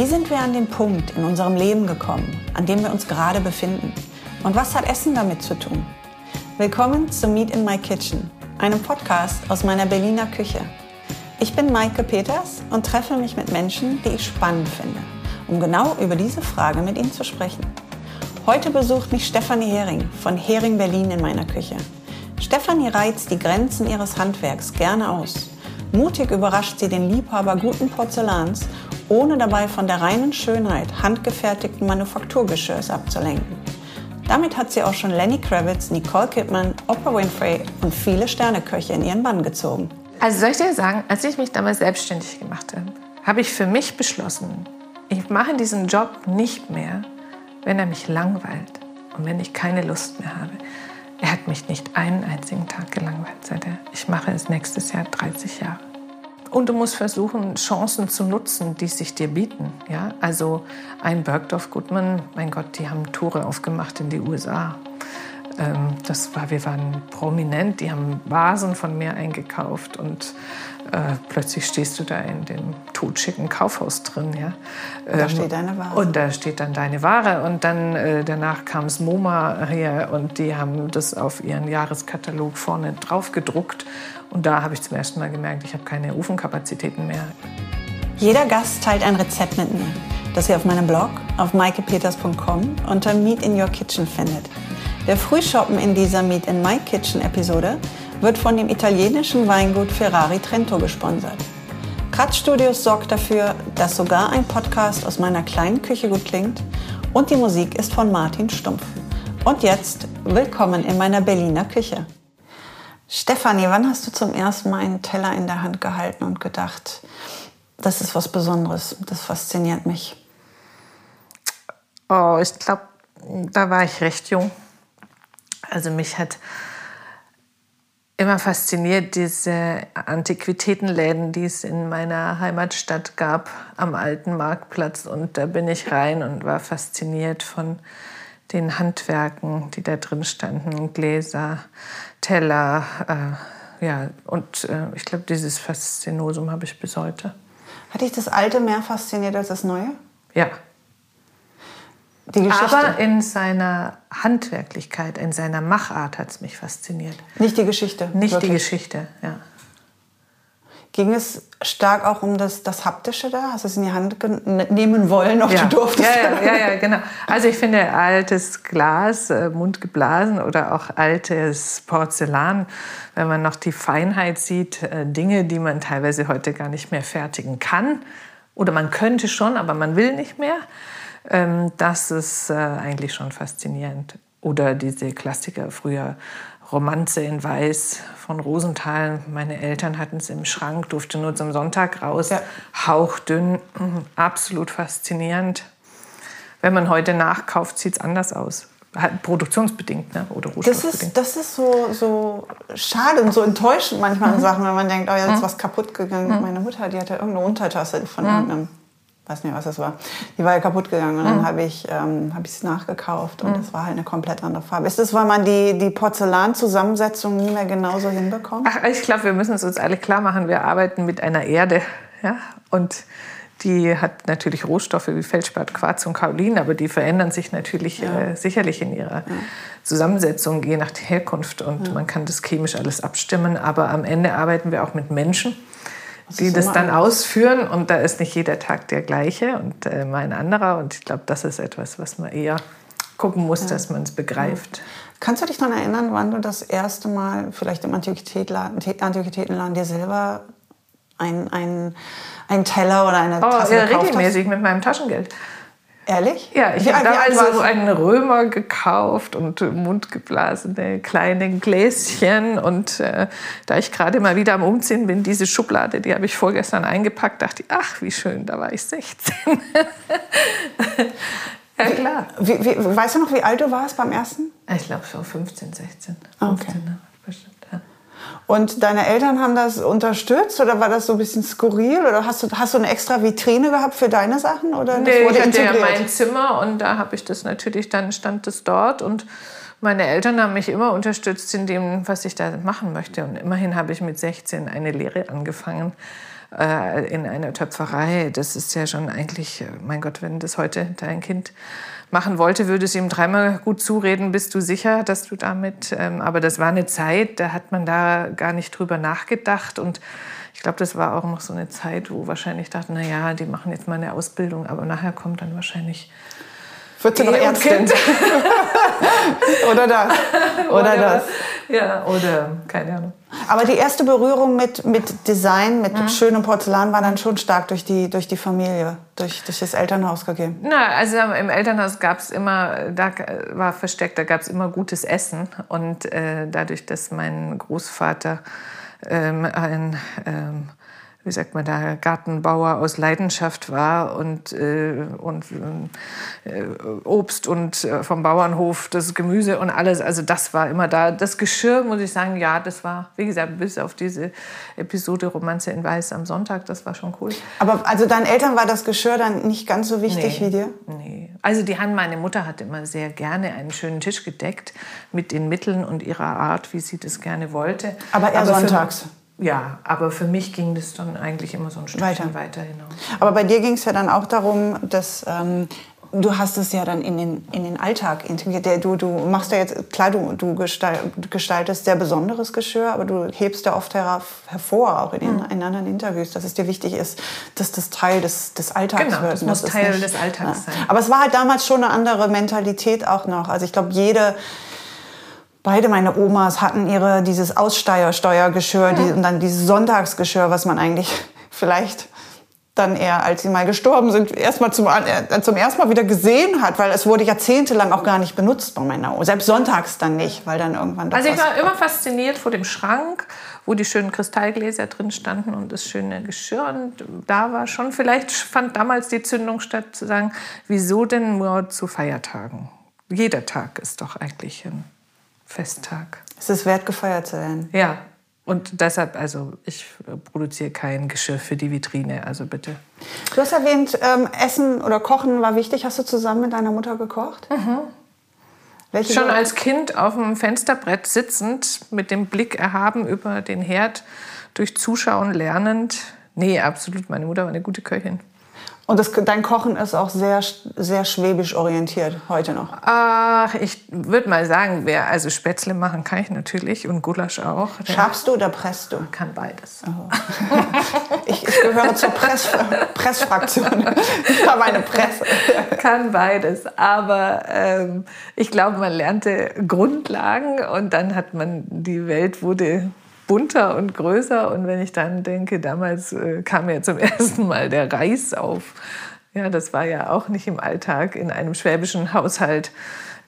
Wie sind wir an den Punkt in unserem Leben gekommen, an dem wir uns gerade befinden? Und was hat Essen damit zu tun? Willkommen zu Meet in My Kitchen, einem Podcast aus meiner Berliner Küche. Ich bin Maike Peters und treffe mich mit Menschen, die ich spannend finde, um genau über diese Frage mit ihnen zu sprechen. Heute besucht mich Stefanie Hering von Hering Berlin in meiner Küche. Stefanie reizt die Grenzen ihres Handwerks gerne aus. Mutig überrascht sie den Liebhaber guten Porzellans, ohne dabei von der reinen Schönheit handgefertigten Manufakturgeschirrs abzulenken. Damit hat sie auch schon Lenny Kravitz, Nicole Kidman, Oprah Winfrey und viele Sterneköche in ihren Bann gezogen. Also soll ich dir sagen, als ich mich damals selbstständig gemacht habe, habe ich für mich beschlossen, ich mache diesen Job nicht mehr, wenn er mich langweilt und wenn ich keine Lust mehr habe. Er hat mich nicht einen einzigen Tag gelangweilt, seit er. Ich mache es nächstes Jahr 30 Jahre. Und du musst versuchen, Chancen zu nutzen, die sich dir bieten. Ja? Also ein Bergdorf Goodman, mein Gott, die haben Tore aufgemacht in die USA. Ähm, das war, wir waren prominent, die haben Vasen von mir eingekauft und äh, plötzlich stehst du da in dem totschicken Kaufhaus drin. Ja? Ähm, da steht deine Ware. Und da steht dann deine Ware. Und dann äh, danach kam es MoMA her und die haben das auf ihren Jahreskatalog vorne drauf gedruckt. Und da habe ich zum ersten Mal gemerkt, ich habe keine Ofenkapazitäten mehr. Jeder Gast teilt ein Rezept mit mir, das ihr auf meinem Blog auf maikepeters.com unter Meet in Your Kitchen findet. Der Frühshoppen in dieser Meet in My Kitchen Episode wird von dem italienischen Weingut Ferrari Trento gesponsert. Kratz Studios sorgt dafür, dass sogar ein Podcast aus meiner kleinen Küche gut klingt und die Musik ist von Martin Stumpf. Und jetzt willkommen in meiner Berliner Küche. Stefanie, wann hast du zum ersten Mal einen Teller in der Hand gehalten und gedacht, das ist was Besonderes, das fasziniert mich? Oh, ich glaube, da war ich recht jung. Also mich hat immer fasziniert diese Antiquitätenläden, die es in meiner Heimatstadt gab, am alten Marktplatz. Und da bin ich rein und war fasziniert von den Handwerken, die da drin standen, Gläser, Teller. Äh, ja, und äh, ich glaube, dieses Faszinosum habe ich bis heute. Hat dich das Alte mehr fasziniert als das Neue? Ja, die Geschichte. Aber in seiner Handwerklichkeit, in seiner Machart hat es mich fasziniert. Nicht die Geschichte. Nicht wirklich. die Geschichte, ja. Ging es stark auch um das, das Haptische da? Hast du es in die Hand nehmen wollen, ob ja. du durftest? Ja, ja, ja, ja, genau. Also ich finde altes Glas, äh, mundgeblasen oder auch altes Porzellan, wenn man noch die Feinheit sieht, äh, Dinge, die man teilweise heute gar nicht mehr fertigen kann. Oder man könnte schon, aber man will nicht mehr. Ähm, das ist äh, eigentlich schon faszinierend. Oder diese Klassiker früher, Romanze in Weiß von Rosenthal. Meine Eltern hatten es im Schrank, durfte nur zum Sonntag raus. Ja. Hauchdünn, absolut faszinierend. Wenn man heute nachkauft, sieht es anders aus. Produktionsbedingt ne? oder das ist, das ist so, so schade und so enttäuschend manchmal mhm. Sachen, wenn man denkt, oh, jetzt ist mhm. was kaputt gegangen. Mhm. Meine Mutter, die hatte irgendeine Untertasse von mhm. irgendeinem weiß nicht, was das war. Die war ja kaputt gegangen und dann mhm. habe ich ähm, hab es nachgekauft und mhm. das war halt eine komplett andere Farbe. Ist das, weil man die, die Porzellanzusammensetzung nie mehr genauso hinbekommt? Ach, ich glaube, wir müssen es uns alle klar machen. Wir arbeiten mit einer Erde ja? und die hat natürlich Rohstoffe wie Feldspat, Quarz und Kaolin, aber die verändern sich natürlich ja. äh, sicherlich in ihrer ja. Zusammensetzung je nach Herkunft und ja. man kann das chemisch alles abstimmen. Aber am Ende arbeiten wir auch mit Menschen die das dann ausführen und da ist nicht jeder Tag der gleiche und äh, mein anderer und ich glaube, das ist etwas, was man eher gucken muss, ja. dass man es begreift. Ja. Kannst du dich daran erinnern, wann du das erste Mal vielleicht im Antiquitätenladen dir selber ein, ein, ein Teller oder eine oh, Tasse ja, regelmäßig hast? mit meinem Taschengeld. Ehrlich? Ja, ich habe damals so einen Römer gekauft und mundgeblasene kleine Gläschen. Und äh, da ich gerade mal wieder am Umziehen bin, diese Schublade, die habe ich vorgestern eingepackt, dachte ich, ach, wie schön, da war ich 16. ja, klar. Wie, wie, weißt du noch, wie alt du warst beim ersten? Ich glaube so 15, 16. 15, okay. Ne? Und deine Eltern haben das unterstützt oder war das so ein bisschen skurril? Oder hast du, hast du eine extra Vitrine gehabt für deine Sachen? Oder nee, ich hatte ja mein Zimmer und da habe ich das natürlich, dann stand es dort und meine Eltern haben mich immer unterstützt in dem, was ich da machen möchte. Und immerhin habe ich mit 16 eine Lehre angefangen äh, in einer Töpferei. Das ist ja schon eigentlich, äh, mein Gott, wenn das heute dein Kind machen wollte, würde es ihm dreimal gut zureden, bist du sicher, dass du damit, ähm, aber das war eine Zeit, da hat man da gar nicht drüber nachgedacht. Und ich glaube, das war auch noch so eine Zeit, wo wahrscheinlich dachten, na ja, die machen jetzt mal eine Ausbildung, aber nachher kommt dann wahrscheinlich wird sie noch Ärztin? oder das. Oder das. Ja, oder keine Ahnung. Aber die erste Berührung mit, mit Design, mit mhm. schönem Porzellan war dann schon stark durch die, durch die Familie, durch, durch das Elternhaus gegeben. Na, also im Elternhaus gab es immer, da war versteckt, da gab es immer gutes Essen. Und äh, dadurch, dass mein Großvater ähm, ein ähm, wie sagt man da, Gartenbauer aus Leidenschaft war und, äh, und äh, Obst und äh, vom Bauernhof das Gemüse und alles. Also das war immer da. Das Geschirr, muss ich sagen, ja, das war, wie gesagt, bis auf diese Episode Romanze in Weiß am Sonntag, das war schon cool. Aber also deinen Eltern war das Geschirr dann nicht ganz so wichtig nee, wie dir? Nee. Also die haben, meine Mutter hat immer sehr gerne einen schönen Tisch gedeckt mit den Mitteln und ihrer Art, wie sie das gerne wollte. Aber eher Aber sonntags? Ja, aber für mich ging das dann eigentlich immer so ein Stückchen weiter, weiter hinaus. Aber bei dir ging es ja dann auch darum, dass ähm, du hast es ja dann in den, in den Alltag integriert. Du, du machst ja jetzt, klar, du, du gestaltest sehr besonderes Geschirr, aber du hebst ja oft hervor, auch in, den, mhm. in anderen Interviews, dass es dir wichtig ist, dass das Teil des, des Alltags genau, wird. Das muss das Teil nicht, des Alltags ja. sein. Aber es war halt damals schon eine andere Mentalität auch noch. Also ich glaube, jede beide meine Omas hatten ihre dieses Aussteuersteuergeschirr die, und dann dieses Sonntagsgeschirr, was man eigentlich vielleicht dann eher, als sie mal gestorben sind, erstmal zum, äh, zum ersten Mal wieder gesehen hat, weil es wurde jahrzehntelang auch gar nicht benutzt bei meiner Oma. Selbst sonntags dann nicht, weil dann irgendwann. Also ich war immer fasziniert vor dem Schrank, wo die schönen Kristallgläser drin standen und das schöne Geschirr. Und da war schon, vielleicht fand damals die Zündung statt, zu sagen, wieso denn nur zu Feiertagen? Jeder Tag ist doch eigentlich ein Festtag. Es ist wert, gefeiert zu werden. Ja. Und deshalb, also ich produziere kein Geschirr für die Vitrine, also bitte. Du hast erwähnt, ähm, Essen oder Kochen war wichtig. Hast du zusammen mit deiner Mutter gekocht? Mhm. Welche Schon als Kind auf dem Fensterbrett sitzend, mit dem Blick erhaben über den Herd, durch Zuschauen lernend. Nee, absolut. Meine Mutter war eine gute Köchin. Und das, dein Kochen ist auch sehr, sehr schwäbisch orientiert heute noch. Ach, ich würde mal sagen, wer also Spätzle machen kann ich natürlich und Gulasch auch. Schabst du oder presst du? Kann beides. Oh. ich, ich, gehöre zur Press, Pressfraktion. Ich habe eine Presse. Kann beides. Aber ähm, ich glaube, man lernte Grundlagen und dann hat man die Welt wurde bunter und größer. Und wenn ich dann denke, damals äh, kam ja zum ersten Mal der Reis auf. Ja, das war ja auch nicht im Alltag. In einem schwäbischen Haushalt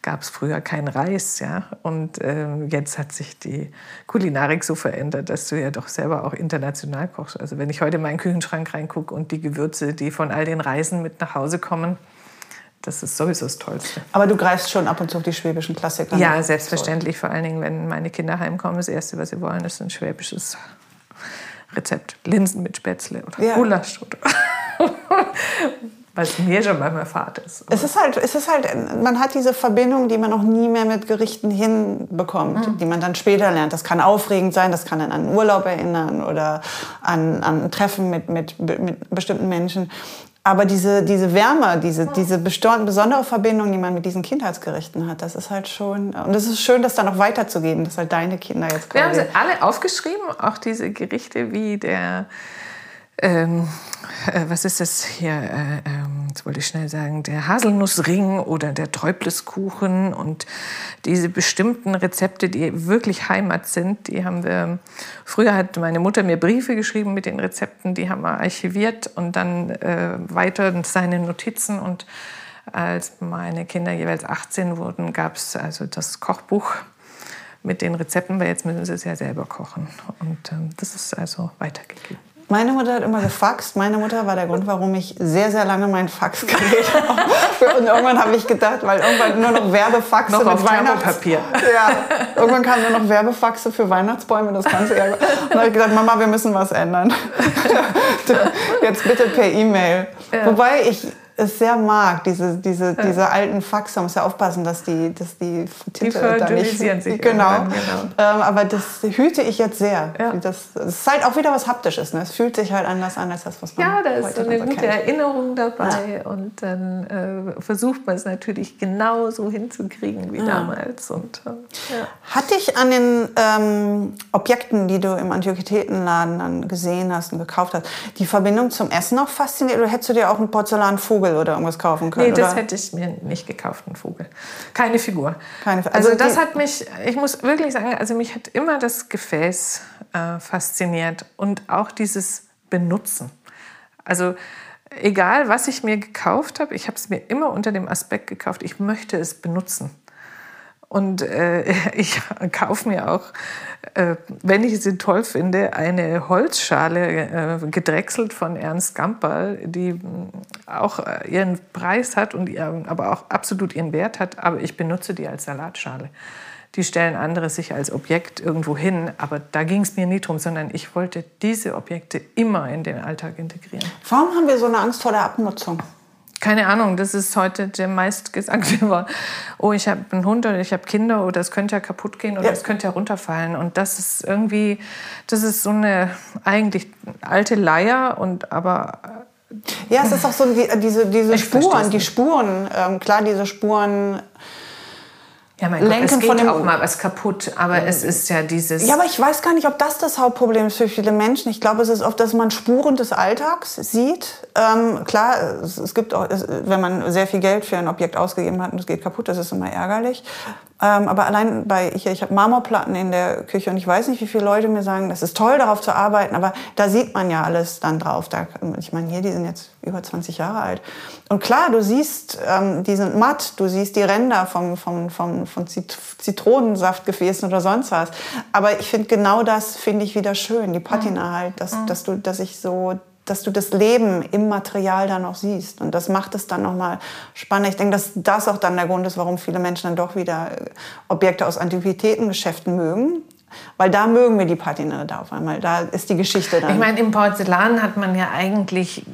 gab es früher keinen Reis. Ja? Und äh, jetzt hat sich die Kulinarik so verändert, dass du ja doch selber auch international kochst. Also wenn ich heute in meinen Küchenschrank reingucke und die Gewürze, die von all den Reisen mit nach Hause kommen, das ist sowieso das Tollste. Aber du greifst schon ab und zu auf die schwäbischen Klassiker. Ja, selbstverständlich. Vor allen Dingen, wenn meine Kinder heimkommen, das Erste, was sie wollen, ist ein schwäbisches Rezept. Linsen mit Spätzle oder ja. Gulasch. Oder was mir schon manchmal Fahrt ist. Es ist, halt, es ist halt, man hat diese Verbindung, die man noch nie mehr mit Gerichten hinbekommt, mhm. die man dann später lernt. Das kann aufregend sein, das kann dann an Urlaub erinnern oder an, an Treffen mit, mit, mit bestimmten Menschen. Aber diese, diese Wärme, diese, diese besondere Verbindung, die man mit diesen Kindheitsgerichten hat, das ist halt schon. Und es ist schön, das dann noch weiterzugeben, dass halt deine Kinder jetzt Wir haben sie alle aufgeschrieben, auch diese Gerichte wie der ähm, äh, was ist das hier, äh, äh, jetzt wollte ich schnell sagen, der Haselnussring oder der Träubleskuchen und diese bestimmten Rezepte, die wirklich Heimat sind, die haben wir, früher hat meine Mutter mir Briefe geschrieben mit den Rezepten, die haben wir archiviert und dann äh, weiter seine Notizen und als meine Kinder jeweils 18 wurden, gab es also das Kochbuch mit den Rezepten, weil jetzt müssen sie es ja selber kochen. Und ähm, das ist also weitergegeben. Meine Mutter hat immer gefaxt. Meine Mutter war der Grund, warum ich sehr, sehr lange mein Faxgerät habe. Und irgendwann habe ich gedacht, weil irgendwann nur noch Werbefaxe noch mit Weihnachtspapier. Ja, irgendwann kamen nur noch Werbefaxe für Weihnachtsbäume, das ganze Jahr. Und dann habe ich gesagt, Mama, wir müssen was ändern. Jetzt bitte per E-Mail. Ja. Wobei ich es sehr mag, diese, diese, ja. diese alten Faxe. Man muss ja aufpassen, dass die, dass die Tinte die da nicht... sich genau. genau. Ähm, aber das hüte ich jetzt sehr. Ja. Das, das, ist halt auch wieder was Haptisches. Ne? Es fühlt sich halt anders an, als das, was man Ja, da ist so eine gute kennt. Erinnerung dabei. Ja. Und dann äh, versucht man es natürlich genauso hinzukriegen wie damals. Und, äh, Hat dich an den ähm, Objekten, die du im Antiquitätenladen dann gesehen hast und gekauft hast, die Verbindung zum Essen auch fasziniert? Oder hättest du dir auch einen Porzellanvogel oder irgendwas kaufen können? Nee, das oder? hätte ich mir nicht gekauft, einen Vogel. Keine Figur. Keine, also, also das hat mich, ich muss wirklich sagen, also mich hat immer das Gefäß äh, fasziniert und auch dieses Benutzen. Also egal, was ich mir gekauft habe, ich habe es mir immer unter dem Aspekt gekauft, ich möchte es benutzen. Und äh, ich kaufe mir auch, äh, wenn ich sie toll finde, eine Holzschale äh, gedrechselt von Ernst Gamperl, die auch äh, ihren Preis hat und ihren, aber auch absolut ihren Wert hat. Aber ich benutze die als Salatschale. Die stellen andere sich als Objekt irgendwo hin, aber da ging es mir nie drum, sondern ich wollte diese Objekte immer in den Alltag integrieren. Warum haben wir so eine Angst vor der Abnutzung? Keine Ahnung, das ist heute der meistgesagte Wort. Oh, ich habe einen Hund oder ich habe Kinder oder es könnte ja kaputt gehen oder ja. es könnte ja runterfallen. Und das ist irgendwie, das ist so eine eigentlich alte Leier und aber. Ja, es ist auch so wie, diese, diese Spuren, die Spuren, ähm, klar, diese Spuren ja, mein Gott, es geht von dem, auch mal was kaputt, aber ja. es ist ja dieses... Ja, aber ich weiß gar nicht, ob das das Hauptproblem ist für viele Menschen. Ich glaube, es ist oft, dass man Spuren des Alltags sieht. Ähm, klar, es, es, gibt auch, wenn man sehr viel Geld für ein Objekt ausgegeben hat und es geht kaputt, das ist immer ärgerlich. Ähm, aber allein bei, ich, ich habe Marmorplatten in der Küche und ich weiß nicht, wie viele Leute mir sagen, das ist toll, darauf zu arbeiten, aber da sieht man ja alles dann drauf. Da, ich meine, hier, die sind jetzt über 20 Jahre alt. Und klar, du siehst, ähm, die sind matt, du siehst die Ränder vom, vom, vom, von Zitronensaftgefäßen oder sonst was. Aber ich finde, genau das finde ich wieder schön, die Patina mhm. halt, dass, mhm. dass, du, dass ich so dass du das Leben im Material dann auch siehst. Und das macht es dann nochmal spannend. Ich denke, dass das auch dann der Grund ist, warum viele Menschen dann doch wieder äh, Objekte aus Antiquitätengeschäften mögen. Weil da mögen wir die Patina da auf einmal. Da ist die Geschichte dann. Ich meine, im Porzellan hat man ja eigentlich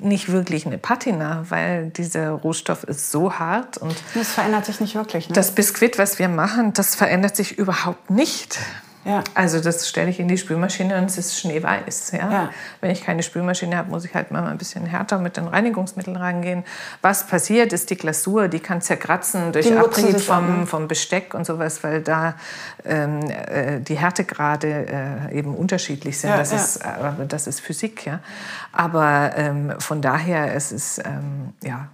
nicht wirklich eine Patina, weil dieser Rohstoff ist so hart. Und das verändert sich nicht wirklich. Ne? Das Biskuit, was wir machen, das verändert sich überhaupt nicht. Ja. Also das stelle ich in die Spülmaschine und es ist schneeweiß. Ja? ja. Wenn ich keine Spülmaschine habe, muss ich halt mal ein bisschen härter mit den Reinigungsmitteln rangehen. Was passiert, ist die Glasur, die kann zerkratzen durch die Abrieb vom, ne? vom Besteck und sowas, weil da ähm, äh, die Härtegrade äh, eben unterschiedlich sind. Ja, das, Ist, äh, das ist Physik. Ja? Aber ähm, von daher, es ist ähm, ja,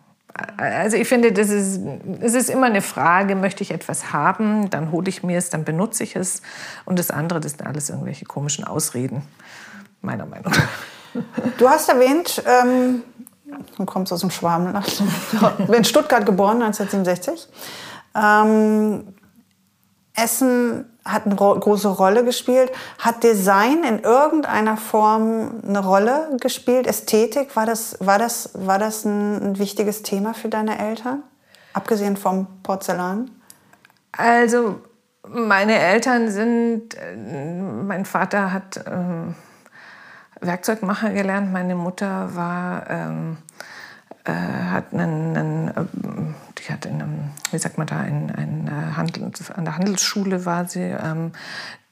also ich finde, das ist, es ist immer eine Frage, möchte ich etwas haben, dann hole ich mir es, dann benutze ich es. Und das andere, das sind alles irgendwelche komischen Ausreden, meiner Meinung nach. Du hast erwähnt, ähm, du kommst aus dem Schwabenland, in Stuttgart geboren, 1967. Ähm, Essen hat eine große Rolle gespielt. Hat Design in irgendeiner Form eine Rolle gespielt? Ästhetik, war das, war das, war das ein wichtiges Thema für deine Eltern? Abgesehen vom Porzellan? Also, meine Eltern sind, äh, mein Vater hat äh, Werkzeugmacher gelernt, meine Mutter war, ähm, äh, hat einen, einen äh, die hat in einem, wie sagt man da, in, in äh, Handel, an der Handelsschule war sie. Ähm,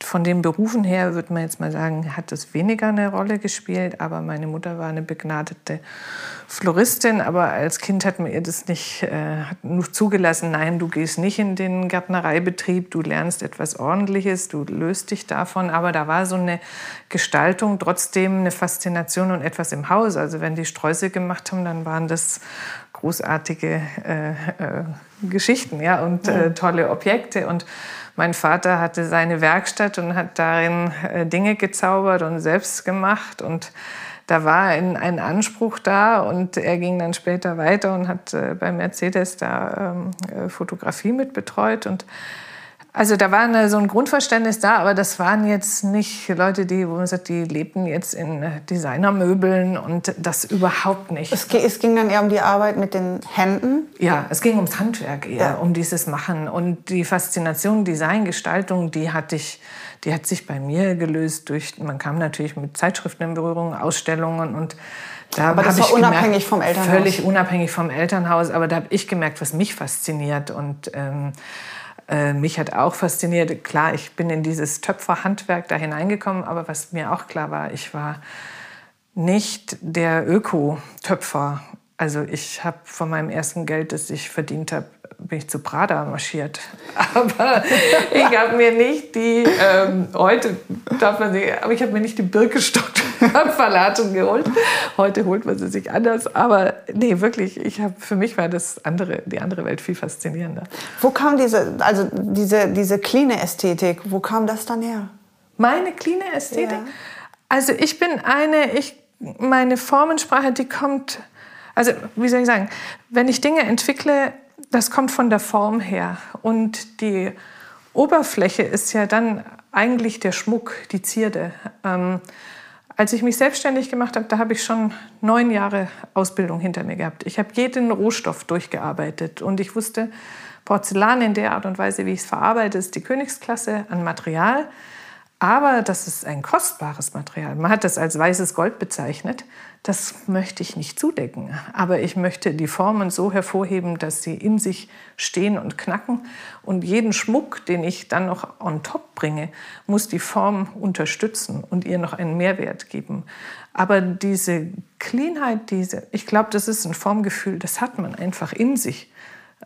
von den Berufen her würde man jetzt mal sagen, hat das weniger eine Rolle gespielt, aber meine Mutter war eine begnadete Floristin, aber als Kind hat mir ihr das nicht äh, nur zugelassen, nein, du gehst nicht in den Gärtnereibetrieb, du lernst etwas Ordentliches, du löst dich davon, aber da war so eine Gestaltung, trotzdem eine Faszination und etwas im Haus. Also wenn die Sträuße gemacht haben, dann waren das großartige äh, äh, Geschichten ja, und äh, tolle Objekte. Und mein Vater hatte seine Werkstatt und hat darin äh, Dinge gezaubert und selbst gemacht. Und da war ein, ein, Anspruch da und er ging dann später weiter und hat äh, bei Mercedes da ähm, äh, Fotografie mit betreut. Und also da war eine, so ein Grundverständnis da, aber das waren jetzt nicht Leute, die, wo man sagt, die lebten jetzt in Designermöbeln und das überhaupt nicht. Es, es ging dann eher um die Arbeit mit den Händen? Ja, es ging ums Handwerk eher, ja. um dieses Machen. Und die Faszination Designgestaltung, die hatte ich, die hat sich bei mir gelöst durch, man kam natürlich mit Zeitschriften in Berührung, Ausstellungen und Da aber das war unabhängig gemerkt, vom Elternhaus? Völlig unabhängig vom Elternhaus. Aber da habe ich gemerkt, was mich fasziniert. Und ähm, äh, mich hat auch fasziniert, klar, ich bin in dieses Töpferhandwerk da hineingekommen. Aber was mir auch klar war, ich war nicht der Öko-Töpfer. Also ich habe von meinem ersten Geld, das ich verdient habe, bin ich zu Prada marschiert. Aber ich habe mir nicht die, ähm, heute darf man sie, aber ich habe mir nicht die Birkenstock-Verladung geholt. Heute holt man sie sich anders. Aber nee, wirklich, ich habe, für mich war das andere, die andere Welt viel faszinierender. Wo kam diese, also diese, diese clean Ästhetik, wo kam das dann her? Meine clean Ästhetik? Ja. Also ich bin eine, ich, meine Formensprache, die kommt, also wie soll ich sagen, wenn ich Dinge entwickle, das kommt von der Form her. Und die Oberfläche ist ja dann eigentlich der Schmuck, die Zierde. Ähm, als ich mich selbstständig gemacht habe, da habe ich schon neun Jahre Ausbildung hinter mir gehabt. Ich habe jeden Rohstoff durchgearbeitet und ich wusste, Porzellan in der Art und Weise, wie ich es verarbeite, ist die Königsklasse an Material. Aber das ist ein kostbares Material. Man hat das als weißes Gold bezeichnet. Das möchte ich nicht zudecken. Aber ich möchte die Formen so hervorheben, dass sie in sich stehen und knacken. Und jeden Schmuck, den ich dann noch on top bringe, muss die Form unterstützen und ihr noch einen Mehrwert geben. Aber diese Cleanheit, diese, ich glaube, das ist ein Formgefühl, das hat man einfach in sich.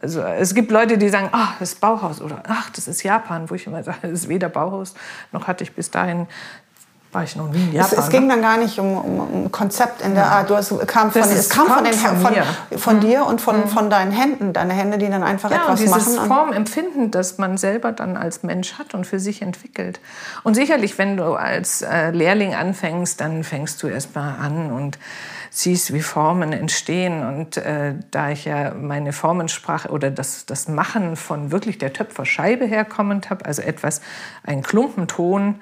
Also es gibt Leute, die sagen, ach, das ist Bauhaus oder ach, das ist Japan, wo ich immer sage, das ist weder Bauhaus, noch hatte ich bis dahin war ich noch nie in Japan. Es, es ging dann gar nicht um, um, um Konzept in der ja. Art. Du hast, kam von, es kam von, den, von, von, von mhm. dir und von, mhm. von deinen Händen. Deine Hände, die dann einfach ja, etwas und dieses machen. Formempfinden, das man selber dann als Mensch hat und für sich entwickelt. Und sicherlich, wenn du als äh, Lehrling anfängst, dann fängst du erst mal an und siehst, wie Formen entstehen. Und äh, da ich ja meine Formensprache oder das, das Machen von wirklich der Töpferscheibe herkommend habe, also etwas, ein Klumpenton,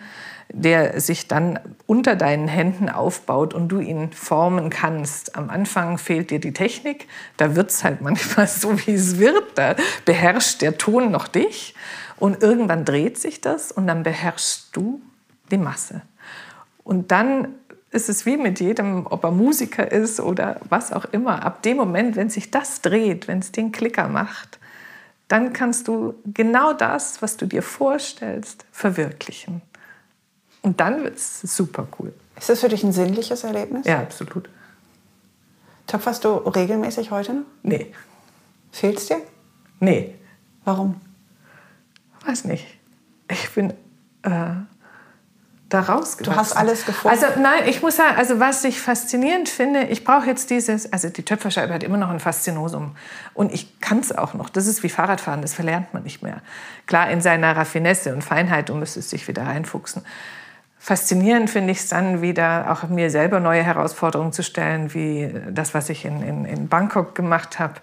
der sich dann unter deinen Händen aufbaut und du ihn formen kannst. Am Anfang fehlt dir die Technik, da wird es halt manchmal so, wie es wird, da beherrscht der Ton noch dich und irgendwann dreht sich das und dann beherrschst du die Masse. Und dann ist es wie mit jedem, ob er Musiker ist oder was auch immer. Ab dem Moment, wenn sich das dreht, wenn es den Klicker macht, dann kannst du genau das, was du dir vorstellst, verwirklichen. Und dann wird es super cool. Ist das für dich ein sinnliches Erlebnis? Ja, absolut. Töpferst du regelmäßig heute noch? Nee. Fehlt es dir? Nee. Warum? Weiß nicht. Ich bin äh, da rausgewachsen. Du hast alles gefunden. Also nein, ich muss sagen, also was ich faszinierend finde, ich brauche jetzt dieses, also die Töpferscheibe hat immer noch ein Faszinosum und ich kann es auch noch. Das ist wie Fahrradfahren, das verlernt man nicht mehr. Klar in seiner Raffinesse und Feinheit, du müsstest sich wieder reinfuchsen. Faszinierend finde ich es dann wieder, auch mir selber neue Herausforderungen zu stellen, wie das, was ich in, in, in Bangkok gemacht habe,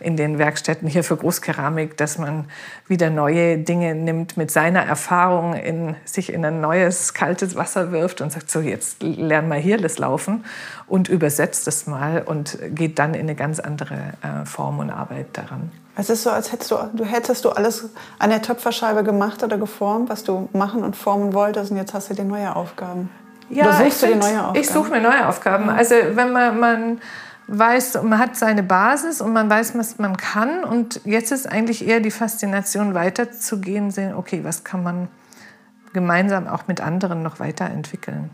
in den Werkstätten hier für Großkeramik, dass man wieder neue Dinge nimmt, mit seiner Erfahrung in, sich in ein neues, kaltes Wasser wirft und sagt, so jetzt lern mal hier das Laufen und übersetzt es mal und geht dann in eine ganz andere äh, Form und Arbeit daran. Es ist so, als hättest du, du hättest du alles an der Töpferscheibe gemacht oder geformt, was du machen und formen wolltest, und jetzt hast du dir neue Aufgaben. Ja, ich, find, ich suche mir neue Aufgaben. Also wenn man, man weiß, man hat seine Basis und man weiß, was man kann. Und jetzt ist eigentlich eher die Faszination, weiterzugehen, sehen, okay, was kann man gemeinsam auch mit anderen noch weiterentwickeln.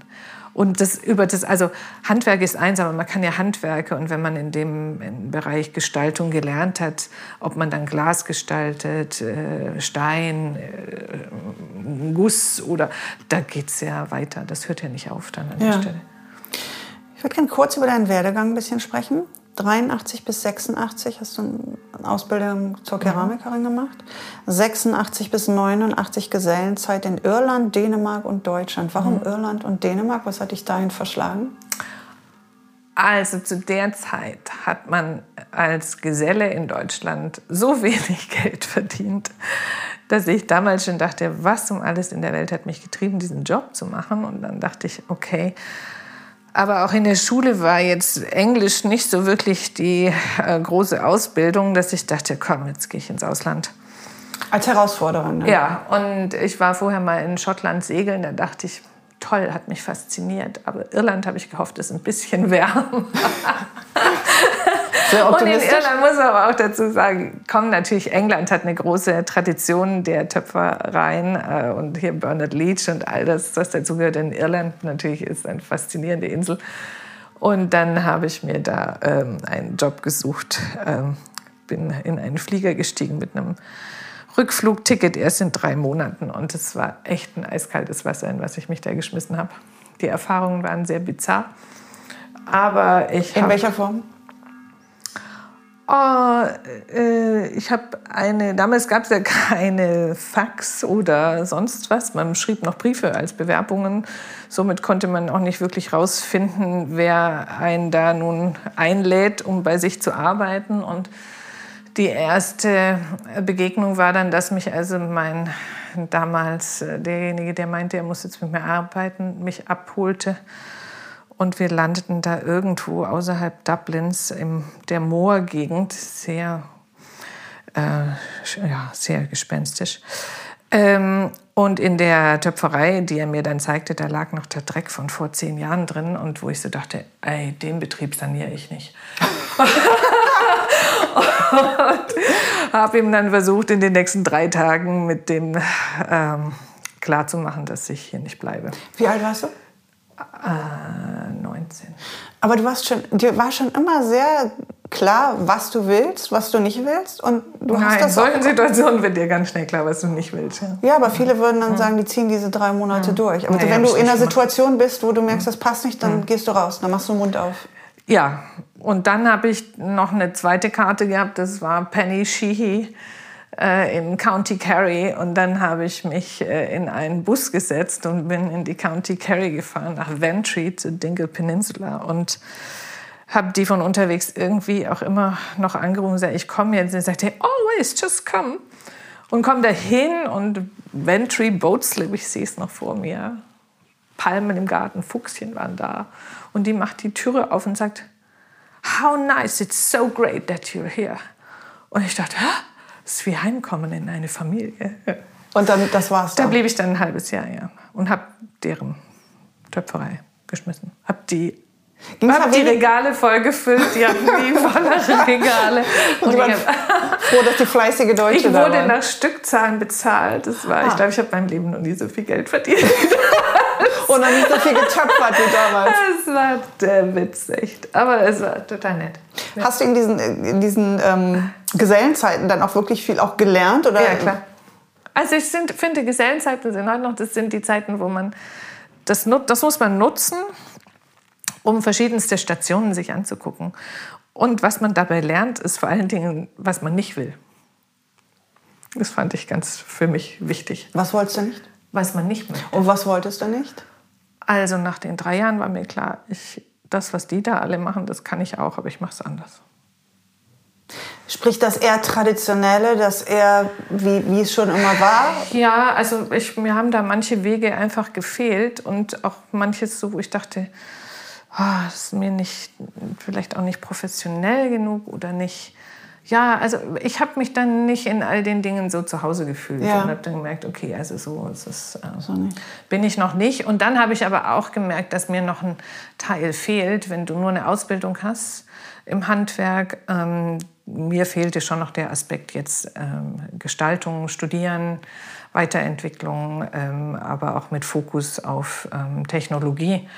Und das über das, also Handwerk ist eins, aber man kann ja Handwerke und wenn man in dem Bereich Gestaltung gelernt hat, ob man dann Glas gestaltet, äh, Stein, äh, Guss oder da geht es ja weiter. Das hört ja nicht auf dann an ja. der Stelle. Ich würde gerne kurz über deinen Werdegang ein bisschen sprechen. 83 bis 86 hast du eine Ausbildung zur Keramikerin gemacht. 86 bis 89 Gesellenzeit in Irland, Dänemark und Deutschland. Warum mhm. Irland und Dänemark? Was hat dich dahin verschlagen? Also zu der Zeit hat man als Geselle in Deutschland so wenig Geld verdient, dass ich damals schon dachte, was um alles in der Welt hat mich getrieben, diesen Job zu machen. Und dann dachte ich, okay, aber auch in der Schule war jetzt Englisch nicht so wirklich die äh, große Ausbildung, dass ich dachte, komm, jetzt gehe ich ins Ausland. Als Herausforderung. Ne? Ja, und ich war vorher mal in Schottland segeln, da dachte ich, toll, hat mich fasziniert. Aber Irland habe ich gehofft, ist ein bisschen wärmer. Und in Irland muss man aber auch dazu sagen, komm, natürlich, England hat eine große Tradition der Töpfereien äh, und hier Bernard Leach und all das, was dazugehört. In Irland natürlich ist eine faszinierende Insel. Und dann habe ich mir da ähm, einen Job gesucht, ähm, bin in einen Flieger gestiegen mit einem Rückflugticket erst in drei Monaten. Und es war echt ein eiskaltes Wasser, in was ich mich da geschmissen habe. Die Erfahrungen waren sehr bizarr. Aber ich In welcher Form? Oh, äh, ich habe eine, damals gab es ja keine Fax oder sonst was. Man schrieb noch Briefe als Bewerbungen. Somit konnte man auch nicht wirklich rausfinden, wer einen da nun einlädt, um bei sich zu arbeiten. Und die erste Begegnung war dann, dass mich also mein damals derjenige, der meinte, er muss jetzt mit mir arbeiten, mich abholte und wir landeten da irgendwo außerhalb Dublins in der Moorgegend, sehr, äh, ja, sehr gespenstisch. Ähm, und in der Töpferei, die er mir dann zeigte, da lag noch der Dreck von vor zehn Jahren drin und wo ich so dachte, ey, den Betrieb saniere ich nicht. und habe ihm dann versucht, in den nächsten drei Tagen mit dem ähm, klarzumachen, dass ich hier nicht bleibe. Wie alt warst du? Äh, 19. Aber du warst schon, dir war schon immer sehr klar, was du willst, was du nicht willst. Und du Nein, hast in das solchen auch, Situationen wird dir ganz schnell klar, was du nicht willst. Ja. Ja, aber viele würden dann sagen, die ziehen diese drei Monate durch. Aber Nee, wenn du in einer. Situation bist, wo du merkst, das passt nicht, dann gehst du raus, dann machst du den Mund auf. Ja, und dann habe ich noch eine zweite Karte gehabt, das war Penny Sheehy äh, in County Kerry. Und dann habe ich mich äh, in einen Bus gesetzt und bin in die County Kerry gefahren, nach Ventry, zu Dingle Peninsula. Und habe die von unterwegs irgendwie auch immer noch angerufen und gesagt, ich komme jetzt. Und sie sagte, always, just come. Und komme dahin und Ventry Boat Slip, ich sehe es noch vor mir. Palmen im Garten, Fuchschen waren da. Und die macht die Türe auf und sagt, How nice, it's so great that you're here. Und ich dachte, "Hä? Das ist wie Heimkommen in eine Familie. Und dann, das war's. Da Dann. blieb ich dann ein halbes Jahr, ja. Und habe deren Töpferei geschmissen. Hab die, Ging's hab da die Regale vollgefüllt, die hatten die vollere Regale. Und ich hab- froh, dass die fleißige Deutsche ich da wurde waren. nach Stückzahlen bezahlt. Das war, Ah. ich glaube, ich habe mein Leben noch nie so viel Geld verdient. Und dann nicht so viel getöpfert wie damals. Es war der Witz, echt. Aber es war total nett. Hast du in diesen, in diesen ähm, Gesellenzeiten dann auch wirklich viel auch gelernt? Oder? Ja, klar. Also ich sind, finde, Gesellenzeiten sind halt noch, das sind die Zeiten, wo man, das, das muss man nutzen, um verschiedenste Stationen sich anzugucken. Und was man dabei lernt, ist vor allen Dingen, was man nicht will. Das fand ich ganz für mich wichtig. Was wolltest du nicht? Was man nicht möchte. Und was wolltest du nicht? Also nach den drei Jahren war mir klar, ich, das, was die da alle machen, das kann ich auch, aber ich mache es anders. Sprich das eher traditionelle, das eher wie, wie es schon immer war? Ja, also ich, mir haben da manche Wege einfach gefehlt und auch manches so, wo ich dachte, ah, das ist mir nicht, vielleicht auch nicht professionell genug oder nicht. Ja, also ich habe mich dann nicht in all den Dingen so zu Hause gefühlt Ja. und habe dann gemerkt, okay, also so ist äh, So bin ich noch nicht. Und dann habe ich aber auch gemerkt, dass mir noch ein Teil fehlt, wenn du nur eine Ausbildung hast im Handwerk. Ähm, mir fehlte schon noch der Aspekt jetzt ähm, Gestaltung, Studieren, Weiterentwicklung, ähm, aber auch mit Fokus auf ähm, Technologie.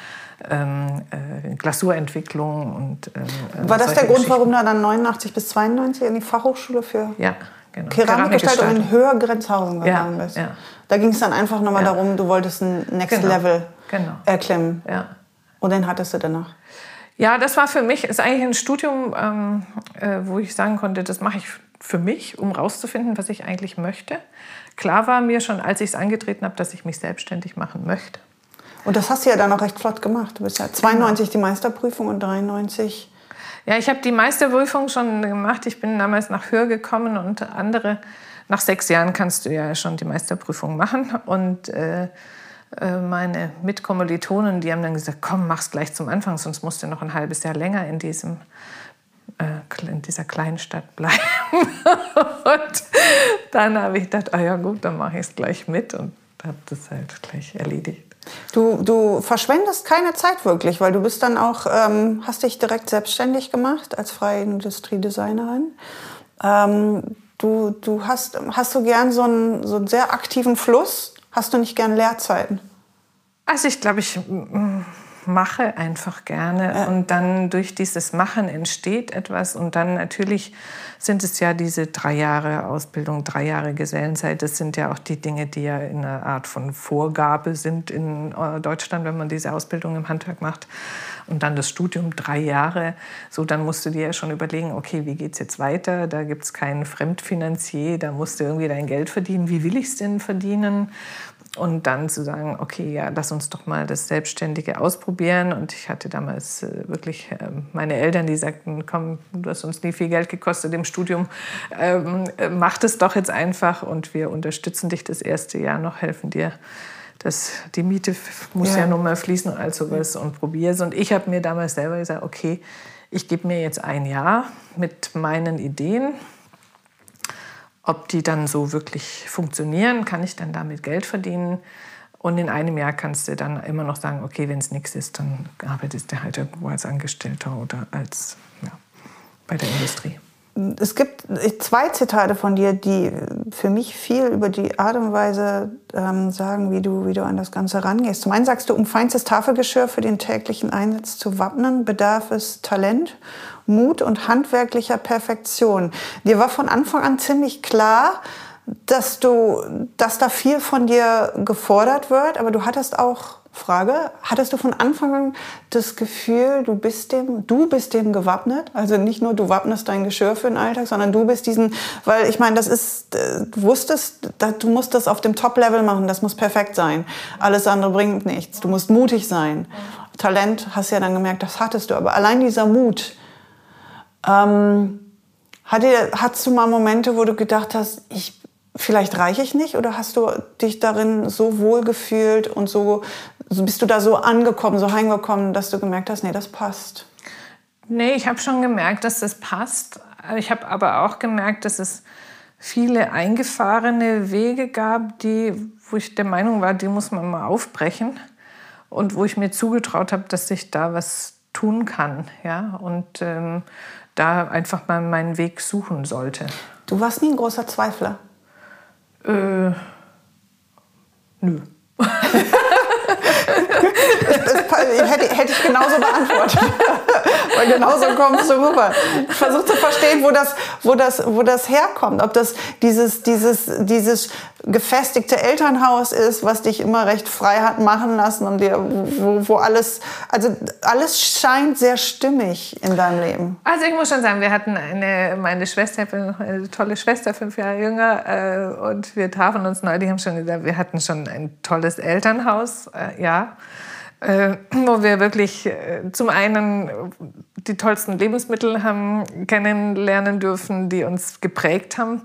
Ähm, äh, Glasurentwicklung und äh, War das der Grund, warum du dann 89 bis 92 in die Fachhochschule für Ja, genau. Keramikgestaltung in Höher-Grenzhausen Ja, gegangen bist? ja. Da ging es dann einfach nochmal Ja. darum, du wolltest ein Next Genau, Level genau. erklimmen. Ja. Und den hattest du danach. Ja, das war für mich, ist eigentlich ein Studium, ähm, äh, wo ich sagen konnte, das mache ich für mich, um rauszufinden, was ich eigentlich möchte. Klar war mir schon, als ich es angetreten habe, dass ich mich selbstständig machen möchte. Und das hast du ja dann auch recht flott gemacht. Du bist ja Genau. 92 die Meisterprüfung und 93. Ja, ich habe die Meisterprüfung schon gemacht. Ich bin damals nach Hör gekommen und andere, nach sechs Jahren kannst du ja schon die Meisterprüfung machen. Und äh, äh, meine Mitkommilitonen, die haben dann gesagt, komm, mach's gleich zum Anfang, sonst musst du noch ein halbes Jahr länger in diesem äh, in dieser kleinen Stadt bleiben. und dann habe ich gedacht, ah ja gut, dann mache ich es gleich mit und habe das halt gleich erledigt. Du, du verschwendest keine Zeit wirklich, weil du bist dann auch, ähm, hast dich direkt selbstständig gemacht als freie Industriedesignerin. Ähm, du, du hast, hast du gern so einen, so einen sehr aktiven Fluss? Hast du nicht gern Leerzeiten? Also ich glaube, ich mache einfach gerne ja. und dann durch dieses Machen entsteht etwas und dann natürlich sind es ja diese drei Jahre Ausbildung, drei Jahre Gesellenzeit. Das sind ja auch die Dinge, die ja in einer Art von Vorgabe sind in äh, Deutschland, wenn man diese Ausbildung im Handwerk macht. Und dann das Studium, drei Jahre. So, dann musst du dir ja schon überlegen, okay, wie geht es jetzt weiter? Da gibt es keinen Fremdfinanzier, da musst du irgendwie dein Geld verdienen. Wie will ich es denn verdienen? Und dann zu sagen, okay, ja, lass uns doch mal das Selbstständige ausprobieren. Und ich hatte damals äh, wirklich äh, meine Eltern, die sagten, komm, du hast uns nie viel Geld gekostet im Studium, ähm, äh, mach das doch jetzt einfach und wir unterstützen dich das erste Jahr noch, helfen dir. Das, die Miete muss ja, ja nun mal fließen und all sowas und probier's. Und ich habe mir damals selber gesagt, okay, ich gebe mir jetzt ein Jahr mit meinen Ideen ob die dann so wirklich funktionieren, kann ich dann damit Geld verdienen. Und in einem Jahr kannst du dann immer noch sagen, okay, wenn es nichts ist, dann arbeitest du halt irgendwo als Angestellter oder als ja, bei der Industrie. Es gibt zwei Zitate von dir, die für mich viel über die Art und Weise ähm, sagen, wie du, wie du an das Ganze rangehst. Zum einen sagst du, um feinstes Tafelgeschirr für den täglichen Einsatz zu wappnen, bedarf es Talent Mut und handwerklicher Perfektion. Dir war von Anfang an ziemlich klar, dass du, dass da viel von dir gefordert wird, aber du hattest auch Frage, hattest du von Anfang an das Gefühl, du bist dem, du bist dem gewappnet? Also nicht nur du wappnest dein Geschirr für den Alltag, sondern du bist diesen, weil ich meine, das ist, äh, du wusstest, du musst das auf dem Top-Level machen, das muss perfekt sein. Alles andere bringt nichts. Du musst mutig sein. Talent hast ja dann gemerkt, das hattest du. Aber allein dieser Mut, ähm, hatte, hattest du mal Momente, wo du gedacht hast, ich, vielleicht reiche ich nicht? Oder hast du dich darin so wohl gefühlt und so, so bist du da so angekommen, so heimgekommen, dass du gemerkt hast, nee, das passt? Nee, ich habe schon gemerkt, dass das passt. Ich habe aber auch gemerkt, dass es viele eingefahrene Wege gab, die, wo ich der Meinung war, die muss man mal aufbrechen. Und wo ich mir zugetraut habe, dass ich da was tun kann. Ja? Und ähm, da einfach mal meinen Weg suchen sollte. Du warst nie ein großer Zweifler? Äh, nö. hätte, hätte ich genauso beantwortet. Weil genauso kommst du rüber. Ich versuche zu verstehen, wo das, wo, das, wo das herkommt. Ob das dieses, dieses, dieses gefestigte Elternhaus ist, was dich immer recht frei hat machen lassen und dir, wo, wo alles, also alles scheint sehr stimmig in deinem Leben. Also ich muss schon sagen, wir hatten eine, meine Schwester, ich bin eine tolle Schwester, fünf Jahre jünger, äh, und wir trafen uns neulich, haben schon gesagt, wir hatten schon ein tolles Elternhaus, äh, ja äh, wo wir wirklich äh, zum einen die tollsten Lebensmittel haben kennenlernen dürfen, die uns geprägt haben,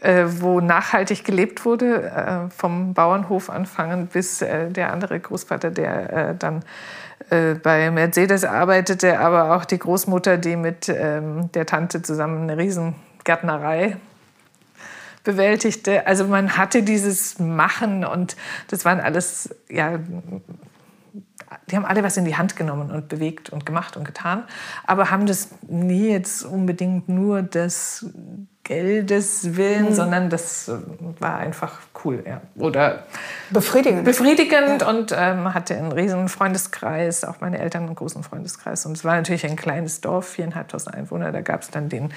äh, wo nachhaltig gelebt wurde, äh, vom Bauernhof anfangen bis äh, der andere Großvater, der äh, dann bei Mercedes arbeitete, aber auch die Großmutter, die mit ähm, der Tante zusammen eine Riesengärtnerei bewältigte. Also man hatte dieses Machen und das waren alles ja, die haben alle was in die Hand genommen und bewegt und gemacht und getan, aber haben das nie jetzt unbedingt nur des Geldes willen, mhm. sondern das war einfach cool, ja. Oder befriedigend. Befriedigend ja. und ähm, hatte einen riesen Freundeskreis, auch meine Eltern einen großen Freundeskreis. Und es war natürlich ein kleines Dorf, viereinhalbtausend Einwohner. Da gab es dann den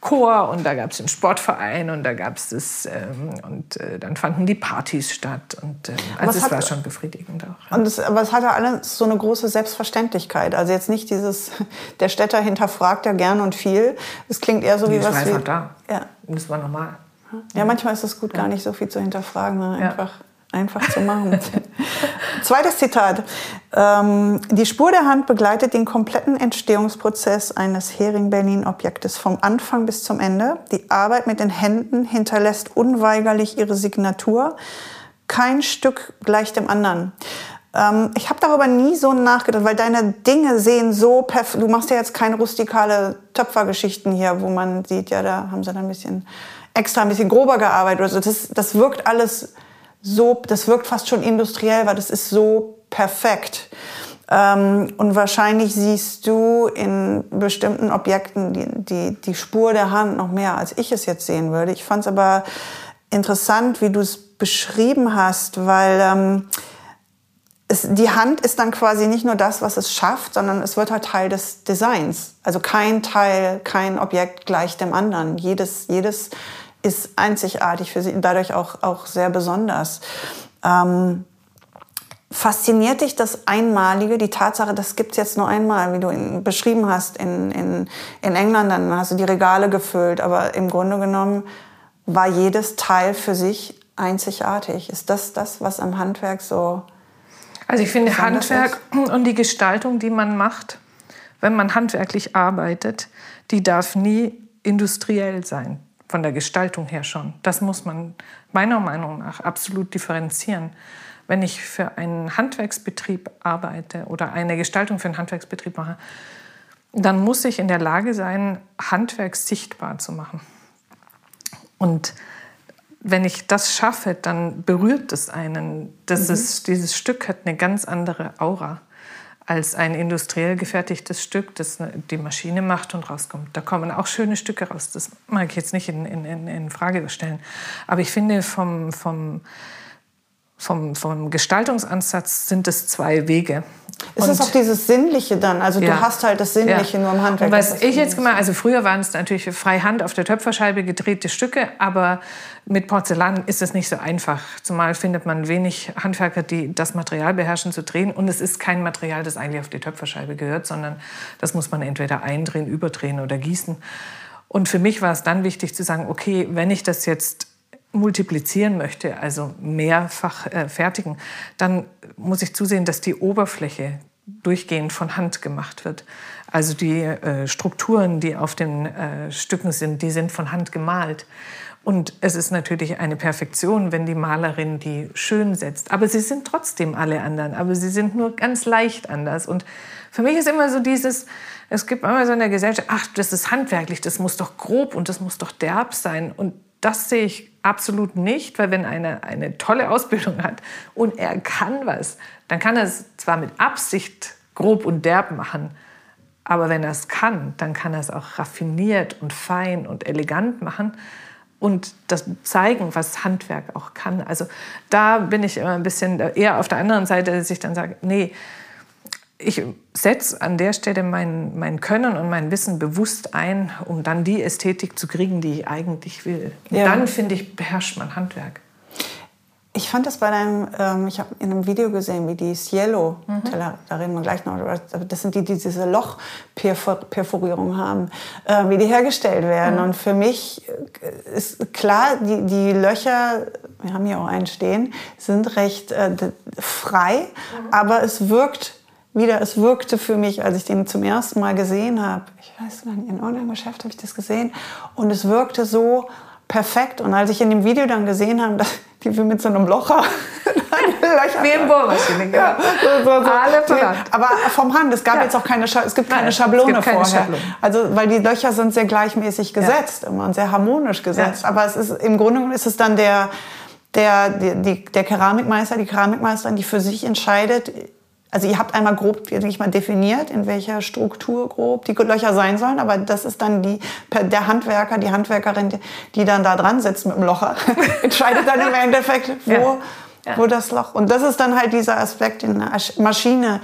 Chor und da gab es den Sportverein und da gab es das ähm, und äh, dann fanden die Partys statt und äh, also es war schon befriedigend auch. Ja. Und das, aber es hatte alles so eine große Selbstverständlichkeit. Also jetzt nicht dieses, der Städter hinterfragt ja gern und viel. Es klingt eher so wie was. War einfach da. Ja. Und das war normal. Ja, manchmal ist es gut, gar nicht so viel zu hinterfragen. Ne? Einfach einfach zu machen. Zweites Zitat. Ähm, die Spur der Hand begleitet den kompletten Entstehungsprozess eines Hering-Berlin-Objektes vom Anfang bis zum Ende. Die Arbeit mit den Händen hinterlässt unweigerlich ihre Signatur. Kein Stück gleich dem anderen. Ähm, ich habe darüber nie so nachgedacht, weil deine Dinge sehen so perfekt. Du machst ja jetzt keine rustikale Töpfergeschichten hier, wo man sieht, ja, da haben sie dann ein bisschen extra, ein bisschen grober gearbeitet. Also das, das wirkt alles so, das wirkt fast schon industriell, weil das ist so perfekt. Ähm, und wahrscheinlich siehst du in bestimmten Objekten die, die, die Spur der Hand noch mehr, als ich es jetzt sehen würde. Ich fand es aber interessant, wie du es beschrieben hast, weil ähm, es, die Hand ist dann quasi nicht nur das, was es schafft, sondern es wird halt Teil des Designs. Also kein Teil, kein Objekt gleich dem anderen. Jedes, jedes ist einzigartig für sie und dadurch auch, auch sehr besonders. Ähm, Fasziniert dich das Einmalige, die Tatsache, das gibt's jetzt nur einmal, wie du in, beschrieben hast in, in, in England, dann hast du die Regale gefüllt, aber im Grunde genommen war jedes Teil für sich einzigartig. Ist das das, was am Handwerk so... Also ich finde Handwerk ist? und die Gestaltung, die man macht, wenn man handwerklich arbeitet, die darf nie industriell sein, von der Gestaltung her schon. Das muss man meiner Meinung nach absolut differenzieren wenn ich für einen Handwerksbetrieb arbeite oder eine Gestaltung für einen Handwerksbetrieb mache, dann muss ich in der Lage sein, Handwerk sichtbar zu machen. Und wenn ich das schaffe, dann berührt es einen. Das mhm. ist, dieses Stück hat eine ganz andere Aura als ein industriell gefertigtes Stück, das die Maschine macht und rauskommt. Da kommen auch schöne Stücke raus. Das mag ich jetzt nicht in, in, in Frage stellen. Aber ich finde, vom, vom vom, vom Gestaltungsansatz sind es zwei Wege. Ist es auch dieses Sinnliche dann? Also ja. du hast halt das Sinnliche ja. nur im Handwerk. Und was ich jetzt gemacht also früher waren es natürlich freihand auf der Töpferscheibe gedrehte Stücke, aber mit Porzellan ist es nicht so einfach. Zumal findet man wenig Handwerker, die das Material beherrschen zu drehen. Und es ist kein Material, das eigentlich auf die Töpferscheibe gehört, sondern das muss man entweder eindrehen, überdrehen oder gießen. Und für mich war es dann wichtig zu sagen, okay, wenn ich das jetzt multiplizieren möchte, also mehrfach äh, fertigen, dann muss ich zusehen, dass die Oberfläche durchgehend von Hand gemacht wird. Also die äh, Strukturen, die auf den äh, Stücken sind, die sind von Hand gemalt. Und es ist natürlich eine Perfektion, wenn die Malerin die schön setzt. Aber sie sind trotzdem alle anderen. Aber sie sind nur ganz leicht anders. Und für mich ist immer so dieses, es gibt immer so in der Gesellschaft, ach, das ist handwerklich, das muss doch grob und das muss doch derb sein. Und das sehe ich absolut nicht, weil wenn einer eine tolle Ausbildung hat und er kann was, dann kann er es zwar mit Absicht grob und derb machen, aber wenn er es kann, dann kann er es auch raffiniert und fein und elegant machen und das zeigen, was Handwerk auch kann. Also da bin ich immer ein bisschen eher auf der anderen Seite, dass ich dann sage, nee, ich setze an der Stelle mein, mein Können und mein Wissen bewusst ein, um dann die Ästhetik zu kriegen, die ich eigentlich will. Ja. Dann, finde ich, beherrscht man Handwerk. Ich fand das bei deinem, ähm, ich habe in einem Video gesehen, wie die Cielo, mhm. da reden wir gleich noch, das sind die, die diese Lochperforierung haben, äh, wie die hergestellt werden. Mhm. Und für mich äh, ist klar, die, die Löcher, wir haben hier auch einen stehen, sind recht äh, frei, mhm. aber es wirkt wieder, es wirkte für mich, als ich den zum ersten Mal gesehen habe, ich weiß nicht, in irgendeinem Geschäft habe ich das gesehen, und es wirkte so perfekt. Und als ich in dem Video dann gesehen habe, dass die wir mit so einem Locher wie im Bohrmaschine, ja. So, so, so. Alle verlangt. Aber vom Hand, es gab ja. jetzt auch keine, es gibt keine Nein, Schablone gibt keine vorher. Schablone. Also, weil die Löcher sind sehr gleichmäßig gesetzt ja. immer und sehr harmonisch gesetzt. Ja. Aber es ist, im Grunde ist es dann der, der, die, der Keramikmeister, die Keramikmeisterin, die für sich entscheidet, also ihr habt einmal grob, ich mal, definiert, in welcher Struktur grob die Löcher sein sollen, aber das ist dann die, der Handwerker, die Handwerkerin, die dann da dran sitzt mit dem Locher, entscheidet dann im Endeffekt, wo, ja. Ja. wo das Loch. Und das ist dann halt dieser Aspekt in der Maschine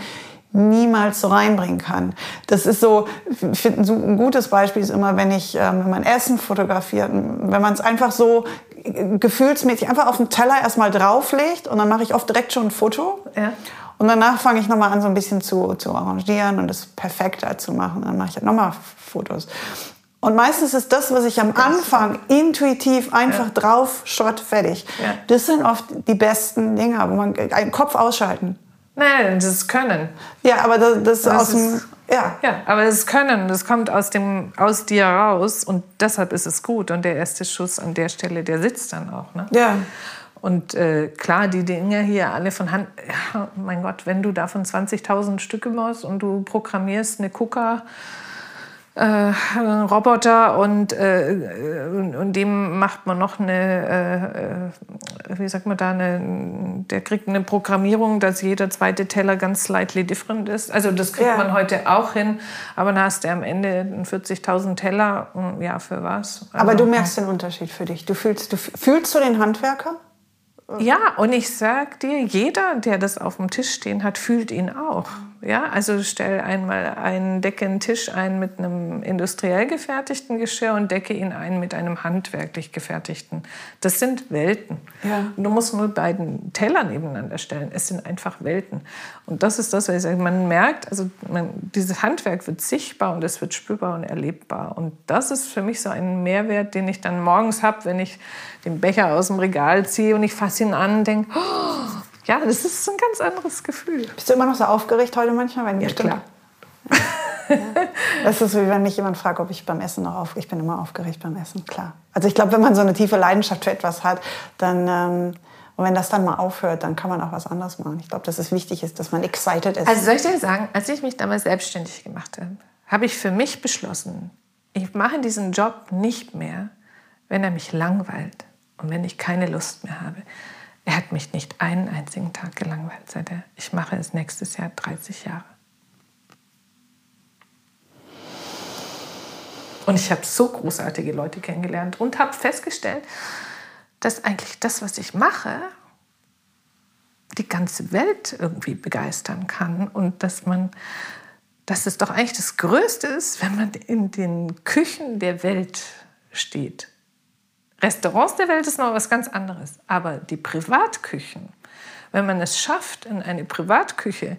niemals so reinbringen kann. Das ist so, ich finde ein gutes Beispiel ist immer, wenn ich, ähm, wenn man Essen fotografiert, wenn man es einfach so gefühlsmäßig einfach auf den Teller erstmal drauflegt und dann mache ich oft direkt schon ein Foto. Ja. Und danach fange ich nochmal an, so ein bisschen zu, zu arrangieren und es perfekter zu machen. Dann mache ich halt nochmal Fotos. Und meistens ist das, was ich am Anfang intuitiv einfach ja. drauf, Shot, fertig. Ja. Das sind oft die besten Dinge, wo man einen Kopf ausschalten. Nein, das ist Können. Ja, aber das, das, das aus dem, ja. ja, aber das ist Können, das kommt aus, dem, aus dir raus und deshalb ist es gut. Und der erste Schuss an der Stelle, der sitzt dann auch. Ne? Ja. Und äh, klar, die Dinge hier alle von Hand, ja, mein Gott, wenn du davon 20.000 Stücke machst und du programmierst eine Kuka, äh, Roboter und, äh, und, und, dem macht man noch eine, äh, äh, wie sagt man da, eine, der kriegt eine Programmierung, dass jeder zweite Teller ganz slightly different ist. Also das kriegt ja. man heute auch hin, aber dann hast du am Ende 40.000 Teller, hm, ja, für was? Also, aber du merkst den Unterschied für dich. Du fühlst, du fühlst du den Handwerker? Ja, und ich sag dir, jeder, der das auf dem Tisch stehen hat, fühlt ihn auch. Ja, also stell einmal einen, decke einen Tisch ein mit einem industriell gefertigten Geschirr und decke ihn ein mit einem handwerklich gefertigten. Das sind Welten. Ja. Du musst nur beiden Teller nebeneinander stellen. Es sind einfach Welten. Und das ist das, was ich sage. Man merkt, also man, dieses Handwerk wird sichtbar und es wird spürbar und erlebbar. Und das ist für mich so ein Mehrwert, den ich dann morgens habe, wenn ich den Becher aus dem Regal ziehe und ich fasse ihn an und denke, oh, ja, das ist ein ganz anderes Gefühl. Bist du immer noch so aufgeregt heute manchmal? Wenn ja, klar. ja. Das ist so, wie wenn mich jemand fragt, ob ich beim Essen noch auf. Ich bin immer aufgeregt beim Essen, klar. Also ich glaube, wenn man so eine tiefe Leidenschaft für etwas hat, dann ähm, und wenn das dann mal aufhört, dann kann man auch was anderes machen. Ich glaube, dass es wichtig ist, dass man excited ist. Also soll ich dir sagen, als ich mich damals selbstständig gemacht habe, habe ich für mich beschlossen, ich mache diesen Job nicht mehr, wenn er mich langweilt und wenn ich keine Lust mehr habe. Er hat mich nicht einen einzigen Tag gelangweilt, seit er. Ich mache es nächstes Jahr 30 Jahre. Und ich habe so großartige Leute kennengelernt und habe festgestellt, dass eigentlich das, was ich mache, die ganze Welt irgendwie begeistern kann und dass man, dass es doch eigentlich das Größte ist, wenn man in den Küchen der Welt steht Restaurants der Welt ist noch was ganz anderes. Aber die Privatküchen, wenn man es schafft, in eine Privatküche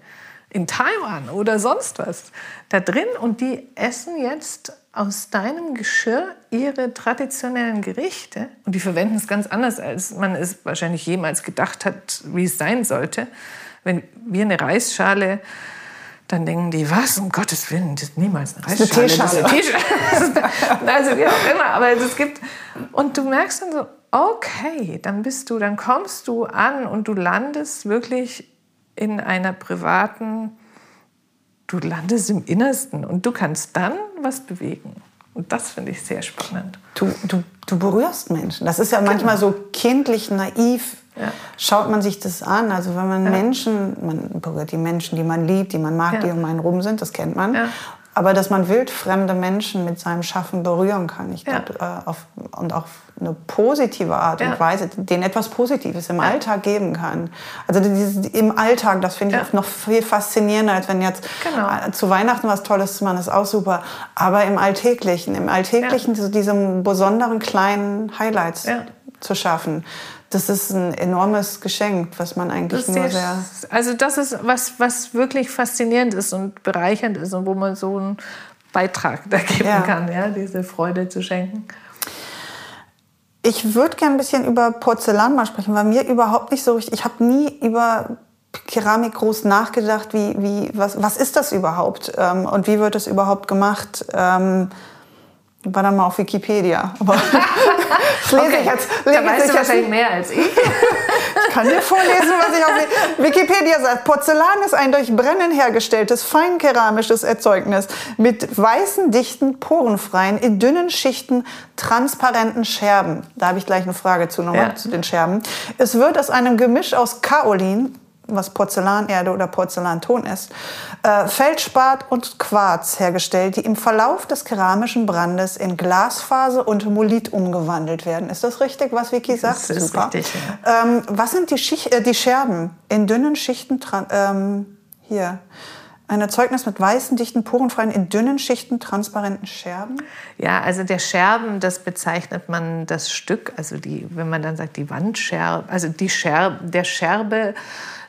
in Taiwan oder sonst was, da drin und die essen jetzt aus deinem Geschirr ihre traditionellen Gerichte und die verwenden es ganz anders, als man es wahrscheinlich jemals gedacht hat, wie es sein sollte. Wenn wir eine Reisschale dann denken die, was, um Gottes Willen, das ist niemals eine Reisschale. Das ist eine Teeschale. also wie auch immer, aber es gibt, und du merkst dann so, okay, dann bist du, dann kommst du an und du landest wirklich in einer privaten, du landest im Innersten und du kannst dann was bewegen. Und das finde ich sehr spannend. Du, du, du berührst Menschen. Das ist ja manchmal genau. so kindlich, naiv, ja. schaut man sich das an. Also wenn man ja. Menschen, man berührt die Menschen, die man liebt, die man mag, ja. die um einen rum sind, das kennt man. Aber dass man wildfremde Menschen mit seinem Schaffen berühren kann, ich glaube, äh, auf, und auf eine positive Art und Weise, denen etwas Positives im Alltag geben kann. Also dieses, im Alltag, das finde ich oft noch viel faszinierender, als wenn jetzt genau. Äh, zu Weihnachten was Tolles zu machen, ist auch super. Aber im Alltäglichen, im Alltäglichen ja. diese besonderen kleinen Highlights zu schaffen das ist ein enormes Geschenk, was man eigentlich nur sehr. Also, das ist was, was wirklich faszinierend ist und bereichernd ist und wo man so einen Beitrag da geben ja. kann, ja, diese Freude zu schenken. Ich würde gerne ein bisschen über Porzellan mal sprechen, weil mir überhaupt nicht so richtig. Ich habe nie über Keramik groß nachgedacht, wie, wie, was, was ist das überhaupt ähm, und wie wird das überhaupt gemacht? Ähm, war dann mal auf Wikipedia. Aber das lese okay. ich jetzt. Lese da weißt ich du wahrscheinlich mehr als ich. ich kann dir vorlesen, was ich auf Wikipedia sagt. Porzellan ist ein durch Brennen hergestelltes, feinkeramisches Erzeugnis mit weißen, dichten, porenfreien, in dünnen Schichten transparenten Scherben. Da habe ich gleich eine Frage zu nochmal ja. zu den Scherben. Es wird aus einem Gemisch aus Kaolin, was Porzellanerde oder Porzellanton ist, äh, Feldspat und Quarz hergestellt, die im Verlauf des keramischen Brandes in Glasphase und Molit umgewandelt werden. Ist das richtig, was Vicky sagt? Das ist Super. richtig. Ja. Ähm, was sind die, Schicht, äh, die Scherben in dünnen Schichten? Ähm, hier. Ein Erzeugnis mit weißen, dichten, porenfreien, in dünnen Schichten transparenten Scherben? Ja, also der Scherben, das bezeichnet man das Stück, also die, wenn man dann sagt, die Wandscherbe, also die Scherbe, der Scherbe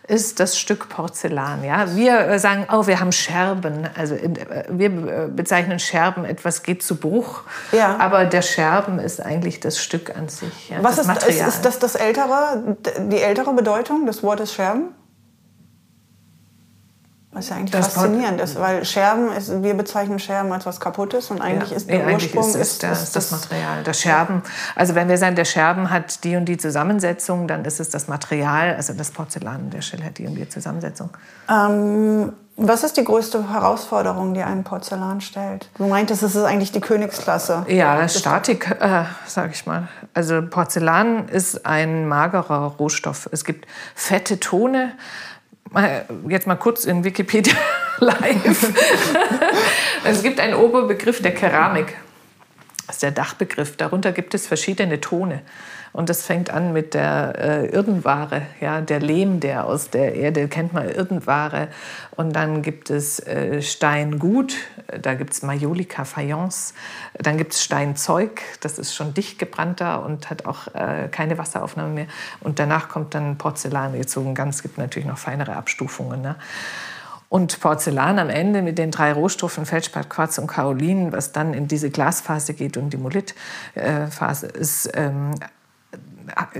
ist das Stück Porzellan. Ja? Wir äh, sagen, oh, wir haben Scherben. Also äh, wir äh, bezeichnen Scherben, etwas geht zu Bruch. Ja. Aber der Scherben ist eigentlich das Stück an sich. Ja, Was das ist, Material. ist, ist das das ältere, die ältere Bedeutung des Wortes Scherben? Was ja eigentlich das faszinierend ist, weil Scherben, ist, wir bezeichnen Scherben als was Kaputtes und eigentlich ja, ist der nee, Ursprung ist, ist, der, ist, das, Material. Das Scherben, also wenn wir sagen, der Scherben hat die und die Zusammensetzung, dann ist es das Material, also das Porzellan der Schell hat die und die Zusammensetzung. Ähm, was ist die größte Herausforderung, die ein Porzellan stellt? Du meintest, es ist eigentlich die Königsklasse. Ja, Statik, äh, sage ich mal. Also Porzellan ist ein magerer Rohstoff. Es gibt fette Tone, jetzt mal kurz in Wikipedia live. es gibt einen Oberbegriff der Keramik. Das ist der Dachbegriff. Darunter gibt es verschiedene Tone. Und das fängt an mit der äh, Irdenware, ja, der Lehm, der aus der Erde, kennt man Irdenware. Und dann gibt es äh, Steingut, da gibt es Majolika, Fayence. Dann gibt es Steinzeug, das ist schon dicht gebrannter und hat auch äh, keine Wasseraufnahme mehr. Und danach kommt dann Porzellan gezogen. Ganz gibt natürlich noch feinere Abstufungen. Ne? Und Porzellan am Ende mit den drei Rohstoffen Feldspat, Quarz und Kaolin, was dann in diese Glasphase geht und die Molitphase, ist ähm,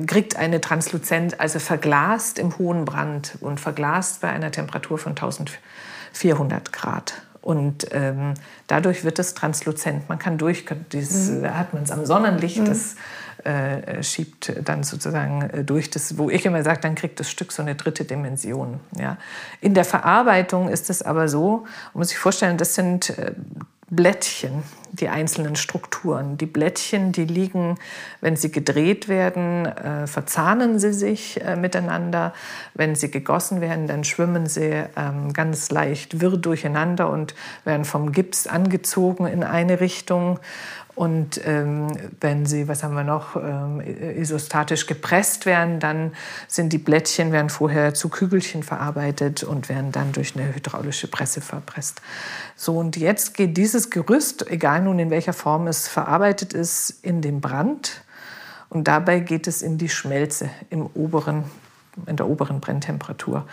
kriegt eine Transluzenz, also verglast im hohen Brand und verglast bei einer Temperatur von 1400 Grad. Und ähm, dadurch wird es transluzent. Man kann durch, dieses, mhm. hat man es am Sonnenlicht, mhm. das äh, schiebt dann sozusagen äh, durch das, wo ich immer sage, dann kriegt das Stück so eine dritte Dimension. Ja. In der Verarbeitung ist es aber so, man muss sich vorstellen, das sind äh, Blättchen, die einzelnen Strukturen. Die Blättchen, die liegen, wenn sie gedreht werden, äh, verzahnen sie sich äh, miteinander. Wenn sie gegossen werden, dann schwimmen sie ähm, ganz leicht wirr durcheinander und werden vom Gips angezogen in eine Richtung. Und ähm, wenn sie, was haben wir noch, ähm, isostatisch gepresst werden, dann sind die Blättchen, werden vorher zu Kügelchen verarbeitet und werden dann durch eine hydraulische Presse verpresst. So, und jetzt geht dieses Gerüst, egal nun in welcher Form es verarbeitet ist, in den Brand. Und dabei geht es in die Schmelze im oberen, in der oberen Brenntemperatur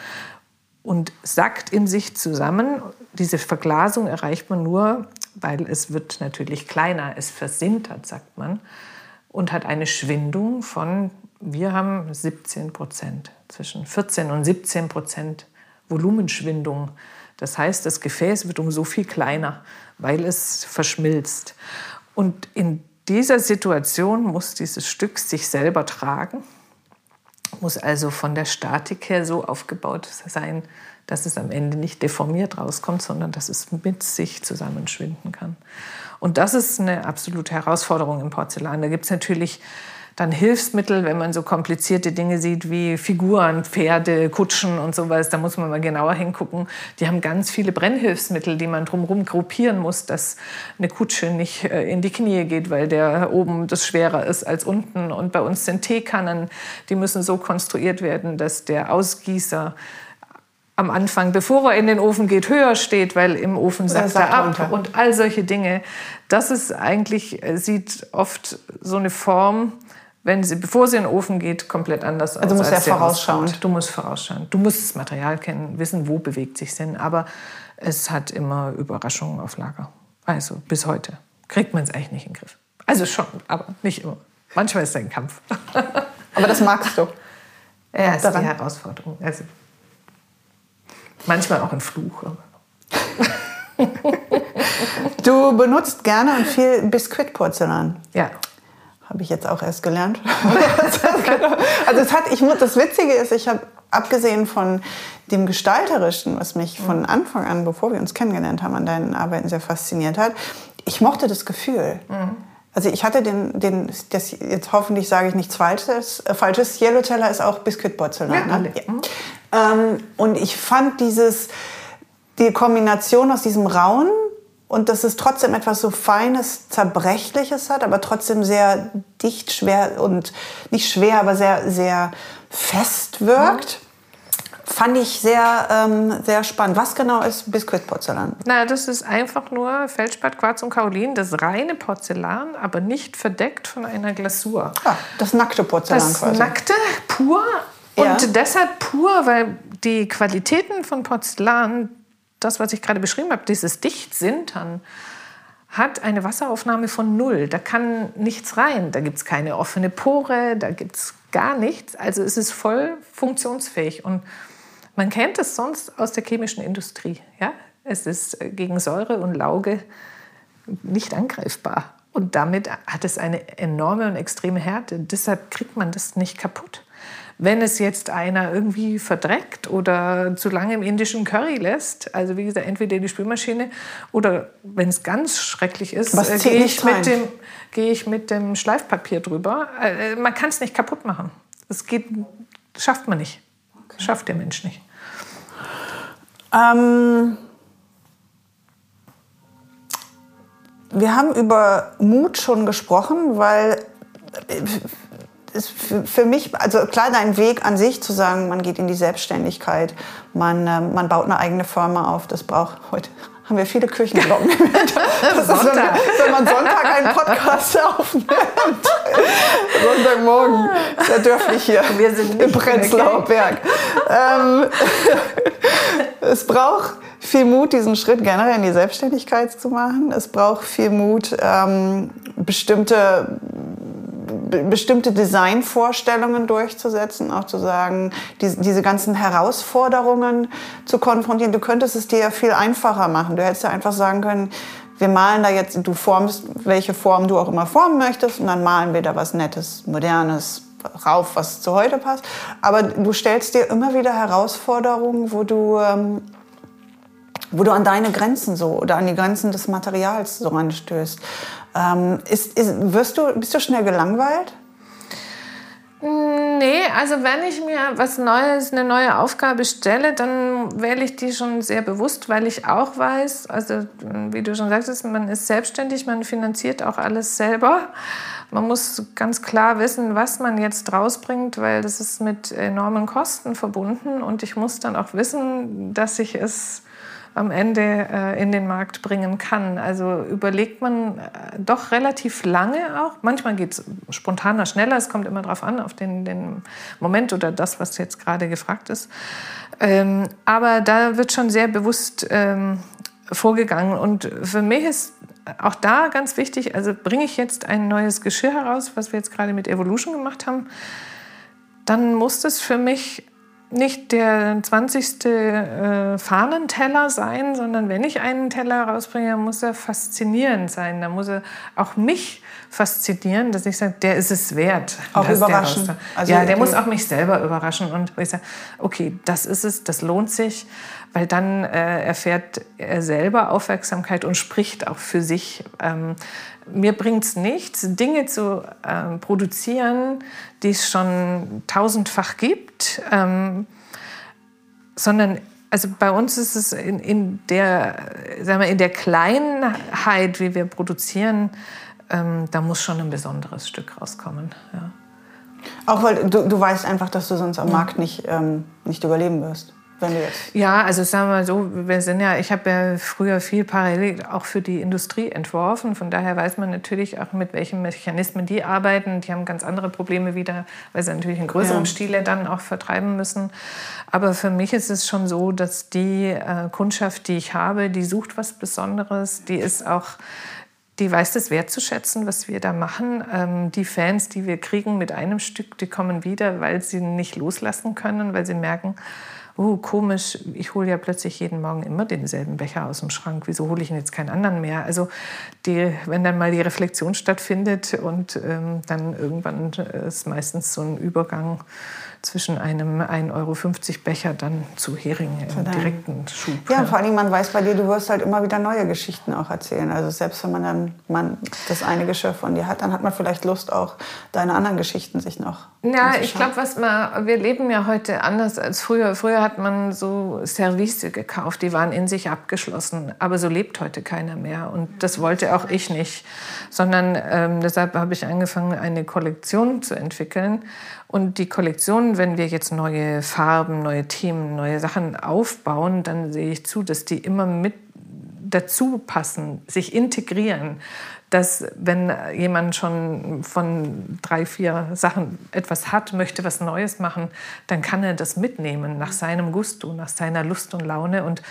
und sackt in sich zusammen. Diese Verglasung erreicht man nur, weil es wird natürlich kleiner, es versintert, sagt man, und hat eine Schwindung von, wir haben 17 Prozent, zwischen 14 und 17 Prozent Volumenschwindung. Das heißt, das Gefäß wird um so viel kleiner, weil es verschmilzt. Und in dieser Situation muss dieses Stück sich selber tragen muss also von der Statik her so aufgebaut sein, dass es am Ende nicht deformiert rauskommt, sondern dass es mit sich zusammenschwinden kann. Und das ist eine absolute Herausforderung im Porzellan. Da gibt es natürlich dann Hilfsmittel, wenn man so komplizierte Dinge sieht wie Figuren, Pferde, Kutschen und sowas, da muss man mal genauer hingucken. Die haben ganz viele Brennhilfsmittel, die man drumherum gruppieren muss, dass eine Kutsche nicht äh, in die Knie geht, weil der oben das schwerer ist als unten. Und bei uns sind Teekannen, die müssen so konstruiert werden, dass der Ausgießer am Anfang, bevor er in den Ofen geht, höher steht, weil im Ofen sackt er ab runter. und all solche Dinge. Das ist eigentlich, äh, sieht oft so eine Form, wenn sie, bevor sie in den Ofen geht, komplett anders also aus. Also musst ja vorausschauen. Du musst vorausschauen. Du musst das Material kennen, wissen, wo bewegt sich denn. Aber es hat immer Überraschungen auf Lager. Also bis heute kriegt man es eigentlich nicht in den Griff. Also schon, aber nicht immer. Manchmal ist es ein Kampf. aber das magst du. Ja, ist die Herausforderung. Also manchmal auch ein Fluch. du benutzt gerne und viel Biskuitporzellan. Ja. Habe ich jetzt auch erst gelernt. also es hat, ich, das Witzige ist, ich habe abgesehen von dem Gestalterischen, was mich von Anfang an, bevor wir uns kennengelernt haben, an deinen Arbeiten sehr fasziniert hat, ich mochte das Gefühl. Mhm. Also ich hatte den, den das, jetzt hoffentlich sage ich nichts Falsches, äh, Falsches. Yellowteller ist auch Biskuitporzellan. Ja, ne? ja. Ähm, und ich fand dieses, die Kombination aus diesem Rauen und dass es trotzdem etwas so Feines, Zerbrechliches hat, aber trotzdem sehr dicht, schwer und nicht schwer, aber sehr, sehr fest wirkt. Mhm. Fand ich sehr, ähm, sehr spannend. Was genau ist Biskuitporzellan? Na, das ist einfach nur Feldspat, Quarz und Kaolin, das reine Porzellan, aber nicht verdeckt von einer Glasur. Ah, das nackte Porzellan das quasi. Das nackte, pur. Und ja. deshalb pur, weil die Qualitäten von Porzellan das, was ich gerade beschrieben habe, dieses Dichtsintern, hat eine Wasseraufnahme von null. Da kann nichts rein. Da gibt es keine offene Pore, da gibt es gar nichts. Also es ist voll funktionsfähig. Und Man kennt es sonst aus der chemischen Industrie. Ja? Es ist gegen Säure und Lauge nicht angreifbar. Und damit hat es eine enorme und extreme Härte. Deshalb kriegt man das nicht kaputt. Wenn es jetzt einer irgendwie verdreckt oder zu lange im indischen Curry lässt, also wie gesagt, entweder die Spülmaschine oder wenn es ganz schrecklich ist, äh, gehe ich, mit dem, geh ich mit dem Schleifpapier drüber. Äh, man kann es nicht kaputt machen. Das geht, schafft man nicht. Okay. Schafft der Mensch nicht. Ähm, wir haben über Mut schon gesprochen, weil ist für, mich, also klar, dein Weg an sich zu sagen, man geht in die Selbstständigkeit, man, äh, man baut eine eigene Firma auf, das braucht heute. Haben wir viele Kirchenglocken. Das ist, wenn, wenn man Sonntag einen Podcast aufnimmt. Sonntagmorgen. Sehr dürflich hier wir sind im Prenzlauer Berg. Ähm, es braucht viel Mut, diesen Schritt generell in die Selbstständigkeit zu machen. Es braucht viel Mut, ähm, bestimmte bestimmte Designvorstellungen durchzusetzen, auch zu sagen, die, diese ganzen Herausforderungen zu konfrontieren. Du könntest es dir ja viel einfacher machen. Du hättest ja einfach sagen können, wir malen da jetzt, du formst, welche Form du auch immer formen möchtest, und dann malen wir da was Nettes, Modernes rauf, was zu heute passt. Aber du stellst dir immer wieder Herausforderungen, wo du, ähm, wo du an deine Grenzen so oder an die Grenzen des Materials so anstößt. Ähm, ist, ist, wirst du, bist du schnell gelangweilt? Nee, also wenn ich mir was Neues, eine neue Aufgabe stelle, dann wähle ich die schon sehr bewusst, weil ich auch weiß, also wie du schon sagtest, man ist selbstständig, man finanziert auch alles selber. Man muss ganz klar wissen, was man jetzt rausbringt, weil das ist mit enormen Kosten verbunden und ich muss dann auch wissen, dass ich es am Ende äh, in den Markt bringen kann. Also überlegt man äh, doch relativ lange auch. Manchmal geht es spontaner, schneller. Es kommt immer darauf an, auf den, den Moment oder das, was jetzt gerade gefragt ist. Ähm, aber da wird schon sehr bewusst ähm, vorgegangen. Und für mich ist auch da ganz wichtig, also bringe ich jetzt ein neues Geschirr heraus, was wir jetzt gerade mit Evolution gemacht haben, dann muss das für mich nicht der 20. Äh, Fahnenteller sein, sondern wenn ich einen Teller rausbringe, muss er faszinierend sein. Da muss er auch mich faszinieren, dass ich sage, der ist es wert. Auch überraschen. Der also ja, der muss auch mich selber überraschen. Und ich sage, okay, das ist es, das lohnt sich, weil dann äh, erfährt er selber Aufmerksamkeit und spricht auch für sich. Ähm, mir bringt es nichts, Dinge zu äh, produzieren, die es schon tausendfach gibt, ähm, sondern also bei uns ist es in, in, der, sagen wir, in der Kleinheit, wie wir produzieren, ähm, da muss schon ein besonderes Stück rauskommen. Ja. Auch weil du, du weißt einfach, dass du sonst am. Markt nicht, ähm, nicht überleben wirst. Wenn du jetzt ja, also sagen wir mal so, wir sind ja, ich habe ja früher viel parallel auch für die Industrie entworfen. Von daher weiß man natürlich auch, mit welchen Mechanismen die arbeiten. Die haben ganz andere Probleme wieder, weil sie natürlich in größerem ja. Stile dann auch vertreiben müssen. Aber für mich ist es schon so, dass die äh, Kundschaft, die ich habe, die sucht was Besonderes. Die ist auch die weiß das wertzuschätzen, was wir da machen. Ähm, die Fans, die wir kriegen mit einem Stück, die kommen wieder, weil sie nicht loslassen können, weil sie merken, oh komisch, ich hole ja plötzlich jeden Morgen immer denselben Becher aus dem Schrank, wieso hole ich ihn jetzt keinen anderen mehr? Also die, wenn dann mal die Reflexion stattfindet und ähm, dann irgendwann ist meistens so ein Übergang zwischen einem 1,50 Euro Becher dann zu Hering im direkten Schub. Ja, ja, vor allem man weiß bei dir, du wirst halt immer wieder neue Geschichten auch erzählen. Also selbst wenn man dann man das eine Geschirr von dir hat, dann hat man vielleicht Lust auch deine anderen Geschichten sich noch. Ja, ich glaube, was man, wir leben ja heute anders als früher. Früher hat man so Service gekauft, die waren in sich abgeschlossen. Aber so lebt heute keiner mehr. Und das wollte auch ich nicht. Sondern ähm, deshalb habe ich angefangen, eine Kollektion zu entwickeln. Und die Kollektion, wenn wir jetzt neue Farben, neue Themen, neue Sachen aufbauen, dann sehe ich zu, dass die immer mit dazu passen, sich integrieren. dass wenn jemand schon von drei, vier Sachen etwas hat, möchte was Neues machen, dann kann er das mitnehmen nach seinem Gusto, nach seiner Lust und Laune und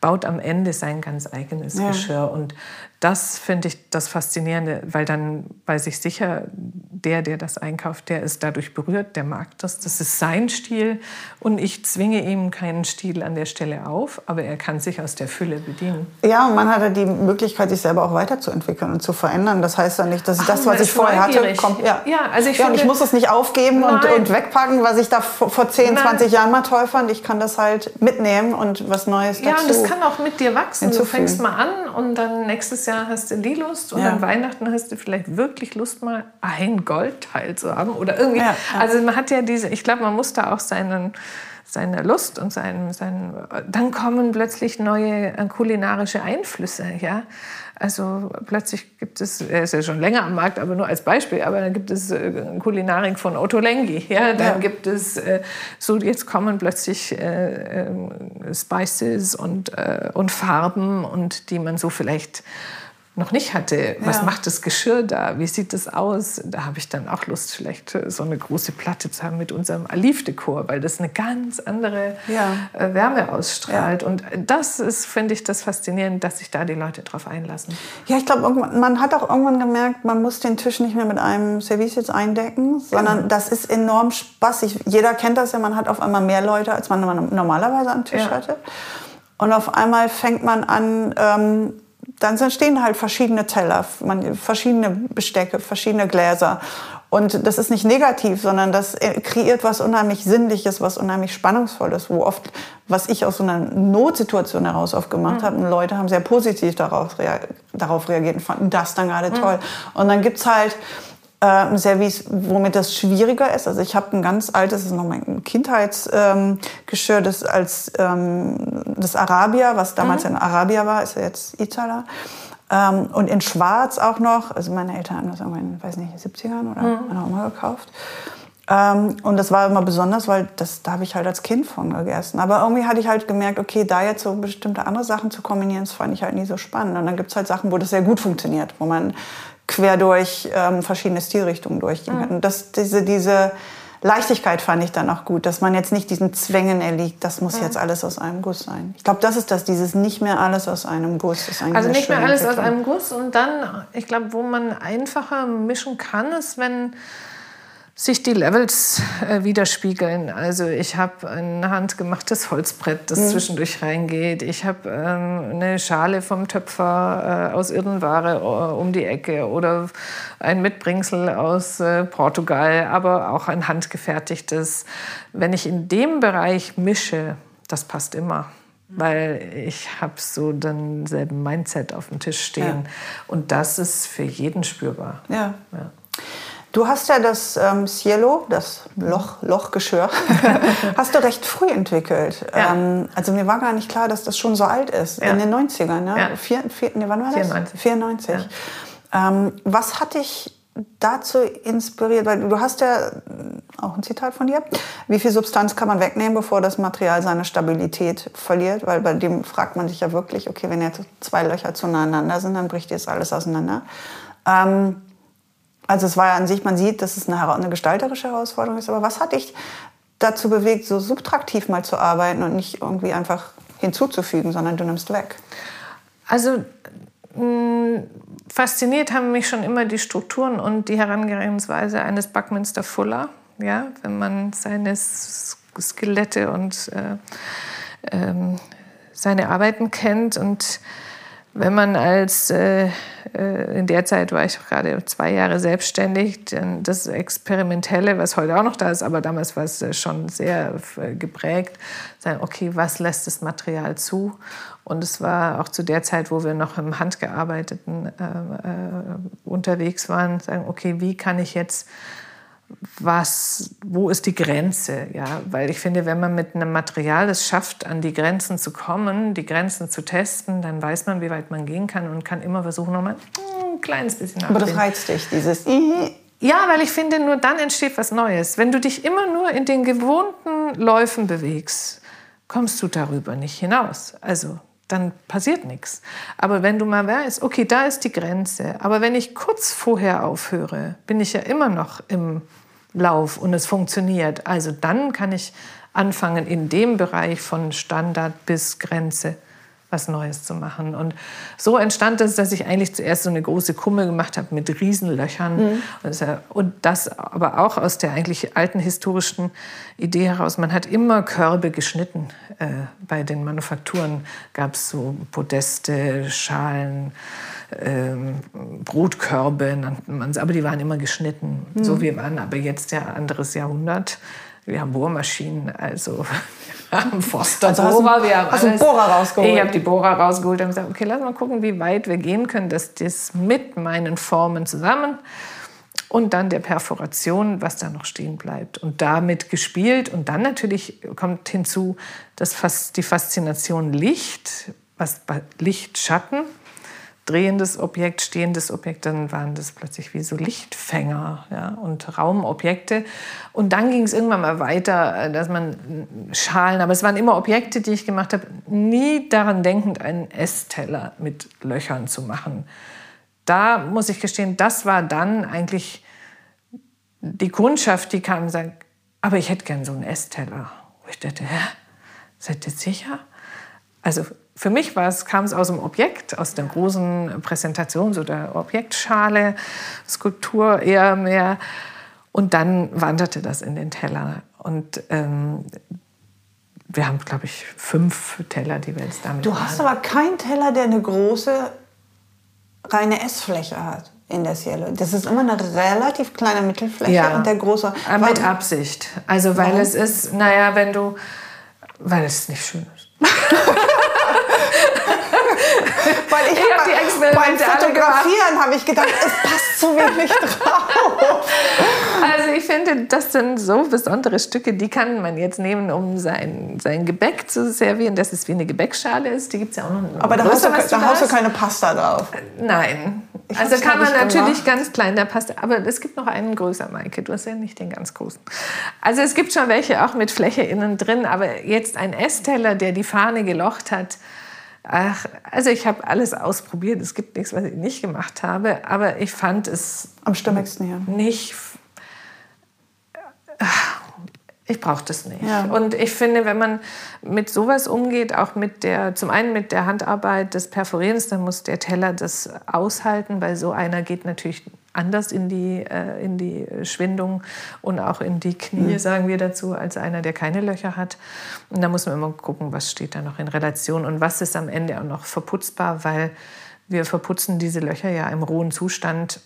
baut am Ende sein ganz eigenes ja. Geschirr. Und das finde ich das Faszinierende, weil dann weiß ich sicher, der, der das einkauft, der ist dadurch berührt, der mag das, das ist sein Stil und ich zwinge ihm keinen Stil an der Stelle auf, aber er kann sich aus der Fülle bedienen. Ja, und man hat ja die Möglichkeit, sich selber auch weiterzuentwickeln und zu verändern. Das heißt ja nicht, dass Ach, das, was ich vorher hatte, kommt. Ja, ja also ich, ja, und ich muss es nicht aufgeben und, und, wegpacken, was ich da vor, vor 10, Nein. 20 Jahren mal toll fand. Ich kann das halt mitnehmen und was Neues dazu Ja, und das kann auch mit dir wachsen. Du fängst mal an und dann nächstes Jahr hast du die Lust und ja. an Weihnachten hast du vielleicht wirklich Lust, mal ein Goldteil zu haben oder irgendwie. Ja, ja. Also man hat ja diese, ich glaube, man muss da auch seinen seine Lust und sein, sein, dann kommen plötzlich neue äh, kulinarische Einflüsse, ja. Also plötzlich gibt es, er ist ja schon länger am Markt, aber nur als Beispiel, aber dann gibt es äh, Kulinarik von Otto Lengi, ja, dann ja. gibt es äh, so jetzt kommen plötzlich äh, äh, Spices und, äh, und Farben und die man so vielleicht noch nicht hatte. Was ja. macht das Geschirr da? Wie sieht das aus? Da habe ich dann auch Lust, vielleicht äh, so eine große Platte zu haben mit unserem Alif-Dekor, weil das eine ganz andere ja. Äh, Wärme ausstrahlt. Ja. Und das ist, finde ich, das Faszinierende, dass sich da die Leute drauf einlassen. Ja, ich glaube, man hat auch irgendwann gemerkt, man muss den Tisch nicht mehr mit einem Service jetzt eindecken, sondern genau. das ist enorm spaßig. Jeder kennt das ja, man hat auf einmal mehr Leute, als man normalerweise am Tisch hatte. Und auf einmal fängt man an, ähm, dann stehen halt verschiedene Teller, verschiedene Bestecke, verschiedene Gläser. Und das ist nicht negativ, sondern das äh, kreiert was unheimlich Sinnliches, was unheimlich Spannungsvolles, wo oft, was ich aus so einer Notsituation heraus oft gemacht mhm. habe, und Leute haben sehr positiv darauf, rea darauf reagiert und fanden das dann gerade mhm. toll. Und dann gibt's halt äh, ein Service, womit das schwieriger ist. Also ich habe ein ganz altes, das ist noch mein Kindheitsgeschirr, ähm, das als ähm, das Arabia, was damals mhm. in Arabia war, ist ja jetzt Itala. Ähm, und in Schwarz auch noch. Also meine Eltern haben das irgendwann, weiß nicht, 70ern oder mhm. meine Oma gekauft. Ähm, und das war immer besonders, weil das, da habe ich halt als Kind von gegessen. Aber irgendwie hatte ich halt gemerkt, okay, da jetzt so bestimmte andere Sachen zu kombinieren, das fand ich halt nie so spannend. Und dann gibt es halt Sachen, wo das sehr gut funktioniert, wo man quer durch ähm, verschiedene Stilrichtungen durchgehen mhm. kann. Und das, diese, diese Leichtigkeit fand ich dann auch gut, dass man jetzt nicht diesen Zwängen erliegt, das muss mhm. jetzt alles aus einem Guss sein. Ich glaube, das ist das, dieses nicht mehr alles aus einem Guss. Ist also nicht mehr alles aus einem Guss und dann, ich glaube, wo man einfacher mischen kann, ist, wenn sich die Levels äh, widerspiegeln. Also ich habe ein handgemachtes Holzbrett, das mhm. zwischendurch reingeht. Ich habe ähm, eine Schale vom Töpfer äh, aus Irdenware um die Ecke oder ein Mitbringsel aus äh, Portugal, aber auch ein handgefertigtes. Wenn ich in dem Bereich mische, das passt immer weil ich habe so denselben Mindset auf dem Tisch stehen. Ja. Und das ist für jeden spürbar. Ja. ja. Du hast ja das ähm, Cielo, das Loch, Lochgeschirr, hast du recht früh entwickelt. Ja. Ähm, also mir war gar nicht klar, dass das schon so alt ist, ja. in den 90ern. Ne? Ja. Vier, vier, nee, wann war das? 94. 94. Ja. Ähm, was hat dich dazu inspiriert? Weil du hast ja auch ein Zitat von dir. Wie viel Substanz kann man wegnehmen, bevor das Material seine Stabilität verliert? Weil bei dem fragt man sich ja wirklich, okay, wenn jetzt zwei Löcher zueinander sind, dann bricht jetzt alles auseinander. Ähm, also es war ja an sich, man sieht, dass es eine, eine gestalterische Herausforderung ist. Aber was hat dich dazu bewegt, so subtraktiv mal zu arbeiten und nicht irgendwie einfach hinzuzufügen, sondern du nimmst weg? Also mh, fasziniert haben mich schon immer die Strukturen und die Herangehensweise eines Buckminster Fuller. Ja, wenn man seine Skelette und äh, ähm, seine Arbeiten kennt und wenn man als, äh, äh, in der Zeit war ich gerade zwei Jahre selbstständig, das Experimentelle, was heute auch noch da ist, aber damals war es äh, schon sehr äh, geprägt, sagen, okay, was lässt das Material zu? Und es war auch zu der Zeit, wo wir noch im Handgearbeiteten äh, unterwegs waren, sagen, okay, wie kann ich jetzt was, wo ist die Grenze? Ja, weil ich finde, wenn man mit einem Material es schafft, an die Grenzen zu kommen, die Grenzen zu testen, dann weiß man, wie weit man gehen kann und kann immer versuchen, nochmal ein kleines bisschen Aber das reizt dich, dieses. Ja, weil ich finde, nur dann entsteht was Neues. Wenn du dich immer nur in den gewohnten Läufen bewegst, kommst du darüber nicht hinaus. Also dann passiert nichts. Aber wenn du mal weißt, okay, da ist die Grenze, aber wenn ich kurz vorher aufhöre, bin ich ja immer noch im Lauf und es funktioniert. Also dann kann ich anfangen, in dem Bereich von Standard bis Grenze was Neues zu machen. Und so entstand es, dass ich eigentlich zuerst so eine große Kumme gemacht habe mit Riesenlöchern. Mhm. Und das aber auch aus der eigentlich alten historischen Idee heraus. Man hat immer Körbe geschnitten. Äh, bei den Manufakturen gab es so Podeste, Schalen, ähm, Brotkörbe nannten man es. Aber die waren immer geschnitten. Mhm. So wie waren aber jetzt ja anderes Jahrhundert. Wir haben Bohrmaschinen, also wir haben Forster also Bohrer, wir haben hast alles. Bohrer rausgeholt? Ich habe die Bohrer rausgeholt und gesagt, okay, lass mal gucken, wie weit wir gehen können, dass das mit meinen Formen zusammen und dann der Perforation, was da noch stehen bleibt. Und damit gespielt. Und dann natürlich kommt hinzu dass die Faszination Licht, was Licht, Schatten drehendes Objekt, stehendes Objekt, dann waren das plötzlich wie so Lichtfänger ja, und Raumobjekte. Und dann ging es irgendwann mal weiter, äh, dass man Schalen, aber es waren immer Objekte, die ich gemacht habe, nie daran denkend, einen Essteller mit Löchern zu machen. Da muss ich gestehen, das war dann eigentlich die Kundschaft, die kam und sagte, aber ich hätte gern so einen Essteller. Wo ich dachte, hä, seid ihr sicher? Also für mich kam es aus dem Objekt, aus der großen Präsentations- oder Objektschale, Skulptur eher mehr. Und dann wanderte das in den Teller. Und ähm, wir haben, glaube ich, fünf Teller, die wir jetzt damit Du hast aber keinen Teller, der eine große, reine Essfläche hat in der Cielo. Das ist immer eine relativ kleine Mittelfläche ja, und der große. Warum? Mit Absicht. Also, weil Warum? es ist, naja, wenn du, weil es nicht schön ist. Weil ich, ich habe die Experimente beim Fotografieren habe ich gedacht, es passt zu wenig drauf. Also ich finde, das sind so besondere Stücke, die kann man jetzt nehmen, um sein, sein Gebäck zu servieren, dass es wie eine Gebäckschale ist. Die gibt es ja auch noch. Aber da, hast du, da hast du keine Pasta drauf. Nein. Ich also kann man natürlich gemacht. ganz klein der Pasta, aber es gibt noch einen größer, Maike. Du hast ja nicht den ganz großen. Also es gibt schon welche auch mit Fläche innen drin, aber jetzt ein Essteller, der die Fahne gelocht hat, Ach, also ich habe alles ausprobiert. Es gibt nichts, was ich nicht gemacht habe. Aber ich fand es am stimmigsten ja. nicht. Ich brauche das nicht. Ja. Und ich finde, wenn man mit sowas umgeht, auch mit der, zum einen mit der Handarbeit des Perforierens, dann muss der Teller das aushalten, weil so einer geht natürlich anders in die, äh, in die Schwindung und auch in die Knie, mhm. sagen wir dazu, als einer, der keine Löcher hat. Und da muss man immer gucken, was steht da noch in Relation und was ist am Ende auch noch verputzbar, weil wir verputzen diese Löcher ja im rohen Zustand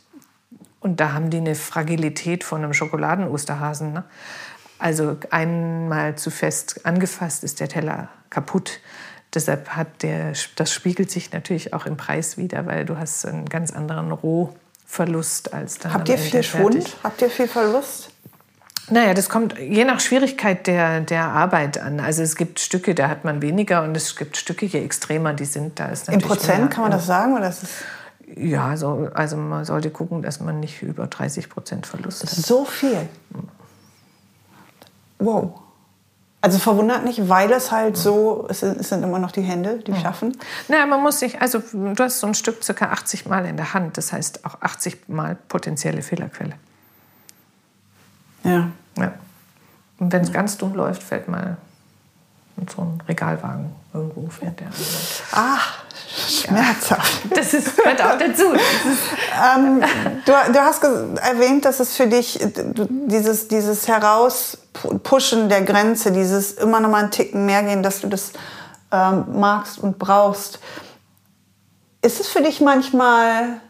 und da haben die eine Fragilität von einem Schokoladen-Osterhasen. Ne? Also einmal zu fest angefasst ist der Teller kaputt. Deshalb hat der, das spiegelt sich natürlich auch im Preis wieder, weil du hast einen ganz anderen Roh Verlust als dann. Habt ihr viel Schwund? Habt ihr viel Verlust? Naja, das kommt je nach Schwierigkeit der, der Arbeit an. Also es gibt Stücke, da hat man weniger und es gibt Stücke, je extremer die sind, da ist In Prozent mehr, kann man das sagen? Oder ist es ja, so, also man sollte gucken, dass man nicht über 30 Prozent Verlust hat. So viel? Wow. Also verwundert nicht, weil es halt so, es sind immer noch die Hände, die schaffen. Naja, man muss sich, also du hast so ein Stück circa 80 Mal in der Hand, das heißt auch 80 Mal potenzielle Fehlerquelle. Ja. ja. Und wenn es ganz dumm läuft, fällt mal so ein Regalwagen irgendwo fährt der. Ach, schmerzhaft. Ja, das ist, gehört auch dazu. ähm, du, du, hast erwähnt, dass es für dich dieses, dieses Herauspushen der Grenze, dieses immer noch mal einen Ticken mehr gehen, dass du das ähm, magst und brauchst. Ist es für dich manchmal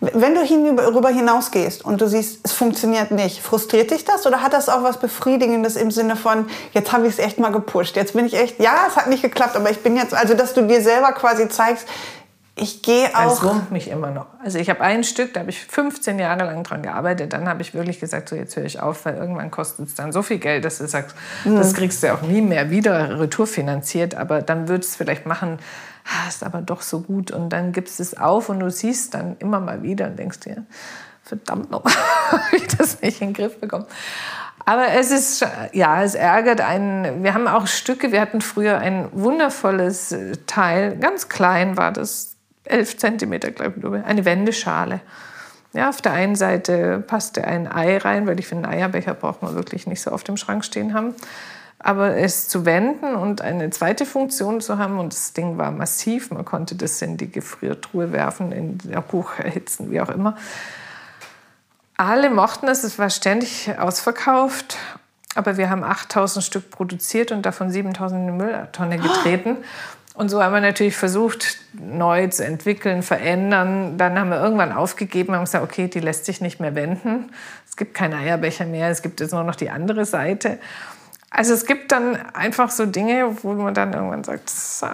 wenn du darüber hinausgehst und du siehst, es funktioniert nicht, frustriert dich das oder hat das auch was Befriedigendes im Sinne von, jetzt habe ich es echt mal gepusht, jetzt bin ich echt, ja, es hat nicht geklappt, aber ich bin jetzt, also dass du dir selber quasi zeigst, ich gehe auch. Es wurmt mich immer noch. Also ich habe ein Stück, da habe ich 15 Jahre lang dran gearbeitet. Dann habe ich wirklich gesagt, so jetzt höre ich auf, weil irgendwann kostet es dann so viel Geld, dass du sagst, mhm. das kriegst du ja auch nie mehr wieder retourfinanziert. Aber dann würdest du es vielleicht machen, ah, ist aber doch so gut. Und dann gibst du es auf und du siehst dann immer mal wieder und denkst dir, verdammt noch, habe ich das nicht in den Griff bekommen. Aber es ist, ja, es ärgert einen. Wir haben auch Stücke, wir hatten früher ein wundervolles Teil, ganz klein war das, elf Zentimeter, glaube ich, eine Wendeschale. Ja, auf der einen Seite passte ein Ei rein, weil ich finde, einen Eierbecher braucht man wirklich nicht so oft im Schrank stehen haben. Aber es zu wenden und eine zweite Funktion zu haben, und das Ding war massiv, man konnte das in die Gefriertruhe werfen, in der Kuch erhitzen, wie auch immer. Alle mochten es, es war ständig ausverkauft, aber wir haben 8000 Stück produziert und davon 7000 in die Mülltonne getreten. Und so haben wir natürlich versucht, neu zu entwickeln, verändern. Dann haben wir irgendwann aufgegeben und gesagt, okay, die lässt sich nicht mehr wenden. Es gibt keine Eierbecher mehr, es gibt jetzt nur noch die andere Seite. Also es gibt dann einfach so Dinge, wo man dann irgendwann sagt, so.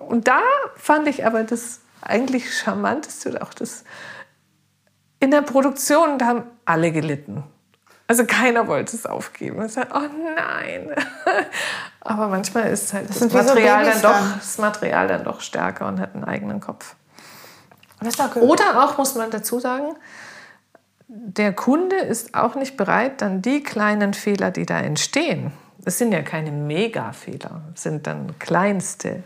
und da fand ich aber das eigentlich charmanteste oder auch das in der Produktion, da haben alle gelitten. Also keiner wollte es aufgeben. Es sagt, oh nein. Aber manchmal ist halt das, das Material, dann doch, das Material dann doch stärker und hat einen eigenen Kopf. Oder auch, muss man dazu sagen, der Kunde ist auch nicht bereit, dann die kleinen Fehler, die da entstehen, es sind ja keine Mega-Fehler, es sind dann kleinste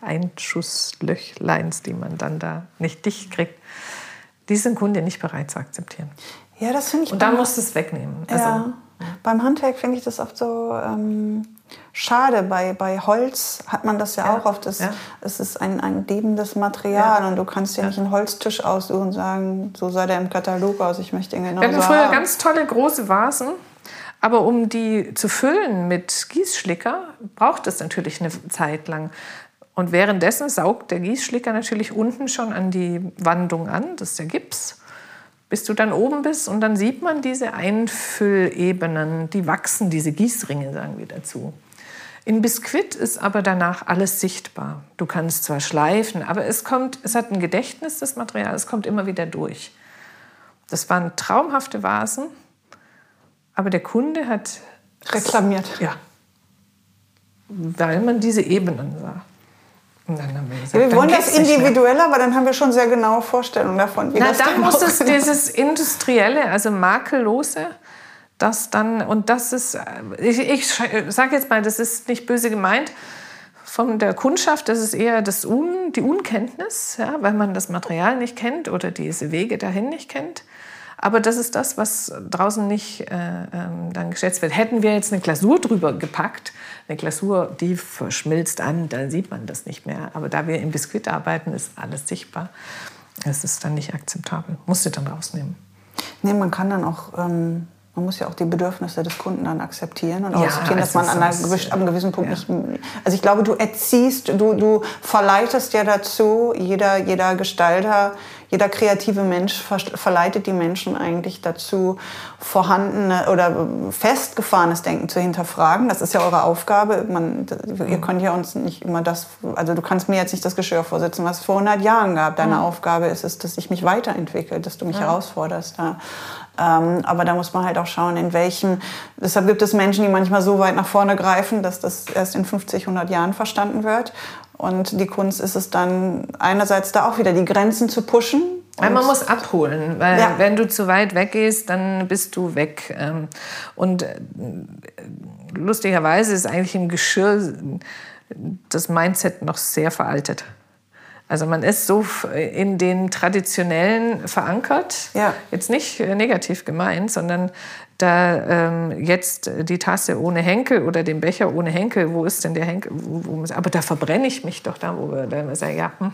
Einschusslöchleins, die man dann da nicht dicht kriegt, die ein Kunde nicht bereit zu akzeptieren. Ja, das finde ich. Und dann musst du es wegnehmen. Also, ja. Beim Handwerk finde ich das oft so ähm, schade. Bei, bei Holz hat man das ja, ja. auch oft. Das, ja. Es ist ein, ein lebendes Material ja. und du kannst dir nicht einen Holztisch aussuchen und sagen, so sah der im Katalog aus, ich möchte ihn genau Wir hatten früher haben. ganz tolle große Vasen. Aber um die zu füllen mit Gießschlicker, braucht es natürlich eine Zeit lang. Und währenddessen saugt der Gießschlicker natürlich unten schon an die Wandung an, das ist der Gips bis du dann oben bist und dann sieht man diese Einfüllebenen, die wachsen, diese Gießringe sagen wir dazu. In Biskuit ist aber danach alles sichtbar. Du kannst zwar schleifen, aber es kommt, es hat ein Gedächtnis, das Material, es kommt immer wieder durch. Das waren traumhafte Vasen, aber der Kunde hat reklamiert. Ja, weil man diese Ebenen sah. Und dann haben wir gesagt, ja, wir wollen das individuell, aber dann haben wir schon sehr genaue Vorstellungen davon, wie Na, das dann muss es dieses industrielle, also makellose, das dann und das ist, ich, ich sage jetzt mal, das ist nicht böse gemeint von der Kundschaft, das ist eher das Un, die Unkenntnis, ja, weil man das Material nicht kennt oder diese Wege dahin nicht kennt. Aber das ist das, was draußen nicht äh, ähm, dann geschätzt wird. Hätten wir jetzt eine Glasur drüber gepackt, eine Glasur, die verschmilzt an, dann sieht man das nicht mehr. Aber da wir im Biskuit arbeiten, ist alles sichtbar. Es ist dann nicht akzeptabel. Musst du dann rausnehmen. Nee, man kann dann auch ähm, man muss ja auch die Bedürfnisse des Kunden dann akzeptieren und ja, akzeptieren, dass man an einem gewissen, gewissen Punkt ja. nicht. Also ich glaube, du erziehst, du, du verleitest ja dazu, jeder, jeder Gestalter, jeder kreative Mensch verleitet die Menschen eigentlich dazu, vorhandene oder festgefahrenes Denken zu hinterfragen. Das ist ja eure Aufgabe. Man, ihr könnt ja uns nicht immer das, also du kannst mir jetzt nicht das Geschirr vorsetzen, was es vor 100 Jahren gab. Deine mhm. Aufgabe ist es, dass ich mich weiterentwickle, dass du mich ja. herausforderst. Ja. Ähm, aber da muss man halt auch schauen, in welchem. Deshalb gibt es Menschen, die manchmal so weit nach vorne greifen, dass das erst in 50, 100 Jahren verstanden wird. Und die Kunst ist es dann einerseits da auch wieder die Grenzen zu pushen. Weil man muss abholen, weil ja. wenn du zu weit weggehst, dann bist du weg. Ähm, und äh, lustigerweise ist eigentlich im Geschirr das Mindset noch sehr veraltet. Also man ist so in den traditionellen verankert, ja. jetzt nicht äh, negativ gemeint, sondern da ähm, jetzt die Tasse ohne Henkel oder den Becher ohne Henkel, wo ist denn der Henkel? Wo, wo, aber da verbrenne ich mich doch da, wo wir dann sagen, ja, hm,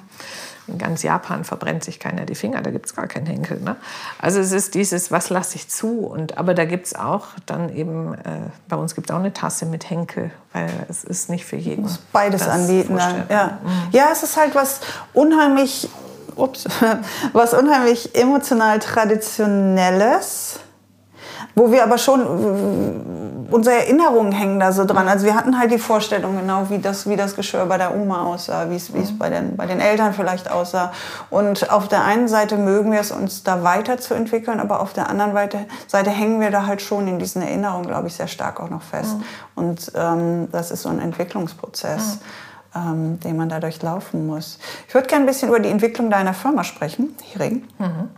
in ganz Japan verbrennt sich keiner die Finger, da gibt es gar keinen Henkel. Ne? Also es ist dieses, was lasse ich zu? Und, aber da gibt es auch dann eben, äh, bei uns gibt es auch eine Tasse mit Henkel, weil es ist nicht für jeden. Muss beides anbieten. Dann, ja. Mhm. ja, es ist halt was unheimlich, ups, was unheimlich emotional Traditionelles wo wir aber schon, unsere Erinnerungen hängen da so dran. Also wir hatten halt die Vorstellung genau, wie das, wie das Geschirr bei der Oma aussah, wie es, es bei, den, bei den Eltern vielleicht aussah. Und auf der einen Seite mögen wir es uns da weiterzuentwickeln, aber auf der anderen Seite, Seite hängen wir da halt schon in diesen Erinnerungen, glaube ich, sehr stark auch noch fest. Mhm. Und ähm, das ist so ein Entwicklungsprozess. Mhm. Ähm, den man dadurch laufen muss. Ich würde gerne ein bisschen über die Entwicklung deiner Firma sprechen, Hering. Mhm.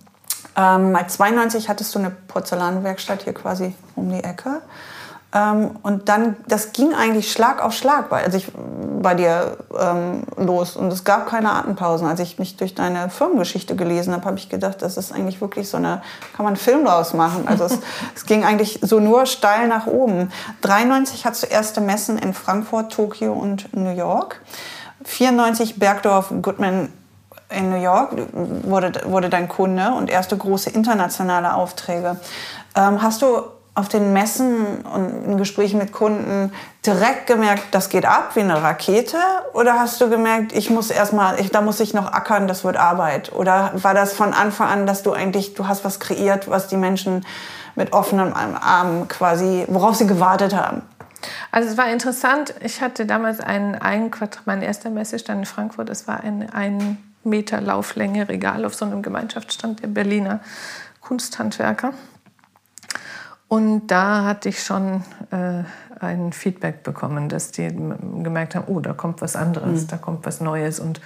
Ähm, als 92 hattest du eine Porzellanwerkstatt hier quasi um die Ecke. Ähm, und dann, das ging eigentlich Schlag auf Schlag bei, also ich, bei dir ähm, los. Und es gab keine Atempausen. Als ich mich durch deine Firmengeschichte gelesen habe, habe ich gedacht, das ist eigentlich wirklich so eine, kann man einen Film draus machen. Also es, es ging eigentlich so nur steil nach oben. 93 hast du erste Messen in Frankfurt, Tokio und New York. 94 Bergdorf Goodman in New York wurde, wurde dein Kunde und erste große internationale Aufträge. Ähm, hast du auf den Messen und in Gesprächen mit Kunden direkt gemerkt, das geht ab wie eine Rakete? Oder hast du gemerkt, ich muss erstmal, da muss ich noch ackern, das wird Arbeit? Oder war das von Anfang an, dass du eigentlich, du hast was kreiert, was die Menschen mit offenen Armen quasi, worauf sie gewartet haben? Also es war interessant. Ich hatte damals einen, einen mein erster Messestand in Frankfurt, es war ein, ein Meter Lauflänge Regal auf so einem Gemeinschaftsstand der Berliner Kunsthandwerker. Und da hatte ich schon äh, ein Feedback bekommen, dass die gemerkt haben, oh, da kommt was anderes, mhm. da kommt was Neues. Und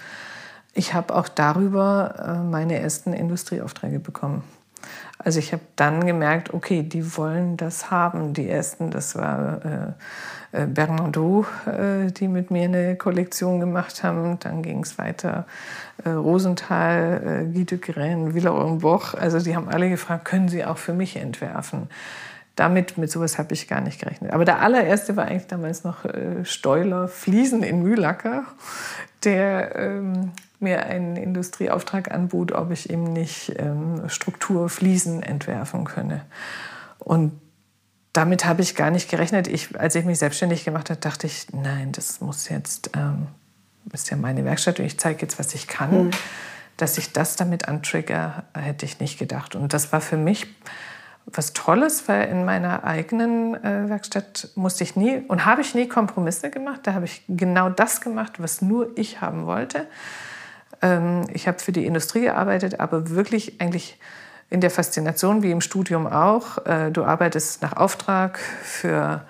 ich habe auch darüber äh, meine ersten Industrieaufträge bekommen. Also ich habe dann gemerkt, okay, die wollen das haben. Die ersten, das war äh, äh Bernardo, äh, die mit mir eine Kollektion gemacht haben. Dann ging es weiter äh, Rosenthal, äh, Guy de Guerin, Villeroy-Boch. Also die haben alle gefragt, können Sie auch für mich entwerfen? damit, mit sowas habe ich gar nicht gerechnet. Aber der allererste war eigentlich damals noch äh, Steuler Fliesen in Mühlacker, der ähm, mir einen Industrieauftrag anbot, ob ich ihm nicht ähm, Strukturfliesen entwerfen könne. Und damit habe ich gar nicht gerechnet. Ich, als ich mich selbstständig gemacht habe, dachte ich, nein, das muss jetzt, ähm, ist ja meine Werkstatt und ich zeige jetzt, was ich kann. Mhm. Dass ich das damit antrigger, hätte ich nicht gedacht. Und das war für mich was Tolles, weil in meiner eigenen äh, Werkstatt musste ich nie und habe ich nie Kompromisse gemacht. Da habe ich genau das gemacht, was nur ich haben wollte. Ähm, ich habe für die Industrie gearbeitet, aber wirklich eigentlich in der Faszination wie im Studium auch. Äh, du arbeitest nach Auftrag für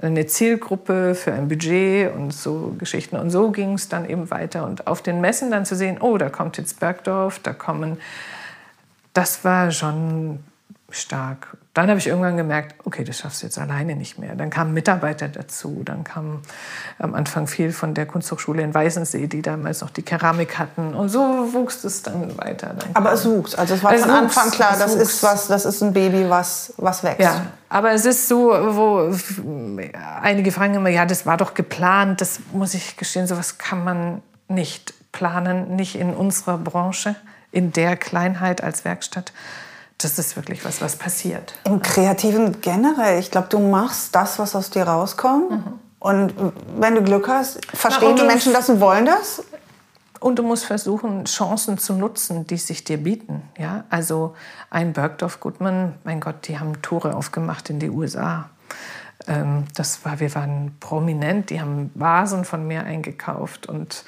eine Zielgruppe, für ein Budget und so Geschichten. Und so ging es dann eben weiter. Und auf den Messen dann zu sehen, oh, da kommt jetzt Bergdorf, da kommen, das war schon stark. Dann habe ich irgendwann gemerkt, okay, das schaffst du jetzt alleine nicht mehr. Dann kamen Mitarbeiter dazu, dann kam am Anfang viel von der Kunsthochschule in Weißensee, die damals noch die Keramik hatten. Und so wuchs es dann weiter. Dann aber es wuchs, also es war es von wuchs, Anfang klar, das ist was, das ist ein Baby, was, was wächst. Ja, aber es ist so, wo einige fragen immer, ja, das war doch geplant, das muss ich gestehen, sowas kann man nicht planen, nicht in unserer Branche, in der Kleinheit als Werkstatt das ist wirklich was, was passiert. Im Kreativen generell. Ich glaube, du machst das, was aus dir rauskommt. Mhm. Und wenn du Glück hast, verstehen die Menschen das und wollen das? Und du musst versuchen, Chancen zu nutzen, die sich dir bieten. Ja? Also ein Bergdorf Goodman, mein Gott, die haben Tore aufgemacht in die USA. Ähm, das war, wir waren prominent, die haben Vasen von mir eingekauft und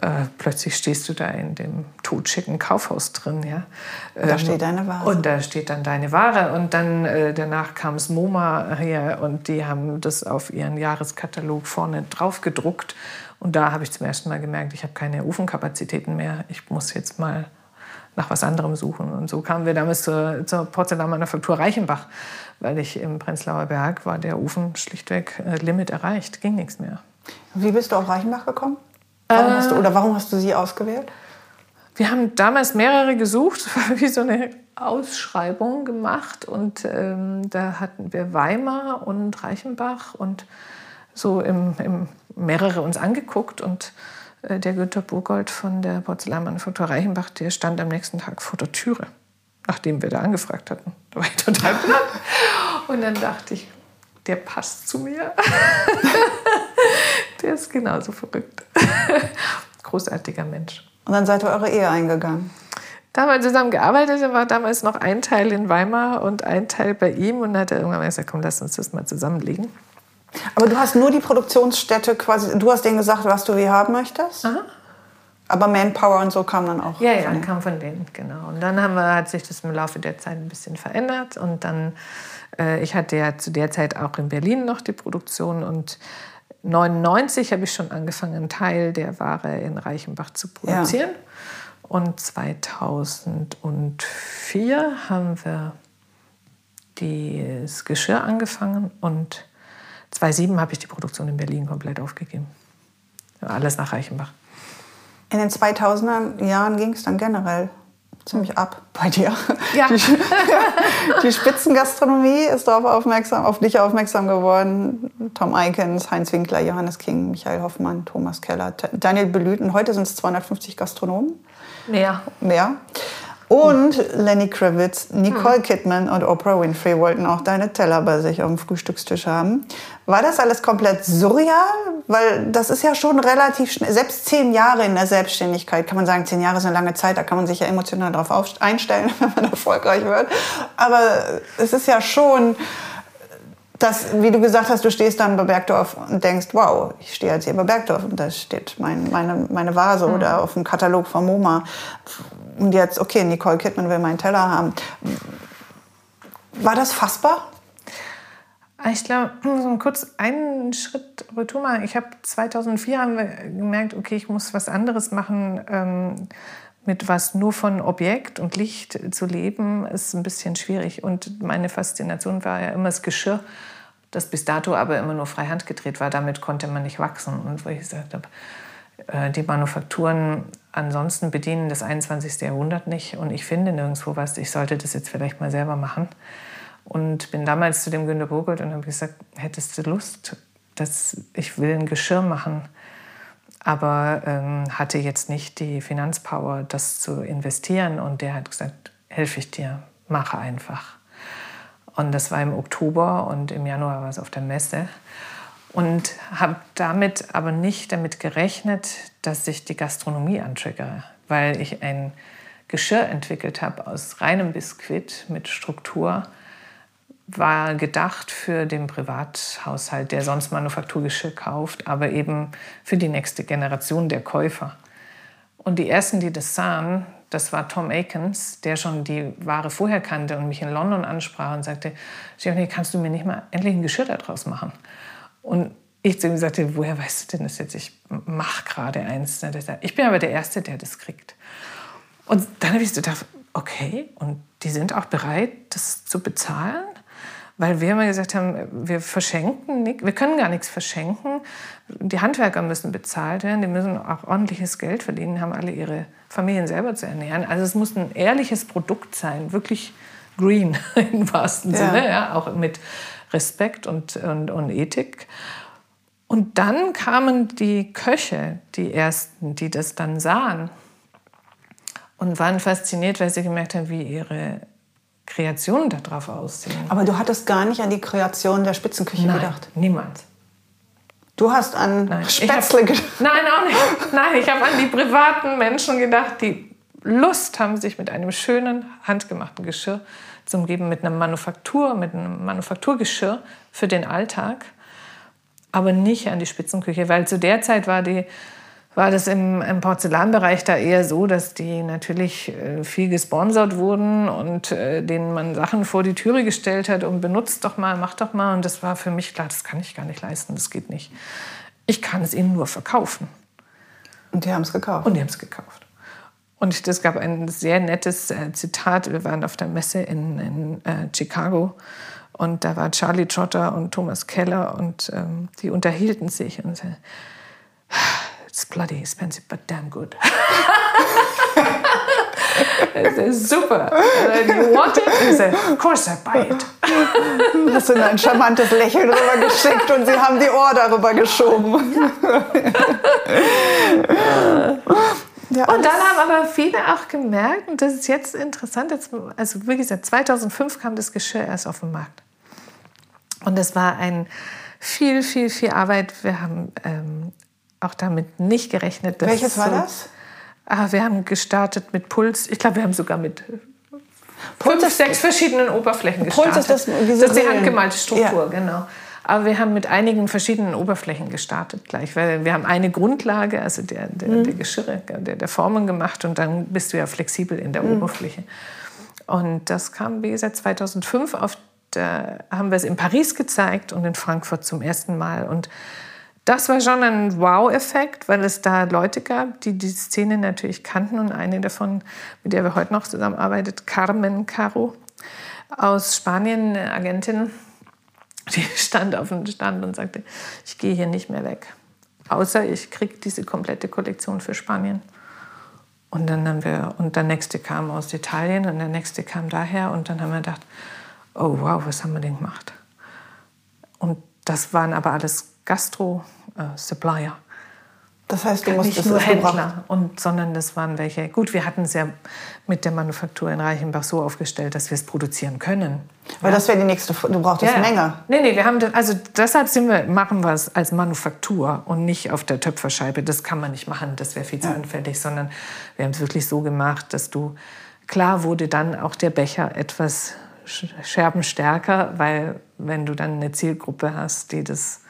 äh, plötzlich stehst du da in dem totschicken Kaufhaus drin. Ja? Ähm, da steht deine Ware. Und da steht dann deine Ware. Und dann äh, danach kam es MoMA her und die haben das auf ihren Jahreskatalog vorne drauf gedruckt. Und da habe ich zum ersten Mal gemerkt, ich habe keine Ofenkapazitäten mehr. Ich muss jetzt mal nach was anderem suchen. Und so kamen wir damals zur, zur Porzellanmanufaktur Reichenbach weil ich im Prenzlauer Berg war der Ofen schlichtweg äh, Limit erreicht, ging nichts mehr. Wie bist du auf Reichenbach gekommen? Warum hast du, oder warum hast du sie ausgewählt? Wir haben damals mehrere gesucht, wie so eine Ausschreibung gemacht und ähm, da hatten wir Weimar und Reichenbach und so im, im mehrere uns angeguckt und äh, der Günter Burgold von der Porzellanmanufaktur Reichenbach, der stand am nächsten Tag vor der Türe nachdem wir da angefragt hatten. Da war ich total platt. Und dann dachte ich, der passt zu mir. der ist genauso verrückt. Großartiger Mensch. Und dann seid ihr eure Ehe eingegangen? Da haben wir zusammen gearbeitet, da war damals noch ein Teil in Weimar und ein Teil bei ihm. Und dann hat er irgendwann mal gesagt, komm, lass uns das mal zusammenlegen. Aber du hast nur die Produktionsstätte quasi, du hast denen gesagt, was du wie haben möchtest? Aha. Aber Manpower und so kam dann auch. Ja, ja, kam von denen, genau. Und dann haben wir, hat sich das im Laufe der Zeit ein bisschen verändert. Und dann, äh, ich hatte ja zu der Zeit auch in Berlin noch die Produktion und 1999 habe ich schon angefangen, einen Teil der Ware in Reichenbach zu produzieren. Ja. Und 2004 haben wir das Geschirr angefangen und 2007 habe ich die Produktion in Berlin komplett aufgegeben. Alles nach Reichenbach. In den 2000er Jahren ging es dann generell ziemlich ab bei dir. Ja. Die, die Spitzengastronomie ist darauf aufmerksam, auf dich aufmerksam geworden. Tom Eikens, Heinz Winkler, Johannes King, Michael Hoffmann, Thomas Keller, Daniel Belüten. Heute sind es 250 Gastronomen. Mehr. Mehr. Und Lenny Kravitz, Nicole Kidman und Oprah Winfrey wollten auch deine Teller bei sich auf dem Frühstückstisch haben. War das alles komplett surreal? Weil das ist ja schon relativ schnell, selbst zehn Jahre in der Selbstständigkeit, kann man sagen, zehn Jahre ist eine lange Zeit, da kann man sich ja emotional darauf einstellen, wenn man erfolgreich wird. Aber es ist ja schon, dass, wie du gesagt hast, du stehst dann bei Bergdorf und denkst, wow, ich stehe jetzt hier bei Bergdorf und da steht mein, meine, meine Vase mhm. oder auf dem Katalog von MoMA und jetzt, okay, Nicole Kidman will meinen Teller haben. War das fassbar? Ich glaube, so kurz einen Schritt retour machen. Ich habe 2004 haben wir gemerkt, okay, ich muss was anderes machen. Ähm, mit was nur von Objekt und Licht zu leben, ist ein bisschen schwierig. Und meine Faszination war ja immer das Geschirr, das bis dato aber immer nur freihand gedreht war. Damit konnte man nicht wachsen. Und wo ich gesagt habe, äh, die Manufakturen ansonsten bedienen das 21. Jahrhundert nicht und ich finde nirgendwo was. Ich sollte das jetzt vielleicht mal selber machen. Und bin damals zu dem Günter Burgold und habe gesagt, hättest du Lust, dass ich will ein Geschirr machen, aber ähm, hatte jetzt nicht die Finanzpower, das zu investieren. Und der hat gesagt, helfe ich dir, mache einfach. Und das war im Oktober und im Januar war es auf der Messe und habe damit aber nicht damit gerechnet, dass ich die Gastronomie antriggere, weil ich ein Geschirr entwickelt habe aus reinem Biskuit mit Struktur, war gedacht für den Privathaushalt, der sonst Manufakturgeschirr kauft, aber eben für die nächste Generation der Käufer. Und die ersten, die das sahen, das war Tom Akins, der schon die Ware vorher kannte und mich in London ansprach und sagte, Stephanie, kannst du mir nicht mal endlich ein Geschirr daraus machen? Und ich zu ihm sagte, woher weißt du denn das jetzt? Ich mache gerade eins. Ich bin aber der Erste, der das kriegt. Und dann habe ich gedacht, okay, und die sind auch bereit, das zu bezahlen? Weil wir immer gesagt haben, wir verschenken nicht, wir können gar nichts verschenken. Die Handwerker müssen bezahlt werden, die müssen auch ordentliches Geld verdienen, haben alle ihre Familien selber zu ernähren. Also es muss ein ehrliches Produkt sein, wirklich green im wahrsten ja. Sinne, ja, auch mit Respekt und, und, und Ethik. Und dann kamen die Köche, die ersten, die das dann sahen und waren fasziniert, weil sie gemerkt haben, wie ihre Kreationen darauf aussehen. Aber du hattest gar nicht an die Kreation der Spitzenküche Nein, gedacht? niemals. Du hast an Nein, Spätzle gedacht? Nein, auch nicht. Nein, ich habe an die privaten Menschen gedacht, die Lust haben, sich mit einem schönen, handgemachten Geschirr zu umgeben, mit einer Manufaktur, mit einem Manufakturgeschirr für den Alltag, aber nicht an die Spitzenküche, weil zu der Zeit war die war das im, im, Porzellanbereich da eher so, dass die natürlich äh, viel gesponsert wurden und äh, denen man Sachen vor die Türe gestellt hat und benutzt doch mal, mach doch mal. Und das war für mich klar, das kann ich gar nicht leisten, das geht nicht. Ich kann es ihnen nur verkaufen. Und die haben es gekauft. Und die haben es gekauft. Und es gab ein sehr nettes äh, Zitat. Wir waren auf der Messe in, in äh, Chicago und da war Charlie Trotter und Thomas Keller und ähm, die unterhielten sich und sagten, it's bloody expensive, but damn good. das ist super. You want it? I said, of course I buy it. Hast du ein charmantes Lächeln rüber geschickt und sie haben die Ohr darüber geschoben. Ja, und dann haben aber viele auch gemerkt, und das ist jetzt interessant, jetzt, also wie gesagt, 2005 kam das Geschirr erst auf den Markt. Und es war ein viel, viel, viel Arbeit. Wir haben ähm, auch damit nicht gerechnet. Dass Welches war so, das? Ah, wir haben gestartet mit Puls. Ich glaube, wir haben sogar mit Puls fünf, sechs verschiedenen Oberflächen gestartet. Puls ist das, das ist die handgemalte Struktur, ja. genau. Aber wir haben mit einigen verschiedenen Oberflächen gestartet gleich, weil wir haben eine Grundlage, also der, der, mhm. der Geschirre, der, der, Formen gemacht und dann bist du ja flexibel in der mhm. Oberfläche. Und das kam, wie gesagt, 2005 auf der, haben wir es in Paris gezeigt und in Frankfurt zum ersten Mal. Und das war schon ein Wow-Effekt, weil es da Leute gab, die die Szene natürlich kannten und eine davon, mit der wir heute noch zusammenarbeitet, Carmen Caro aus Spanien, eine Agentin, Die stand auf dem Stand und sagte, ich gehe hier nicht mehr weg. Außer ich kriege diese komplette Kollektion für Spanien. Und dann haben wir, und der nächste kam aus Italien und der nächste kam daher und dann haben wir gedacht, oh wow, was haben wir denn gemacht? Und das waren aber alles Gastro-Supplier. Das heißt, du musst nicht nur Händler, und, sondern das waren welche. Gut, wir hatten es ja mit der Manufaktur in Reichenbach so aufgestellt, dass wir es produzieren können. Weil ja. das wäre die nächste, du brauchtest ja. Menge. Nee, nee, wir haben das, also deshalb sind wir, machen wir es als Manufaktur und nicht auf der Töpferscheibe. Das kann man nicht machen, das wäre viel zu ja. anfällig, sondern wir haben es wirklich so gemacht, dass du, klar wurde dann auch der Becher etwas scherbenstärker, weil wenn du dann eine Zielgruppe hast, die das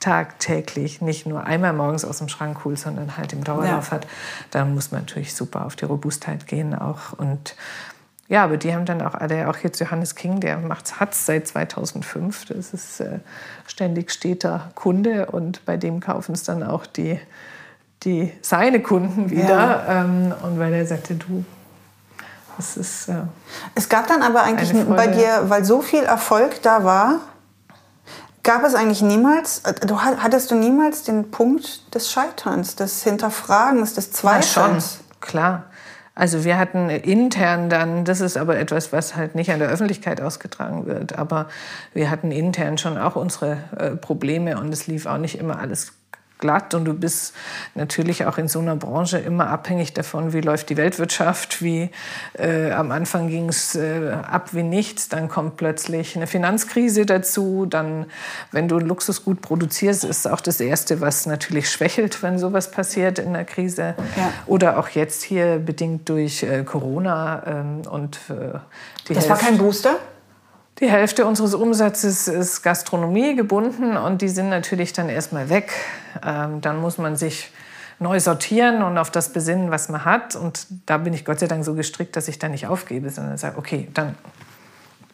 tagtäglich nicht nur einmal morgens aus dem Schrank holt, sondern halt im Dauerlauf ja. hat, dann muss man natürlich super auf die Robustheit gehen auch. Und ja, aber die haben dann auch alle, auch jetzt Johannes King, der macht hat seit 2005. Das ist äh, ständig steter Kunde und bei dem kaufen es dann auch die, die seine Kunden wieder. Ja. Ähm, und weil er sagte, du, das ist. Äh, es gab dann aber eigentlich bei dir, weil so viel Erfolg da war, Gab es eigentlich niemals, äh, du hattest du niemals den Punkt des Scheiterns, des Hinterfragens, des Zweifels? Ja, schon, klar. Also wir hatten intern dann, das ist aber etwas, was halt nicht an der Öffentlichkeit ausgetragen wird, aber wir hatten intern schon auch unsere äh, Probleme und es lief auch nicht immer alles glatt und du bist natürlich auch in so einer Branche immer abhängig davon, wie läuft die Weltwirtschaft, wie äh, am Anfang ging es äh, ab wie nichts, dann kommt plötzlich eine Finanzkrise dazu, dann wenn du Luxusgut produzierst, ist auch das Erste, was natürlich schwächelt, wenn sowas passiert in der Krise ja. oder auch jetzt hier bedingt durch äh, Corona ähm, und äh, die Das Hälfte, war kein Booster? Die Hälfte unseres Umsatzes ist Gastronomie gebunden und die sind natürlich dann erstmal weg. Ähm, dann muss man sich neu sortieren und auf das besinnen, was man hat. Und da bin ich Gott sei Dank so gestrickt, dass ich da nicht aufgebe, sondern sage, okay, dann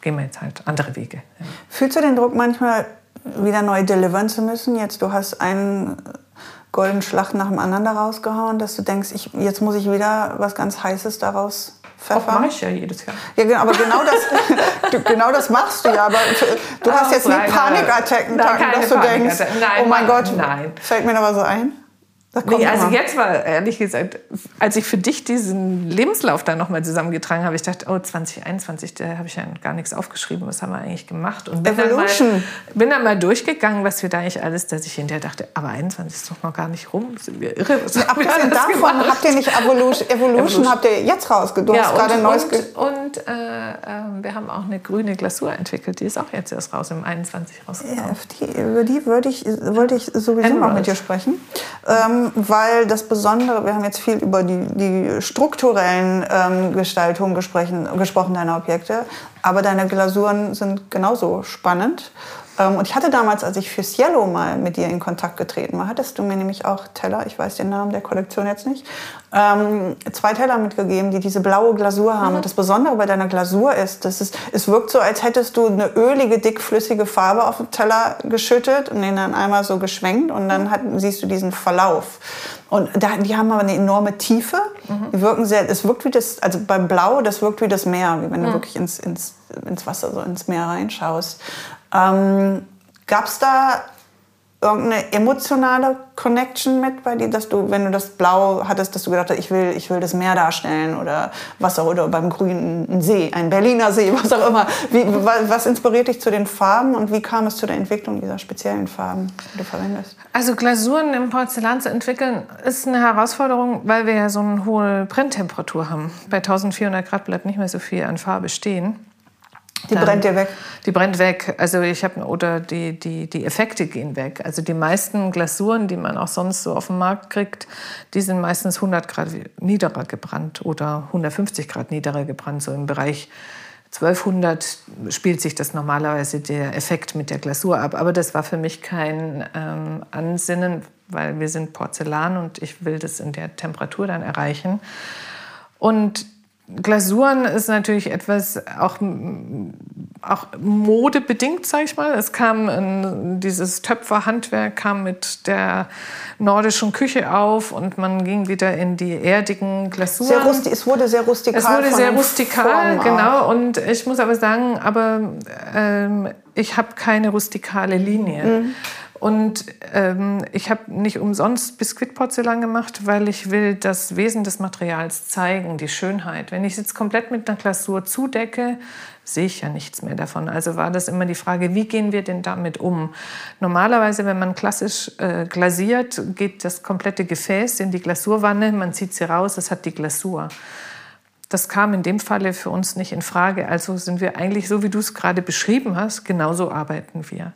gehen wir jetzt halt andere Wege. Ja. Fühlst du den Druck manchmal wieder neu delivern zu müssen? Jetzt du hast einen goldenen Schlag nach dem anderen da rausgehauen, dass du denkst, ich, jetzt muss ich wieder was ganz Heißes daraus Pfeffer. mache ich ja jedes Jahr. Ja, genau, aber genau das, du, genau das machst du ja. Aber du hast jetzt nicht Panikattacken, dass du denkst, nein, oh mein Gott, nein. fällt mir aber so ein. Nee, also immer. jetzt war ehrlich gesagt, als ich für dich diesen Lebenslauf dann nochmal zusammengetragen habe, ich dachte, oh 2021, da habe ich ja gar nichts aufgeschrieben, was haben wir eigentlich gemacht? Und bin Evolution. Dann mal, bin dann mal durchgegangen, was wir da eigentlich alles, dass ich hinterher dachte, aber 21 ist doch noch gar nicht rum, sind wir irre. Was ja, abgesehen davon gemacht? habt ihr nicht Evolution, Evolution, habt ihr jetzt rausgedacht, ja, gerade und, neues Und, und äh, äh, wir haben auch eine grüne Glasur entwickelt, die ist auch jetzt erst raus, im 21 rausgekommen. Ja, die, über die würde ich, wollte ich sowieso noch mit dir sprechen. Ähm, weil das Besondere, wir haben jetzt viel über die, die strukturellen ähm, Gestaltungen gesprochen, deiner Objekte, aber deine Glasuren sind genauso spannend. Ähm, und ich hatte damals, als ich fürs Yellow mal mit dir in Kontakt getreten war, hattest du mir nämlich auch Teller, ich weiß den Namen der Kollektion jetzt nicht, ähm, zwei Teller mitgegeben, die diese blaue Glasur haben. Mhm. Und das Besondere bei deiner Glasur ist, dass es, es wirkt so, als hättest du eine ölige, dickflüssige Farbe auf den Teller geschüttet und den dann einmal so geschwenkt und dann hat, siehst du diesen Verlauf. Und da, die haben aber eine enorme Tiefe. Mhm. Die wirken sehr, es wirkt wie das, also beim Blau, das wirkt wie das Meer, wie wenn mhm. du wirklich ins, ins, ins Wasser, so ins Meer reinschaust. Ähm, Gab es da irgendeine emotionale Connection mit bei dir, dass du, wenn du das Blau hattest, dass du gedacht hast, ich will, ich will das Meer darstellen oder Wasser oder beim Grünen ein See, ein Berliner See, was auch immer. Wie, was inspiriert dich zu den Farben und wie kam es zu der Entwicklung dieser speziellen Farben, die du verwendest? Also Glasuren im Porzellan zu entwickeln, ist eine Herausforderung, weil wir ja so eine hohe Brenntemperatur haben. Bei 1400 Grad bleibt nicht mehr so viel an Farbe stehen. Die dann, brennt ja weg. Die brennt weg. Also ich habe oder die, die, die Effekte gehen weg. Also die meisten Glasuren, die man auch sonst so auf dem Markt kriegt, die sind meistens 100 Grad niederer gebrannt oder 150 Grad niederer gebrannt. So im Bereich 1200 spielt sich das normalerweise der Effekt mit der Glasur ab. Aber das war für mich kein ähm, Ansinnen, weil wir sind Porzellan und ich will das in der Temperatur dann erreichen. Und Glasuren ist natürlich etwas, auch auch modebedingt, sage ich mal. Es kam ein, dieses Töpferhandwerk kam mit der nordischen Küche auf und man ging wieder in die erdigen Glasuren. Rusti es wurde sehr rustikal. Es wurde sehr rustikal, genau. Und ich muss aber sagen, aber ähm, ich habe keine rustikale Linie. Mhm. Und ähm, ich habe nicht umsonst Biskuitporzellan gemacht, weil ich will das Wesen des Materials zeigen, die Schönheit. Wenn ich es jetzt komplett mit einer Glasur zudecke, sehe ich ja nichts mehr davon. Also war das immer die Frage, wie gehen wir denn damit um? Normalerweise, wenn man klassisch äh, glasiert, geht das komplette Gefäß in die Glasurwanne, man zieht sie raus, es hat die Glasur. Das kam in dem Falle für uns nicht in Frage. Also sind wir eigentlich, so wie du es gerade beschrieben hast, genauso arbeiten wir.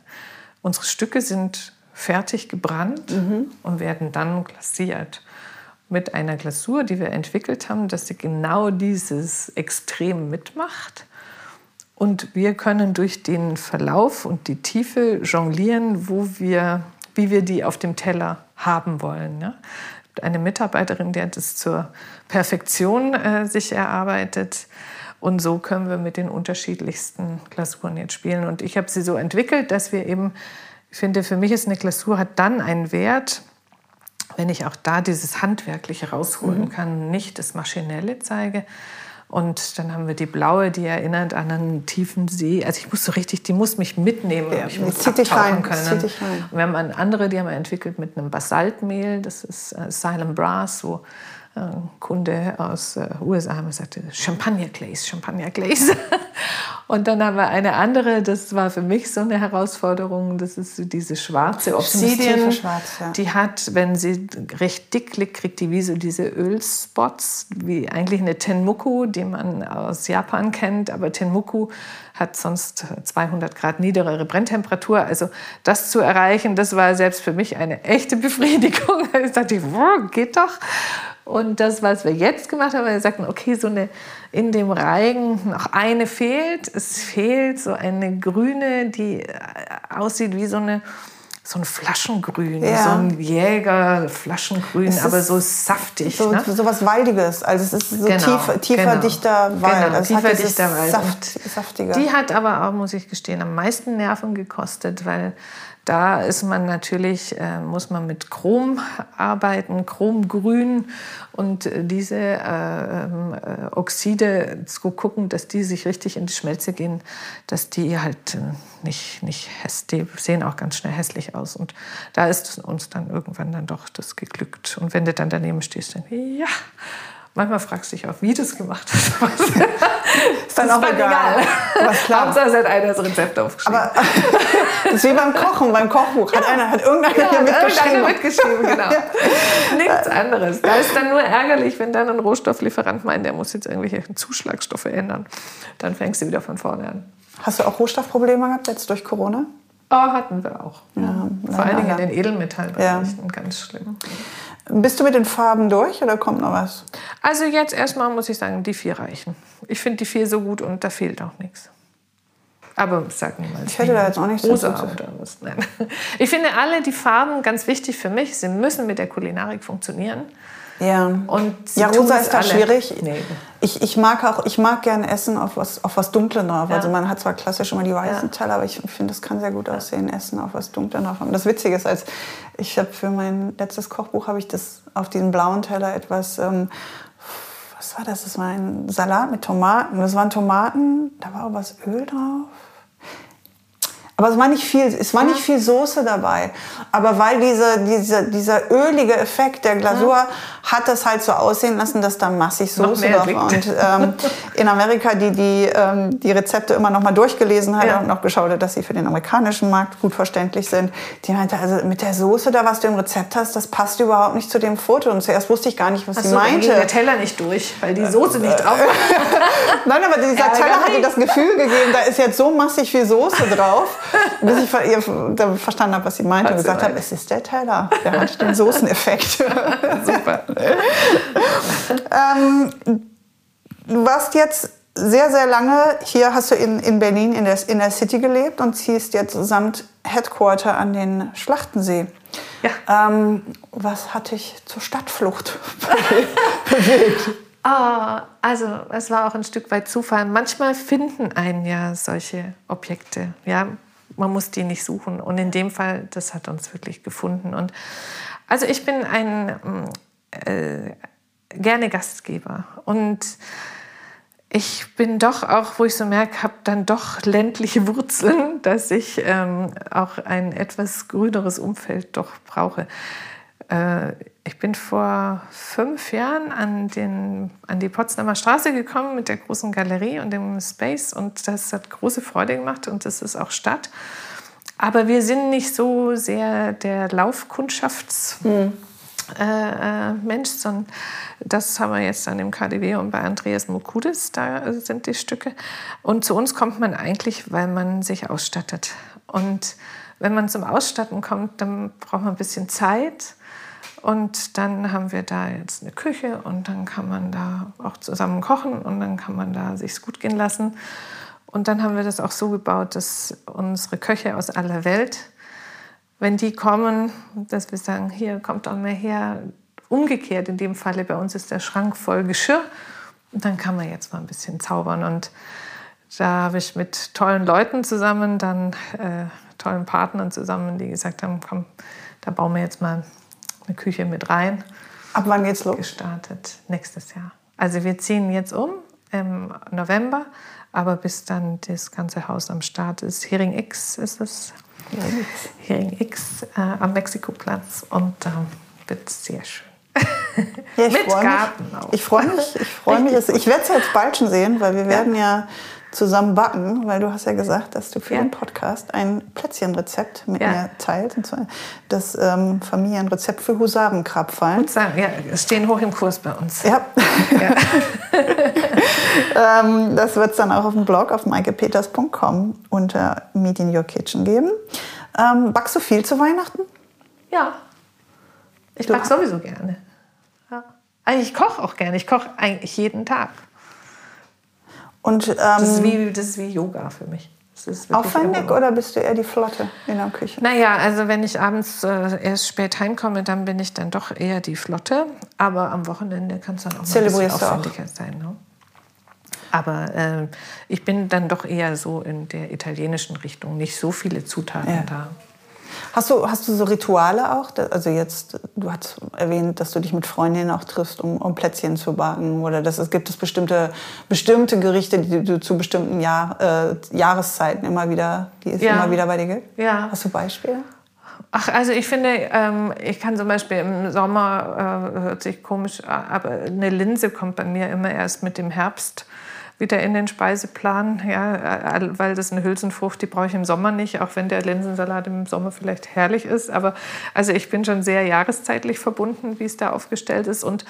Unsere Stücke sind fertig gebrannt mhm. und werden dann glasiert. Mit einer Glasur, die wir entwickelt haben, dass sie genau dieses Extrem mitmacht. Und wir können durch den Verlauf und die Tiefe jonglieren, wo wir, wie wir die auf dem Teller haben wollen. Ja? Eine Mitarbeiterin, die hat es zur Perfektion äh, sich erarbeitet. Und so können wir mit den unterschiedlichsten Glasuren jetzt spielen. Und ich habe sie so entwickelt, dass wir eben, ich finde, für mich ist eine Glasur hat dann einen Wert, wenn ich auch da dieses Handwerkliche rausholen mhm. kann, nicht das Maschinelle zeige. Und dann haben wir die blaue, die erinnert an einen tiefen See. Also ich muss so richtig, die muss mich mitnehmen. Ja, ich muss zieht dich rein, können. Zieht dich rein. Und wir haben eine andere, die haben wir entwickelt mit einem Basaltmehl. Das ist äh, Silent Brass, wo ein Kunde aus äh, USA sagte, Champagner Glaze, Champagner Glaze. Und dann haben wir eine andere, das war für mich so eine Herausforderung, das ist diese schwarze Obsidian. Schwarz, ja. Die hat, wenn sie recht dick liegt, kriegt die wie so diese Ölspots, wie eigentlich eine Tenmuku, die man aus Japan kennt. Aber Tenmuku hat sonst 200 Grad niedrigere Brenntemperatur. Also das zu erreichen, das war selbst für mich eine echte Befriedigung. Ich dachte, geht doch. Und das, was wir jetzt gemacht haben, wir sagten, okay, so eine in dem Reigen noch eine fehlt. Es fehlt so eine grüne, die äh, aussieht wie so eine so ein Flaschengrün, ja. so ein Jäger-Flaschengrün, aber so saftig. So, ne? so was Waldiges. Also es ist so genau, tiefer, tiefer genau, dichter Wald. Genau, also tiefer, dichter Wald. Saft, saftiger. Die hat aber auch, muss ich gestehen, am meisten Nerven gekostet, weil da ist man natürlich, äh, muss man mit Chrom arbeiten, Chromgrün und diese äh, ähm, äh, Oxide zu gucken, dass die sich richtig in die Schmelze gehen, dass die halt äh, nicht, nicht hässlich, die sehen auch ganz schnell hässlich aus. Und da ist uns dann irgendwann dann doch das geglückt. Und wenn du dann daneben stehst, dann, ja, Manchmal fragst du dich auch, wie du es gemacht hast. ist dann auch egal. egal. Was klar. Hauptsache, es hat einer das Rezept aufgeschrieben. Aber das ist wie beim Kochen, beim Kochbuch. Hat, einer, hat irgendeiner ja, hier mitgeschrieben. Irgendeiner mitgeschrieben, genau. Nichts anderes. Da ist dann nur ärgerlich, wenn dann ein Rohstofflieferant meint, der muss jetzt irgendwelche Zuschlagstoffe ändern. Dann fängst du wieder von vorne an. Hast du auch Rohstoffprobleme gehabt jetzt durch Corona? Oh, hatten wir auch. Ja, Vor allen Dingen in den Edelmetallbereichen, ja. ganz schlimm. Bist du mit den Farben durch oder kommt noch was? Also jetzt erstmal muss ich sagen, die vier reichen. Ich finde die vier so gut und da fehlt auch nichts. Aber sag niemals. Ich hätte da jetzt auch nicht rosa oder was. Nein. Ich finde alle die Farben ganz wichtig für mich. Sie müssen mit der Kulinarik funktionieren. Ja. Und ja, rosa ist da schwierig. Nee. Ich, ich mag auch, ich mag gerne essen auf was, auf was Dunkles drauf. Ja. Also man hat zwar klassisch immer die weißen ja. Teller, aber ich finde, das kann sehr gut aussehen, Essen auf was Dunkles drauf. Und das Witzige ist, als ich habe für mein letztes Kochbuch habe ich das auf diesem blauen Teller etwas ähm, was war das? Das war ein Salat mit Tomaten. Das waren Tomaten, da war auch was Öl drauf. Aber es war nicht viel, es war nicht viel Soße dabei. Aber weil diese, diese, dieser ölige Effekt der Glasur hat das halt so aussehen lassen, dass da massig Soße drauf war. Und ähm, in Amerika, die die, ähm, die Rezepte immer noch mal durchgelesen hat ja. und noch geschaut hat, dass sie für den amerikanischen Markt gut verständlich sind, die meinte, also mit der Soße da, was du im Rezept hast, das passt überhaupt nicht zu dem Foto. Und zuerst wusste ich gar nicht, was Ach sie so, meinte. der Teller nicht durch, weil die Soße nicht drauf war. Nein, aber dieser Teller hatte das Gefühl gegeben, da ist jetzt so massig viel Soße drauf. Bis ich verstanden habe, was sie meinte und gesagt habe, es ist der Teller, der hat den Soßeneffekt. Super. ähm, du warst jetzt sehr, sehr lange, hier hast du in, in Berlin in der, in der City gelebt und ziehst jetzt samt Headquarter an den Schlachtensee. Ja. Ähm, was hat dich zur Stadtflucht bewegt? Ah, also es war auch ein Stück weit Zufall. Manchmal finden einen ja solche Objekte. Ja, man muss die nicht suchen. Und in dem Fall, das hat uns wirklich gefunden. Und also ich bin ein äh, gerne Gastgeber und ich bin doch auch, wo ich so merke, habe dann doch ländliche Wurzeln, dass ich ähm, auch ein etwas grüneres Umfeld doch brauche. Äh, ich bin vor fünf Jahren an, den, an die Potsdamer Straße gekommen mit der großen Galerie und dem Space und das hat große Freude gemacht und das ist auch Stadt. Aber wir sind nicht so sehr der Laufkundschafts... Hm. Äh, äh, Mensch, sondern das haben wir jetzt dann im KDW und bei Andreas Mukudis, da sind die Stücke. Und zu uns kommt man eigentlich, weil man sich ausstattet. Und wenn man zum Ausstatten kommt, dann braucht man ein bisschen Zeit. Und dann haben wir da jetzt eine Küche und dann kann man da auch zusammen kochen und dann kann man da sich's gut gehen lassen. Und dann haben wir das auch so gebaut, dass unsere Köche aus aller Welt wenn die kommen, dass wir sagen, hier kommt doch mal her. Umgekehrt in dem Falle, bei uns ist der Schrank voll Geschirr und dann kann man jetzt mal ein bisschen zaubern. Und da habe ich mit tollen Leuten zusammen, dann äh, tollen Partnern zusammen, die gesagt haben, komm, da bauen wir jetzt mal eine Küche mit rein. Ab wann geht's los? Gestartet nächstes Jahr. Also wir ziehen jetzt um im November, aber bis dann das ganze Haus am Start ist. Hering X ist es Hering X äh, am Mexikoplatz und da äh, wird sehr schön. Ja, ich Mit Garten mich. auch. Ich freue mich. Ich, freu mich. Ich werde es jetzt bald schon sehen, weil wir ja. werden ja zusammen backen, weil du hast ja gesagt, dass du für ja. den Podcast ein Plätzchenrezept mit ja. mir teilst. Und zwar das ähm, Familienrezept für Husarenkrabfallen. Ja, es stehen hoch im Kurs bei uns. Ja. ja. ähm, das wird es dann auch auf dem Blog auf maikepeters.com unter Meet in Your Kitchen geben. Ähm, backst du viel zu Weihnachten? Ja. Ich backe sowieso gerne. Ja. Also ich koche auch gerne. Ich koche eigentlich jeden Tag. Und, ähm, das, ist wie, das ist wie Yoga für mich. Aufwendig oder bist du eher die Flotte in der Küche? Naja, also wenn ich abends äh, erst spät heimkomme, dann bin ich dann doch eher die Flotte. Aber am Wochenende kann es dann auch ein bisschen aufwendiger auch. sein. Ne? Aber äh, ich bin dann doch eher so in der italienischen Richtung. Nicht so viele Zutaten ja. da. Hast du, hast du so Rituale auch? Also jetzt, du hast erwähnt, dass du dich mit Freundinnen auch triffst, um, um Plätzchen zu backen. Oder dass es gibt es bestimmte, bestimmte Gerichte, die du zu bestimmten Jahr, äh, Jahreszeiten immer wieder, die es ja. immer wieder bei dir gibt? Ja. Hast du Beispiele? Ach, also ich finde, ähm, ich kann zum Beispiel im Sommer, äh, hört sich komisch, aber eine Linse kommt bei mir immer erst mit dem Herbst wieder in den Speiseplan, ja, äh, weil das eine Hülsenfrucht, die brauche ich im Sommer nicht, auch wenn der Linsensalat im Sommer vielleicht herrlich ist. Aber also ich bin schon sehr jahreszeitlich verbunden, wie es da aufgestellt ist. Und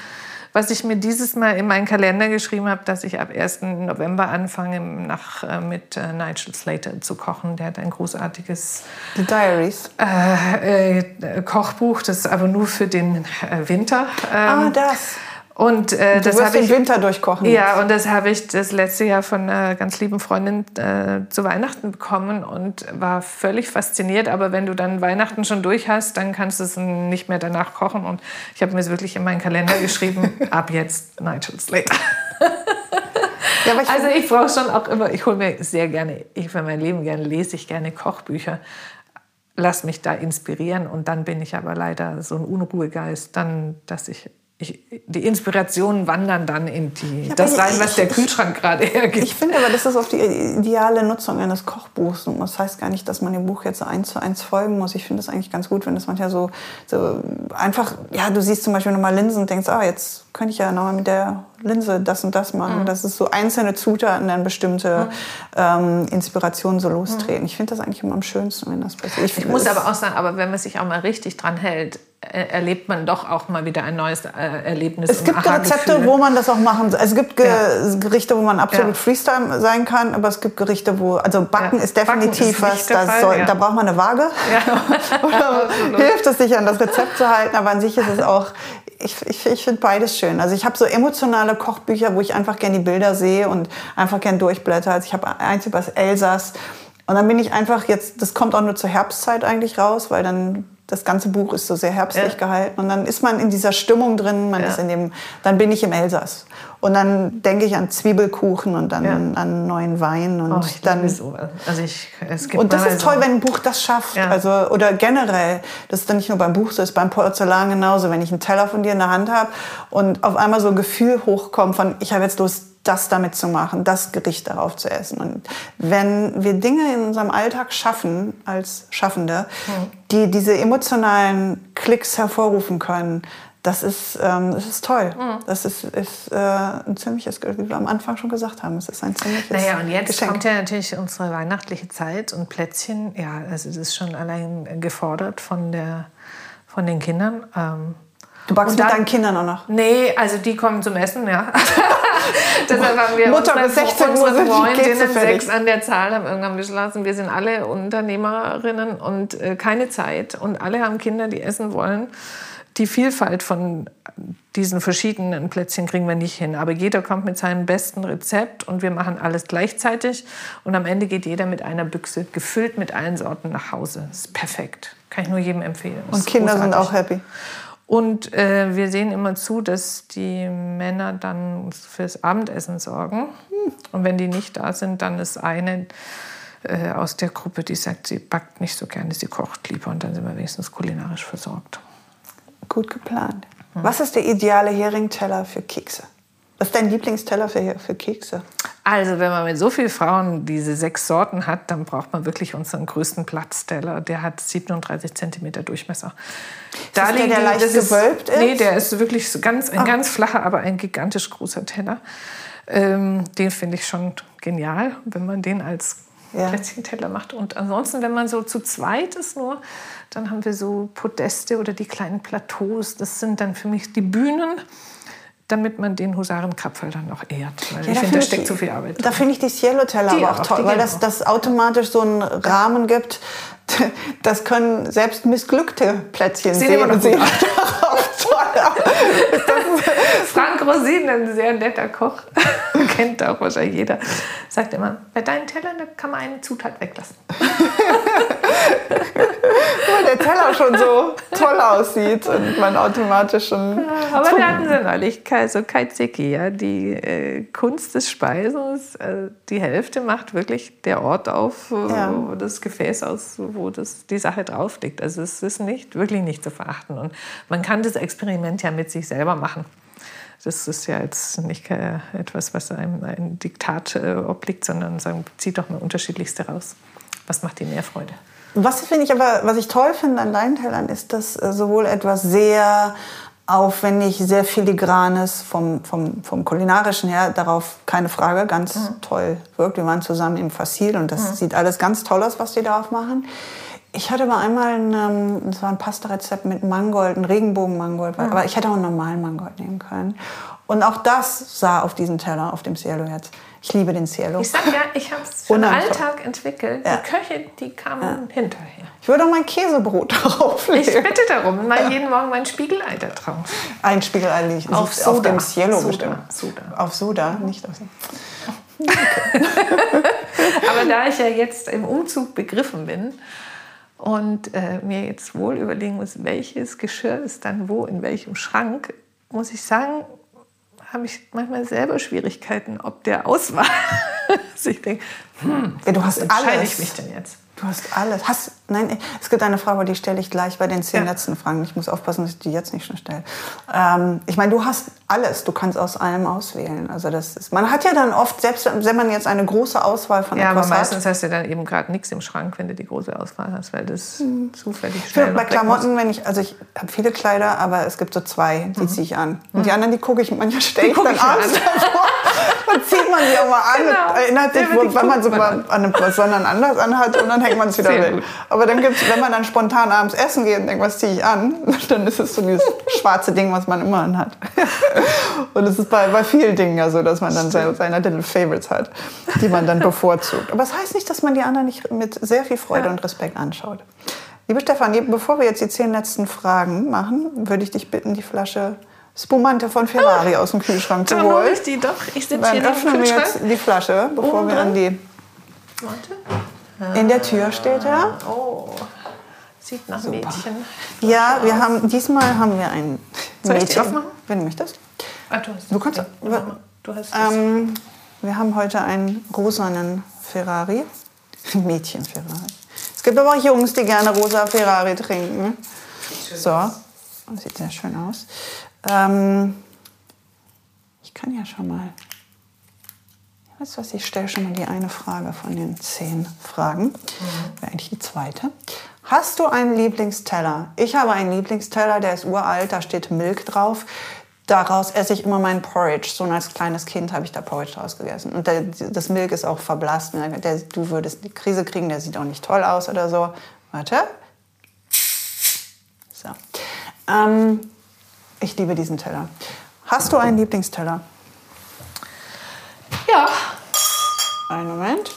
was ich mir dieses Mal in meinen Kalender geschrieben habe, dass ich ab 1. November anfange, nach, äh, mit äh, Nigel Slater zu kochen. Der hat ein großartiges The Diaries. Äh, äh, Kochbuch, das ist aber nur für den Winter. Ähm, ah, das. Und äh, du das habe ich Winter durchkochen. Ja, jetzt. und das habe ich das letzte Jahr von einer ganz lieben Freundin äh, zu Weihnachten bekommen und war völlig fasziniert. Aber wenn du dann Weihnachten schon durch hast, dann kannst du es nicht mehr danach kochen. Und ich habe mir es wirklich in meinen Kalender geschrieben: ab jetzt Nigel Slater. ja, ich also ich brauche schon auch immer. Ich hole mir sehr gerne. Ich für mein Leben gerne lese ich gerne Kochbücher. Lass mich da inspirieren und dann bin ich aber leider so ein Unruhegeist, dann, dass ich ich, die Inspirationen wandern dann in die, ja, das rein, was der Kühlschrank gerade hergibt. Ich finde aber, das ist auch die ideale Nutzung eines Kochbuchs. Und das heißt gar nicht, dass man dem Buch jetzt eins zu eins folgen muss. Ich finde das eigentlich ganz gut, wenn das manchmal so, so einfach, ja, du siehst zum Beispiel nochmal Linsen und denkst, ah, jetzt könnte ich ja nochmal mit der Linse das und das machen. Mhm. Das ist so einzelne Zutaten dann bestimmte mhm. ähm, Inspirationen so lostreten. Mhm. Ich finde das eigentlich immer am schönsten, wenn das passiert. Ich, ich muss aber auch sagen, aber wenn man sich auch mal richtig dran hält, erlebt man doch auch mal wieder ein neues äh, Erlebnis. Es gibt Rezepte, wo man das auch machen soll. Es gibt Ge ja. Gerichte, wo man absolut ja. Freestyle sein kann, aber es gibt Gerichte, wo, also Backen ja. ist definitiv Backen ist was, das soll, da braucht man eine Waage. hilft es sich an das Rezept zu halten, aber an sich ist es auch, ich, ich, ich finde beides schön. Also ich habe so emotionale Kochbücher, wo ich einfach gerne die Bilder sehe und einfach gerne durchblätter. Also ich habe eins über das Elsass und dann bin ich einfach jetzt, das kommt auch nur zur Herbstzeit eigentlich raus, weil dann das ganze Buch ist so sehr herbstlich ja. gehalten. Und dann ist man in dieser Stimmung drin, man ja. ist in dem, dann bin ich im Elsass. Und dann denke ich an Zwiebelkuchen und dann ja. an neuen Wein. Und oh, ich dann, so. also ich, es gibt und das ist toll, wenn ein Buch das schafft. Also, oder generell, das ist dann nicht nur beim Buch so, ist beim Porzellan genauso. Wenn ich einen Teller von dir in der Hand habe und auf einmal so ein Gefühl hochkommt von, ich habe jetzt Lust, das damit zu machen, das Gericht darauf zu essen. Und wenn wir Dinge in unserem Alltag schaffen, als Schaffende, mhm. die diese emotionalen Klicks hervorrufen können, das ist, ähm, das ist toll. Mhm. Das ist, ist äh, ein ziemliches, wie wir am Anfang schon gesagt haben, es ist ein ziemliches Naja, und jetzt Geschenk. kommt ja natürlich unsere weihnachtliche Zeit und Plätzchen, ja, also das ist schon allein gefordert von, der, von den Kindern. Ähm, Du backst dann, mit deinen Kindern auch noch? Nee, also die kommen zum Essen, ja. Deshalb haben wir Mutter bis 16 Uhr sind Freundinnen sechs an der Zahl haben irgendwann beschlossen, wir sind alle Unternehmerinnen und äh, keine Zeit und alle haben Kinder, die essen wollen. Die Vielfalt von diesen verschiedenen Plätzchen kriegen wir nicht hin. Aber jeder kommt mit seinem besten Rezept und wir machen alles gleichzeitig. Und am Ende geht jeder mit einer Büchse gefüllt mit allen Sorten nach Hause. Das ist perfekt. Kann ich nur jedem empfehlen. Das und Kinder großartig. sind auch happy. Und äh, wir sehen immer zu, dass die Männer dann fürs Abendessen sorgen. Und wenn die nicht da sind, dann ist eine äh, aus der Gruppe, die sagt, sie backt nicht so gerne, sie kocht lieber. Und dann sind wir wenigstens kulinarisch versorgt. Gut geplant. Hm. Was ist der ideale Heringteller für Kekse? Was ist dein Lieblingsteller für, für Kekse? Also, wenn man mit so vielen Frauen diese sechs Sorten hat, dann braucht man wirklich unseren größten Platzteller. Der hat 37 cm Durchmesser. Ist da das der, der leicht das gewölbt ist? Nee, der ist wirklich ganz, ein ah. ganz flacher, aber ein gigantisch großer Teller. Ähm, den finde ich schon genial, wenn man den als ja. Plätzchenteller macht. Und ansonsten, wenn man so zu zweit ist nur, dann haben wir so Podeste oder die kleinen Plateaus. Das sind dann für mich die Bühnen damit man den Husarenkrapfel dann noch ehrt. Weil ja, ich finde, da steckt ich, zu viel Arbeit drin. Da finde ich die Cielo-Teller aber auch, toll, weil das, das automatisch so einen Rahmen gibt. Das können selbst missglückte Plätzchen sehen. sehen und sehen toll aus. Frank Rosin, ein sehr netter Koch, kennt auch wahrscheinlich jeder, sagt immer, bei deinen Tellern kann man eine Zutat weglassen. Weil der Teller schon so toll aussieht und man automatisch schon. Ja, aber wir hatten sie neulich, so Kaizeki, ja, die äh, Kunst des Speisens. Äh, die Hälfte macht wirklich der Ort auf, ja. wo das Gefäß aus, wo das, die Sache drauf liegt. Also es ist nicht, wirklich nicht zu verachten. Und man kann das Experiment ja mit sich selber machen. Das ist ja jetzt nicht etwas, was einem ein Diktat äh, obliegt, sondern sagen, zieht doch mal unterschiedlichste raus. Was macht dir mehr Freude? Was finde ich aber, was ich toll finde an deinen Tellern, ist, dass äh, sowohl etwas sehr aufwendig, sehr filigranes vom, vom, vom kulinarischen her, darauf keine Frage, ganz mhm. toll wirkt. Wir waren zusammen im Fassil und das mhm. sieht alles ganz toll aus, was die darauf machen. Ich hatte aber einmal ein, ähm, das war ein Pasta-Rezept mit Mangold, ein Regenbogen-Mangold, mhm. aber ich hätte auch einen normalen Mangold nehmen können. Und auch das sah auf diesem Teller, auf dem Cielo jetzt. Ich liebe den Cielo. Ich sag ja, ich habe es für den Alltag entwickelt. Ja. Die Köche, die kamen ja. hinterher. Ich würde auch mein Käsebrot drauflegen. Ich bitte darum, mal jeden Morgen mein Spiegelei da drauf. Ein Spiegelei liegt auf, Soda. auf dem Cielo Soda. bestimmt. Soda. Auf Soda, nicht auf Okay. Aber da ich ja jetzt im Umzug begriffen bin, und äh, mir jetzt wohl überlegen muss, welches Geschirr ist dann wo in welchem Schrank, muss ich sagen, habe ich manchmal selber Schwierigkeiten, ob der Auswahl. also ich denke, hm, ja, du hast alles. ich mich denn jetzt? Du hast alles. Hast, nein, es gibt eine Frage, die stelle ich gleich bei den zehn ja. letzten Fragen. Ich muss aufpassen, dass ich die jetzt nicht schon stelle. Ähm, ich meine, du hast alles. Du kannst aus allem auswählen. Also das ist, man hat ja dann oft, selbst wenn man jetzt eine große Auswahl von ja, etwas aber meistens hast du dann eben gerade nichts im Schrank, wenn du die große Auswahl hast, weil das hm. zufällig schnell Bei Klamotten, wenn ich, also ich habe viele Kleider, aber es gibt so zwei, die mhm. ziehe ich an. Und mhm. die anderen, die gucke ich manchmal stelle ich dann abends. dann zieht man sie auch mal an. Genau. Erinnert sich, wenn man so mal an einem, was sondern anders anhat und dann hängt man es wieder weg. Aber dann gibt's, wenn man dann spontan abends essen geht und denkt, was ziehe ich an, dann ist es so dieses schwarze Ding, was man immer anhat. Und es ist bei, bei vielen Dingen ja so, dass man dann seine, seine Little Favorites hat, die man dann bevorzugt. Aber es das heißt nicht, dass man die anderen nicht mit sehr viel Freude ja. und Respekt anschaut. Liebe Stefanie, bevor wir jetzt die zehn letzten Fragen machen, würde ich dich bitten, die Flasche Spumante von Ferrari oh, aus dem Kühlschrank zu holen. Ich die doch. Ich sitze hier öffnen wir jetzt die Flasche, bevor oh, wir an die... Warte. In der Tür steht er. Oh. Sieht nach Super. Mädchen. Ja, wir haben, diesmal haben wir ein Soll ich die Mädchen. aufmachen? Wenn du möchtest. Ah, du, hast Du kannst- Ja, du hast das. Ähm, wir haben heute einen rosanen Ferrari. Mädchen Ferrari. Es gibt aber auch Jungs, die gerne rosa Ferrari trinken. So, das sieht sehr schön aus. Ähm, ich kann ja schon mal. Weißt du was, ich stelle schon mal die eine Frage von den zehn Fragen. Wäre eigentlich die zweite. Hast du einen Lieblingsteller? Ich habe einen Lieblingsteller, der ist uralt, da steht Milk drauf. Daraus esse ich immer meinen Porridge. So als kleines Kind habe ich da Porridge draus gegessen. Und der, das Milk ist auch verblasst. ne? Der, du würdest die Krise kriegen, der sieht auch nicht toll aus oder so. Warte. So. Ähm, ich liebe diesen Teller. Hast du einen Lieblingsteller? ja, Einen Moment.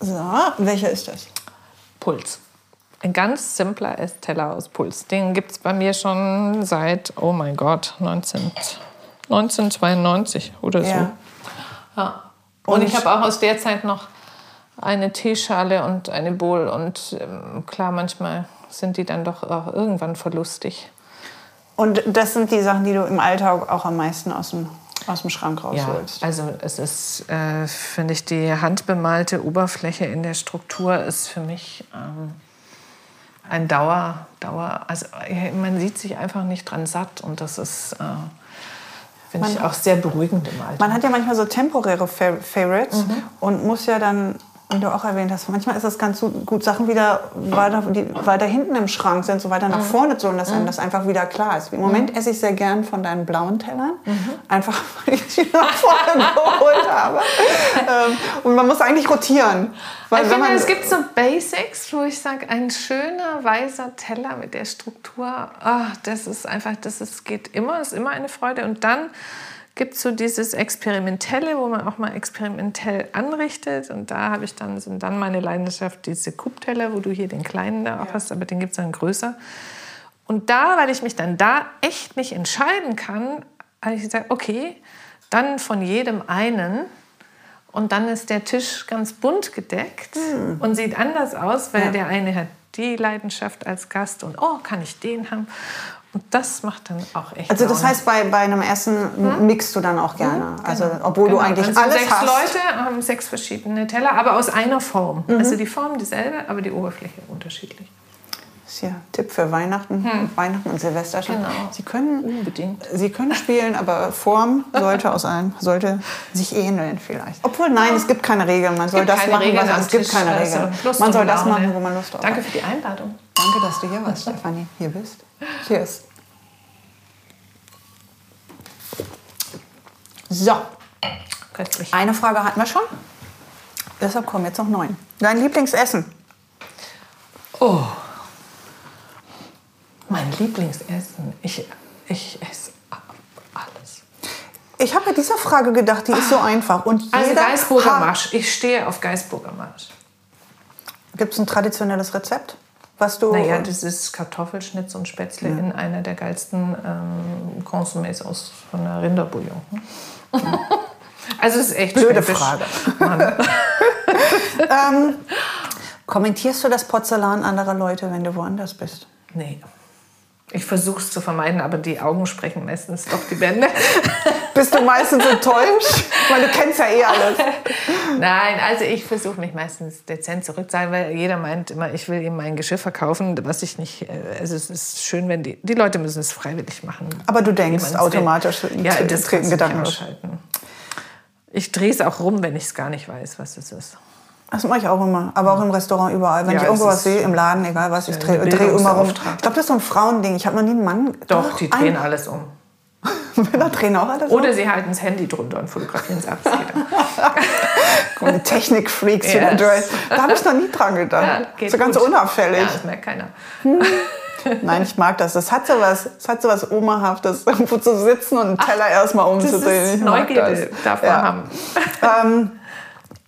So, welcher ist das? Puls. Ein ganz simpler Essteller aus Puls. Den gibt es bei mir schon seit, oh mein Gott, 19, 1992 oder so. Ja. Ja. Und, Und- ich habe auch aus der Zeit noch eine Teeschale und eine Bowl. Und ähm, klar, manchmal sind die dann doch auch irgendwann verlustig. Und das sind die Sachen, die du im Alltag auch am meisten aus dem, aus dem Schrank Ja, rausholst. also es ist, äh, finde ich, die handbemalte Oberfläche in der Struktur ist für mich ähm, ein Dauer, Dauer, also äh, man sieht sich einfach nicht dran satt und das ist, äh, finde ich, auch sehr beruhigend im Alltag. Man hat ja manchmal so temporäre Fa Favorites Mhm. und muss ja dann, wie du auch erwähnt hast, manchmal ist es ganz gut, Sachen wieder weiter, die weiter hinten im Schrank sind, so weiter Mhm. nach vorne zu holen, dass einem das einfach wieder klar ist. Im Moment esse ich sehr gern von deinen blauen Tellern, Mhm. einfach weil ich sie nach vorne geholt habe. Ähm, und man muss eigentlich rotieren. Weil ich wenn finde, man, es gibt so Basics, wo ich sage, ein schöner weißer Teller mit der Struktur, ah, das ist einfach, das ist, geht immer, ist immer eine Freude. Und dann gibt es so dieses Experimentelle, wo man auch mal experimentell anrichtet. Und da habe ich dann, sind dann meine Leidenschaft diese Kuppteller, wo du hier den kleinen da auch hast, aber den gibt es dann größer. Und da, weil ich mich dann da echt nicht entscheiden kann, habe ich gesagt, okay, dann von jedem einen. Und dann ist der Tisch ganz bunt gedeckt und sieht anders aus, weil Ja. der eine hat die Leidenschaft als Gast und oh, kann ich den haben? Und das macht dann auch echt also das Laune. heißt, bei, bei einem Essen mixt du dann auch gerne. Also obwohl Genau, du eigentlich dann alles sechs hast. Leute haben sechs verschiedene Teller, aber aus einer Form. Mhm. Also die Form dieselbe, aber die Oberfläche unterschiedlich. Das ist hier Tipp für Weihnachten, Weihnachten und Silvester schon. Genau. Sie können Unbedingt. Sie können spielen, aber Form sollte aus einem sollte sich ähneln vielleicht. Obwohl nein, es gibt keine Regeln. Man soll das machen, was es gibt keine Regeln. Man soll das machen, wo man Lust drauf Danke hat. für die Einladung. Danke, dass du hier warst, Stefanie. Hier bist. Cheers. So, Köstlich. eine Frage hatten wir schon. Deshalb kommen jetzt noch neun. Dein Lieblingsessen? Oh. Mein Lieblingsessen. Ich, ich esse alles. Ich habe bei dieser Frage gedacht, die ist so einfach. Und Also Geisburger Marsch. Ich stehe auf Geisburger Marsch. Gibt es ein traditionelles Rezept? Was du Naja, das ist Kartoffelschnitz und Spätzle in einer der geilsten ähm, Konsumés aus von der Rinderbouillon. also es ist echt Blöde schwäbisch. Frage. Mann. Kommentierst du das Porzellan anderer Leute, wenn du woanders bist? Nee. Ich versuche es zu vermeiden, aber die Augen sprechen meistens doch die Bände. Bist du meistens enttäuscht? Weil du kennst ja eh alles. Nein, also ich versuche mich meistens dezent zurückzuhalten, weil jeder meint immer, ich will ihm mein Geschirr verkaufen, was ich nicht. äh, Also es ist schön, wenn die, die Leute müssen es freiwillig machen. Aber du denkst man's will. automatisch, ja, das treten Gedanken. Ich drehe es auch rum, wenn ich es gar nicht weiß, was es ist. Das mache ich auch immer. Aber auch im Restaurant überall. Wenn Ja, ich irgendwo was sehe, im Laden, egal was, ich drehe ein dreh immer rum. Ich glaube, das ist so ein Frauending. Ich habe noch nie einen Mann. Doch, die ein- drehen alles um. Männer drehen auch alles Oder sie halten das Handy drunter und fotografieren es ab. Technik-Freaks Ja, wieder durch. Da habe ich noch nie dran gedacht. Ja, so ganz gut. unauffällig. Ja, das merkt keiner. Nein, ich mag das. Das hat so was, das hat so was Omahaftes, irgendwo zu sitzen und einen Teller erstmal Das umzudrehen. Ich mag Neugierde, das. darf man Ja. haben. Ähm,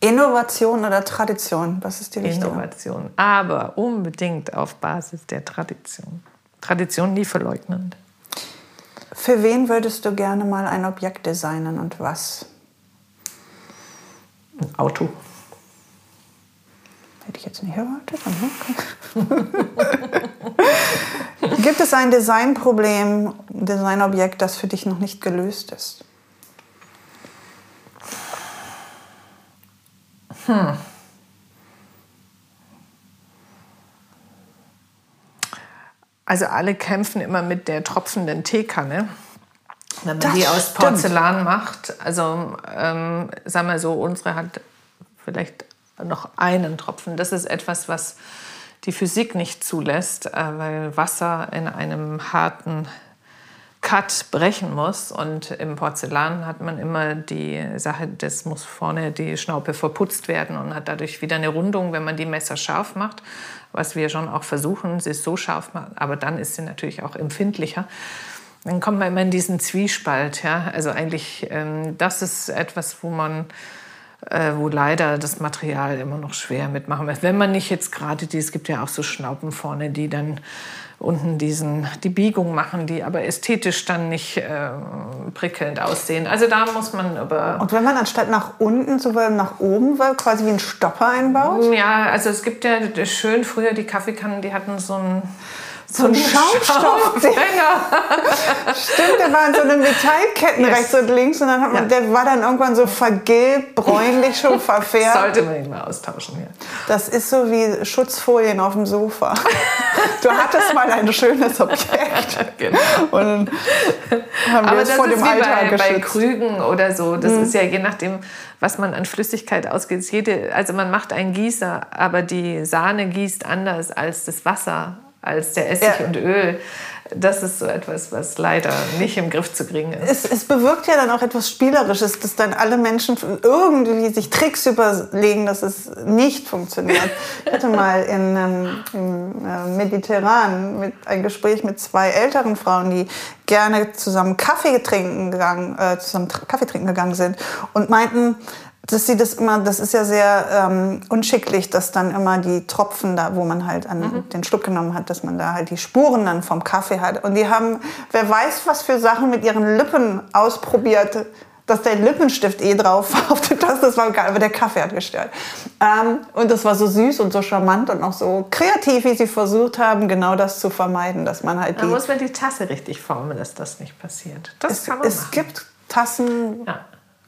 Innovation oder Tradition? Was ist die wichtige? Innovation. Aber unbedingt auf Basis der Tradition. Tradition nie verleugnend. Für wen würdest du gerne mal ein Objekt designen und was? Ein Auto. hätte ich jetzt nicht erwartet. Okay. Gibt es ein Designproblem, ein Designobjekt, das für dich noch nicht gelöst ist? Hm. Also alle kämpfen immer mit der tropfenden Teekanne. Wenn man das die aus Porzellan stimmt. macht, also ähm, sagen wir so, unsere hat vielleicht noch einen Tropfen. Das ist etwas, was die Physik nicht zulässt, äh, weil Wasser in einem harten Cut brechen muss. Und im Porzellan hat man immer die Sache, das muss vorne die Schnaupe verputzt werden und hat dadurch wieder eine Rundung, wenn man die Messer scharf macht, was wir schon auch versuchen, sie so scharf machen, aber dann ist sie natürlich auch empfindlicher. Dann kommt man immer in diesen Zwiespalt. Ja? Also eigentlich, ähm, das ist etwas, wo man äh, wo leider das Material immer noch schwer mitmachen wird. Wenn man nicht jetzt gerade die, es gibt ja auch so Schnauben vorne, die dann unten diesen, die Biegung machen, die aber ästhetisch dann nicht äh, prickelnd aussehen. Also da muss man über... Und wenn man anstatt nach unten sowohl nach oben will, quasi wie ein Stopper einbaut? Ja, also es gibt ja schön früher die Kaffeekannen, die hatten so ein so ein Schaumstoffdinger. Stimmt, der war in so einem Metallketten yes. rechts und links und dann hat man, ja. der war dann irgendwann so vergilbt, bräunlich, schon verfärbt. Sollte man ihn mal austauschen, ja. Das ist so wie Schutzfolien auf dem Sofa. Du hattest mal ein schönes Objekt. genau. Und haben Aber das vor ist dem wie bei, bei Krügen oder so. Das mhm. ist ja je nachdem, was man an Flüssigkeit ausgeht. Also man macht einen Gießer, aber die Sahne gießt anders als das Wasser als der Essig ja. und Öl. Das ist so etwas, was leider nicht im Griff zu kriegen ist. Es, es, bewirkt ja dann auch etwas Spielerisches, dass dann alle Menschen irgendwie sich Tricks überlegen, dass es nicht funktioniert. Ich hatte mal in, ähm, im äh, Mediterran mit, ein Gespräch mit zwei älteren Frauen, die gerne zusammen Kaffee trinken gegangen, äh, zusammen Kaffee trinken gegangen sind und meinten, dass sie das immer, das ist ja sehr ähm, unschicklich, dass dann immer die Tropfen da, wo man halt an mhm. den Schluck genommen hat, dass man da halt die Spuren dann vom Kaffee hat. Und die haben, wer weiß, was für Sachen mit ihren Lippen ausprobiert, dass der Lippenstift eh drauf war auf dem Tasse, das war geil, aber der Kaffee hat gestört. Ähm, und das war so süß und so charmant und auch so kreativ, wie sie versucht haben, genau das zu vermeiden, dass man halt die... Da muss man die Tasse richtig formen, dass das nicht passiert. Das es, kann man Es machen. gibt Tassen... Ja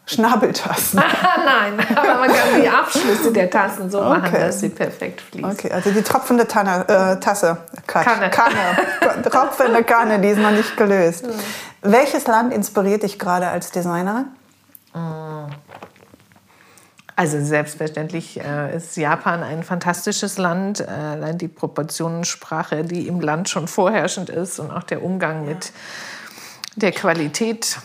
Schnabeltassen. Nein, aber man kann die Abschlüsse der Tassen so okay. machen, dass sie perfekt fließen. Okay, also die tropfende Tanne, äh, Tasse. Cut. Kanne. Kanne. tropfende Kanne, die ist noch nicht gelöst. Mhm. Welches Land inspiriert dich gerade als Designerin? Mm. Also selbstverständlich äh, ist Japan ein fantastisches Land. Äh, allein die Proportionssprache, die im Land schon vorherrschend ist und auch der Umgang ja. mit der Qualität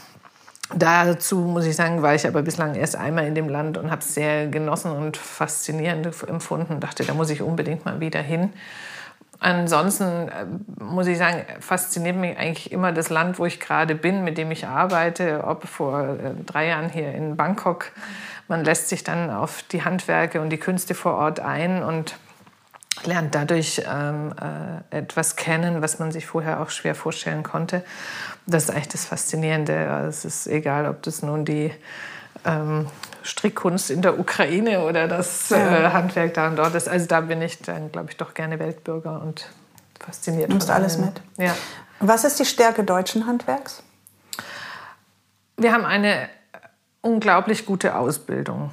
Dazu muss ich sagen, war ich aber bislang erst einmal in dem Land und habe es sehr genossen und faszinierend empfunden. Dachte, da muss ich unbedingt mal wieder hin. Ansonsten äh, muss ich sagen, fasziniert mich eigentlich immer das Land, wo ich gerade bin, mit dem ich arbeite. Ob vor äh, drei Jahren hier in Bangkok. Man lässt sich dann auf die Handwerke und die Künste vor Ort ein und lernt dadurch ähm, äh, etwas kennen, was man sich vorher auch schwer vorstellen konnte. Das ist eigentlich das Faszinierende. Es ist egal, ob das nun die ähm, Strickkunst in der Ukraine oder das äh, Handwerk da und dort ist. Also da bin ich dann, glaube ich, doch gerne Weltbürger und fasziniert. Du nimmst alles mit. Ja. Was ist die Stärke deutschen Handwerks? Wir haben eine unglaublich gute Ausbildung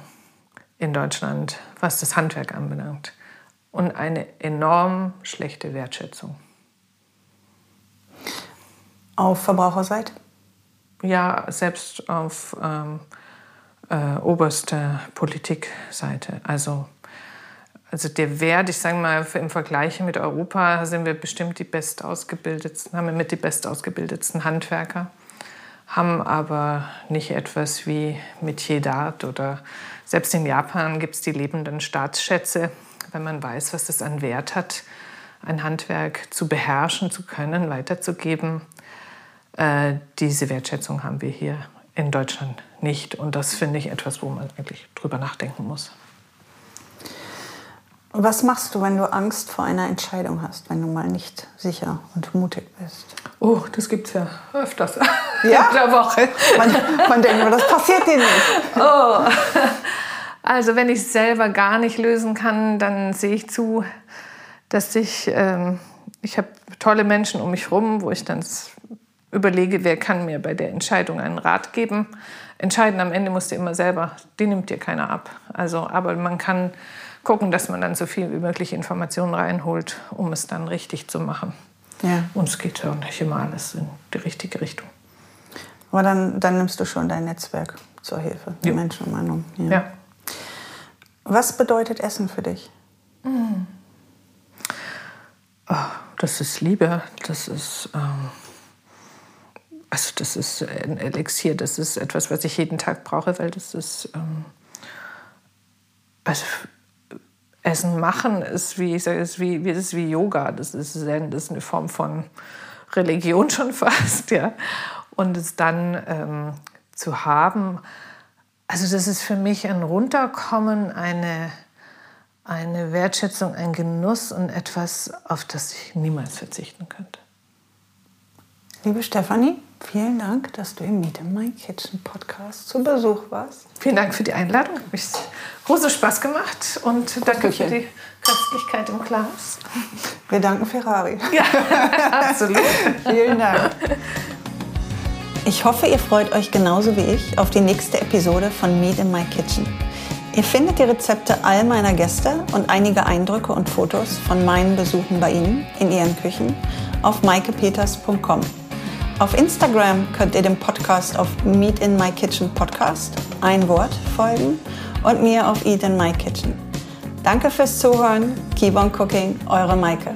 in Deutschland, was das Handwerk anbelangt. Und eine enorm schlechte Wertschätzung. Auf Verbraucherseite? Ja, selbst auf ähm, äh, oberster Politikseite. Also, also der Wert, ich sage mal, im Vergleich mit Europa sind wir bestimmt die bestausgebildetsten, haben wir mit die bestausgebildetsten Handwerker, haben aber nicht etwas wie Metier d'Art oder selbst in Japan gibt es die lebenden Staatsschätze, wenn man weiß, was das an Wert hat, ein Handwerk zu beherrschen, zu können, weiterzugeben äh, diese Wertschätzung haben wir hier in Deutschland nicht. Und das finde ich etwas, wo man eigentlich drüber nachdenken muss. Was machst du, wenn du Angst vor einer Entscheidung hast, wenn du mal nicht sicher und mutig bist? Oh, das gibt es ja öfters ja? in der Woche. Man, man denkt immer, das passiert dir nicht. Oh. Also wenn ich es selber gar nicht lösen kann, dann sehe ich zu, dass ich, ähm, ich habe tolle Menschen um mich herum, wo ich dann überlege, wer kann mir bei der Entscheidung einen Rat geben. Entscheiden am Ende musst du immer selber, die nimmt dir keiner ab. Also, aber man kann gucken, dass man dann so viel wie möglich Informationen reinholt, um es dann richtig zu machen. Ja. Und es geht ja nicht immer alles in die richtige Richtung. Aber dann, dann nimmst du schon dein Netzwerk zur Hilfe, die ja. Menschen um einen ja. ja. Was bedeutet Essen für dich? Mm. Oh, das ist Liebe, das ist, ähm, also das ist ein Elixier, das ist etwas, was ich jeden Tag brauche, weil das ist, ähm, also Essen machen ist wie, ich sage, ist wie, ist wie Yoga, das ist Zen, das ist eine Form von Religion schon fast, ja. Und es dann ähm, zu haben, also das ist für mich ein Runterkommen, eine, eine Wertschätzung, ein Genuss und etwas, auf das ich niemals verzichten könnte. Liebe Stefanie, vielen Dank, dass du im Meet in My Kitchen Podcast zu Besuch warst. Vielen Dank für die Einladung. Hat mich großen Spaß gemacht und danke für die Köstlichkeit im Glas. Wir danken Ferrari. Ja, absolut. vielen Dank. Ich hoffe, ihr freut euch genauso wie ich auf die nächste Episode von Meet in My Kitchen. Ihr findet die Rezepte all meiner Gäste und einige Eindrücke und Fotos von meinen Besuchen bei ihnen in ihren Küchen auf maikepeters.com. Auf Instagram könnt ihr dem Podcast auf Meet in My Kitchen Podcast, ein Wort, folgen und mir auf Eat in My Kitchen. Danke fürs Zuhören. Keep on cooking, eure Maike.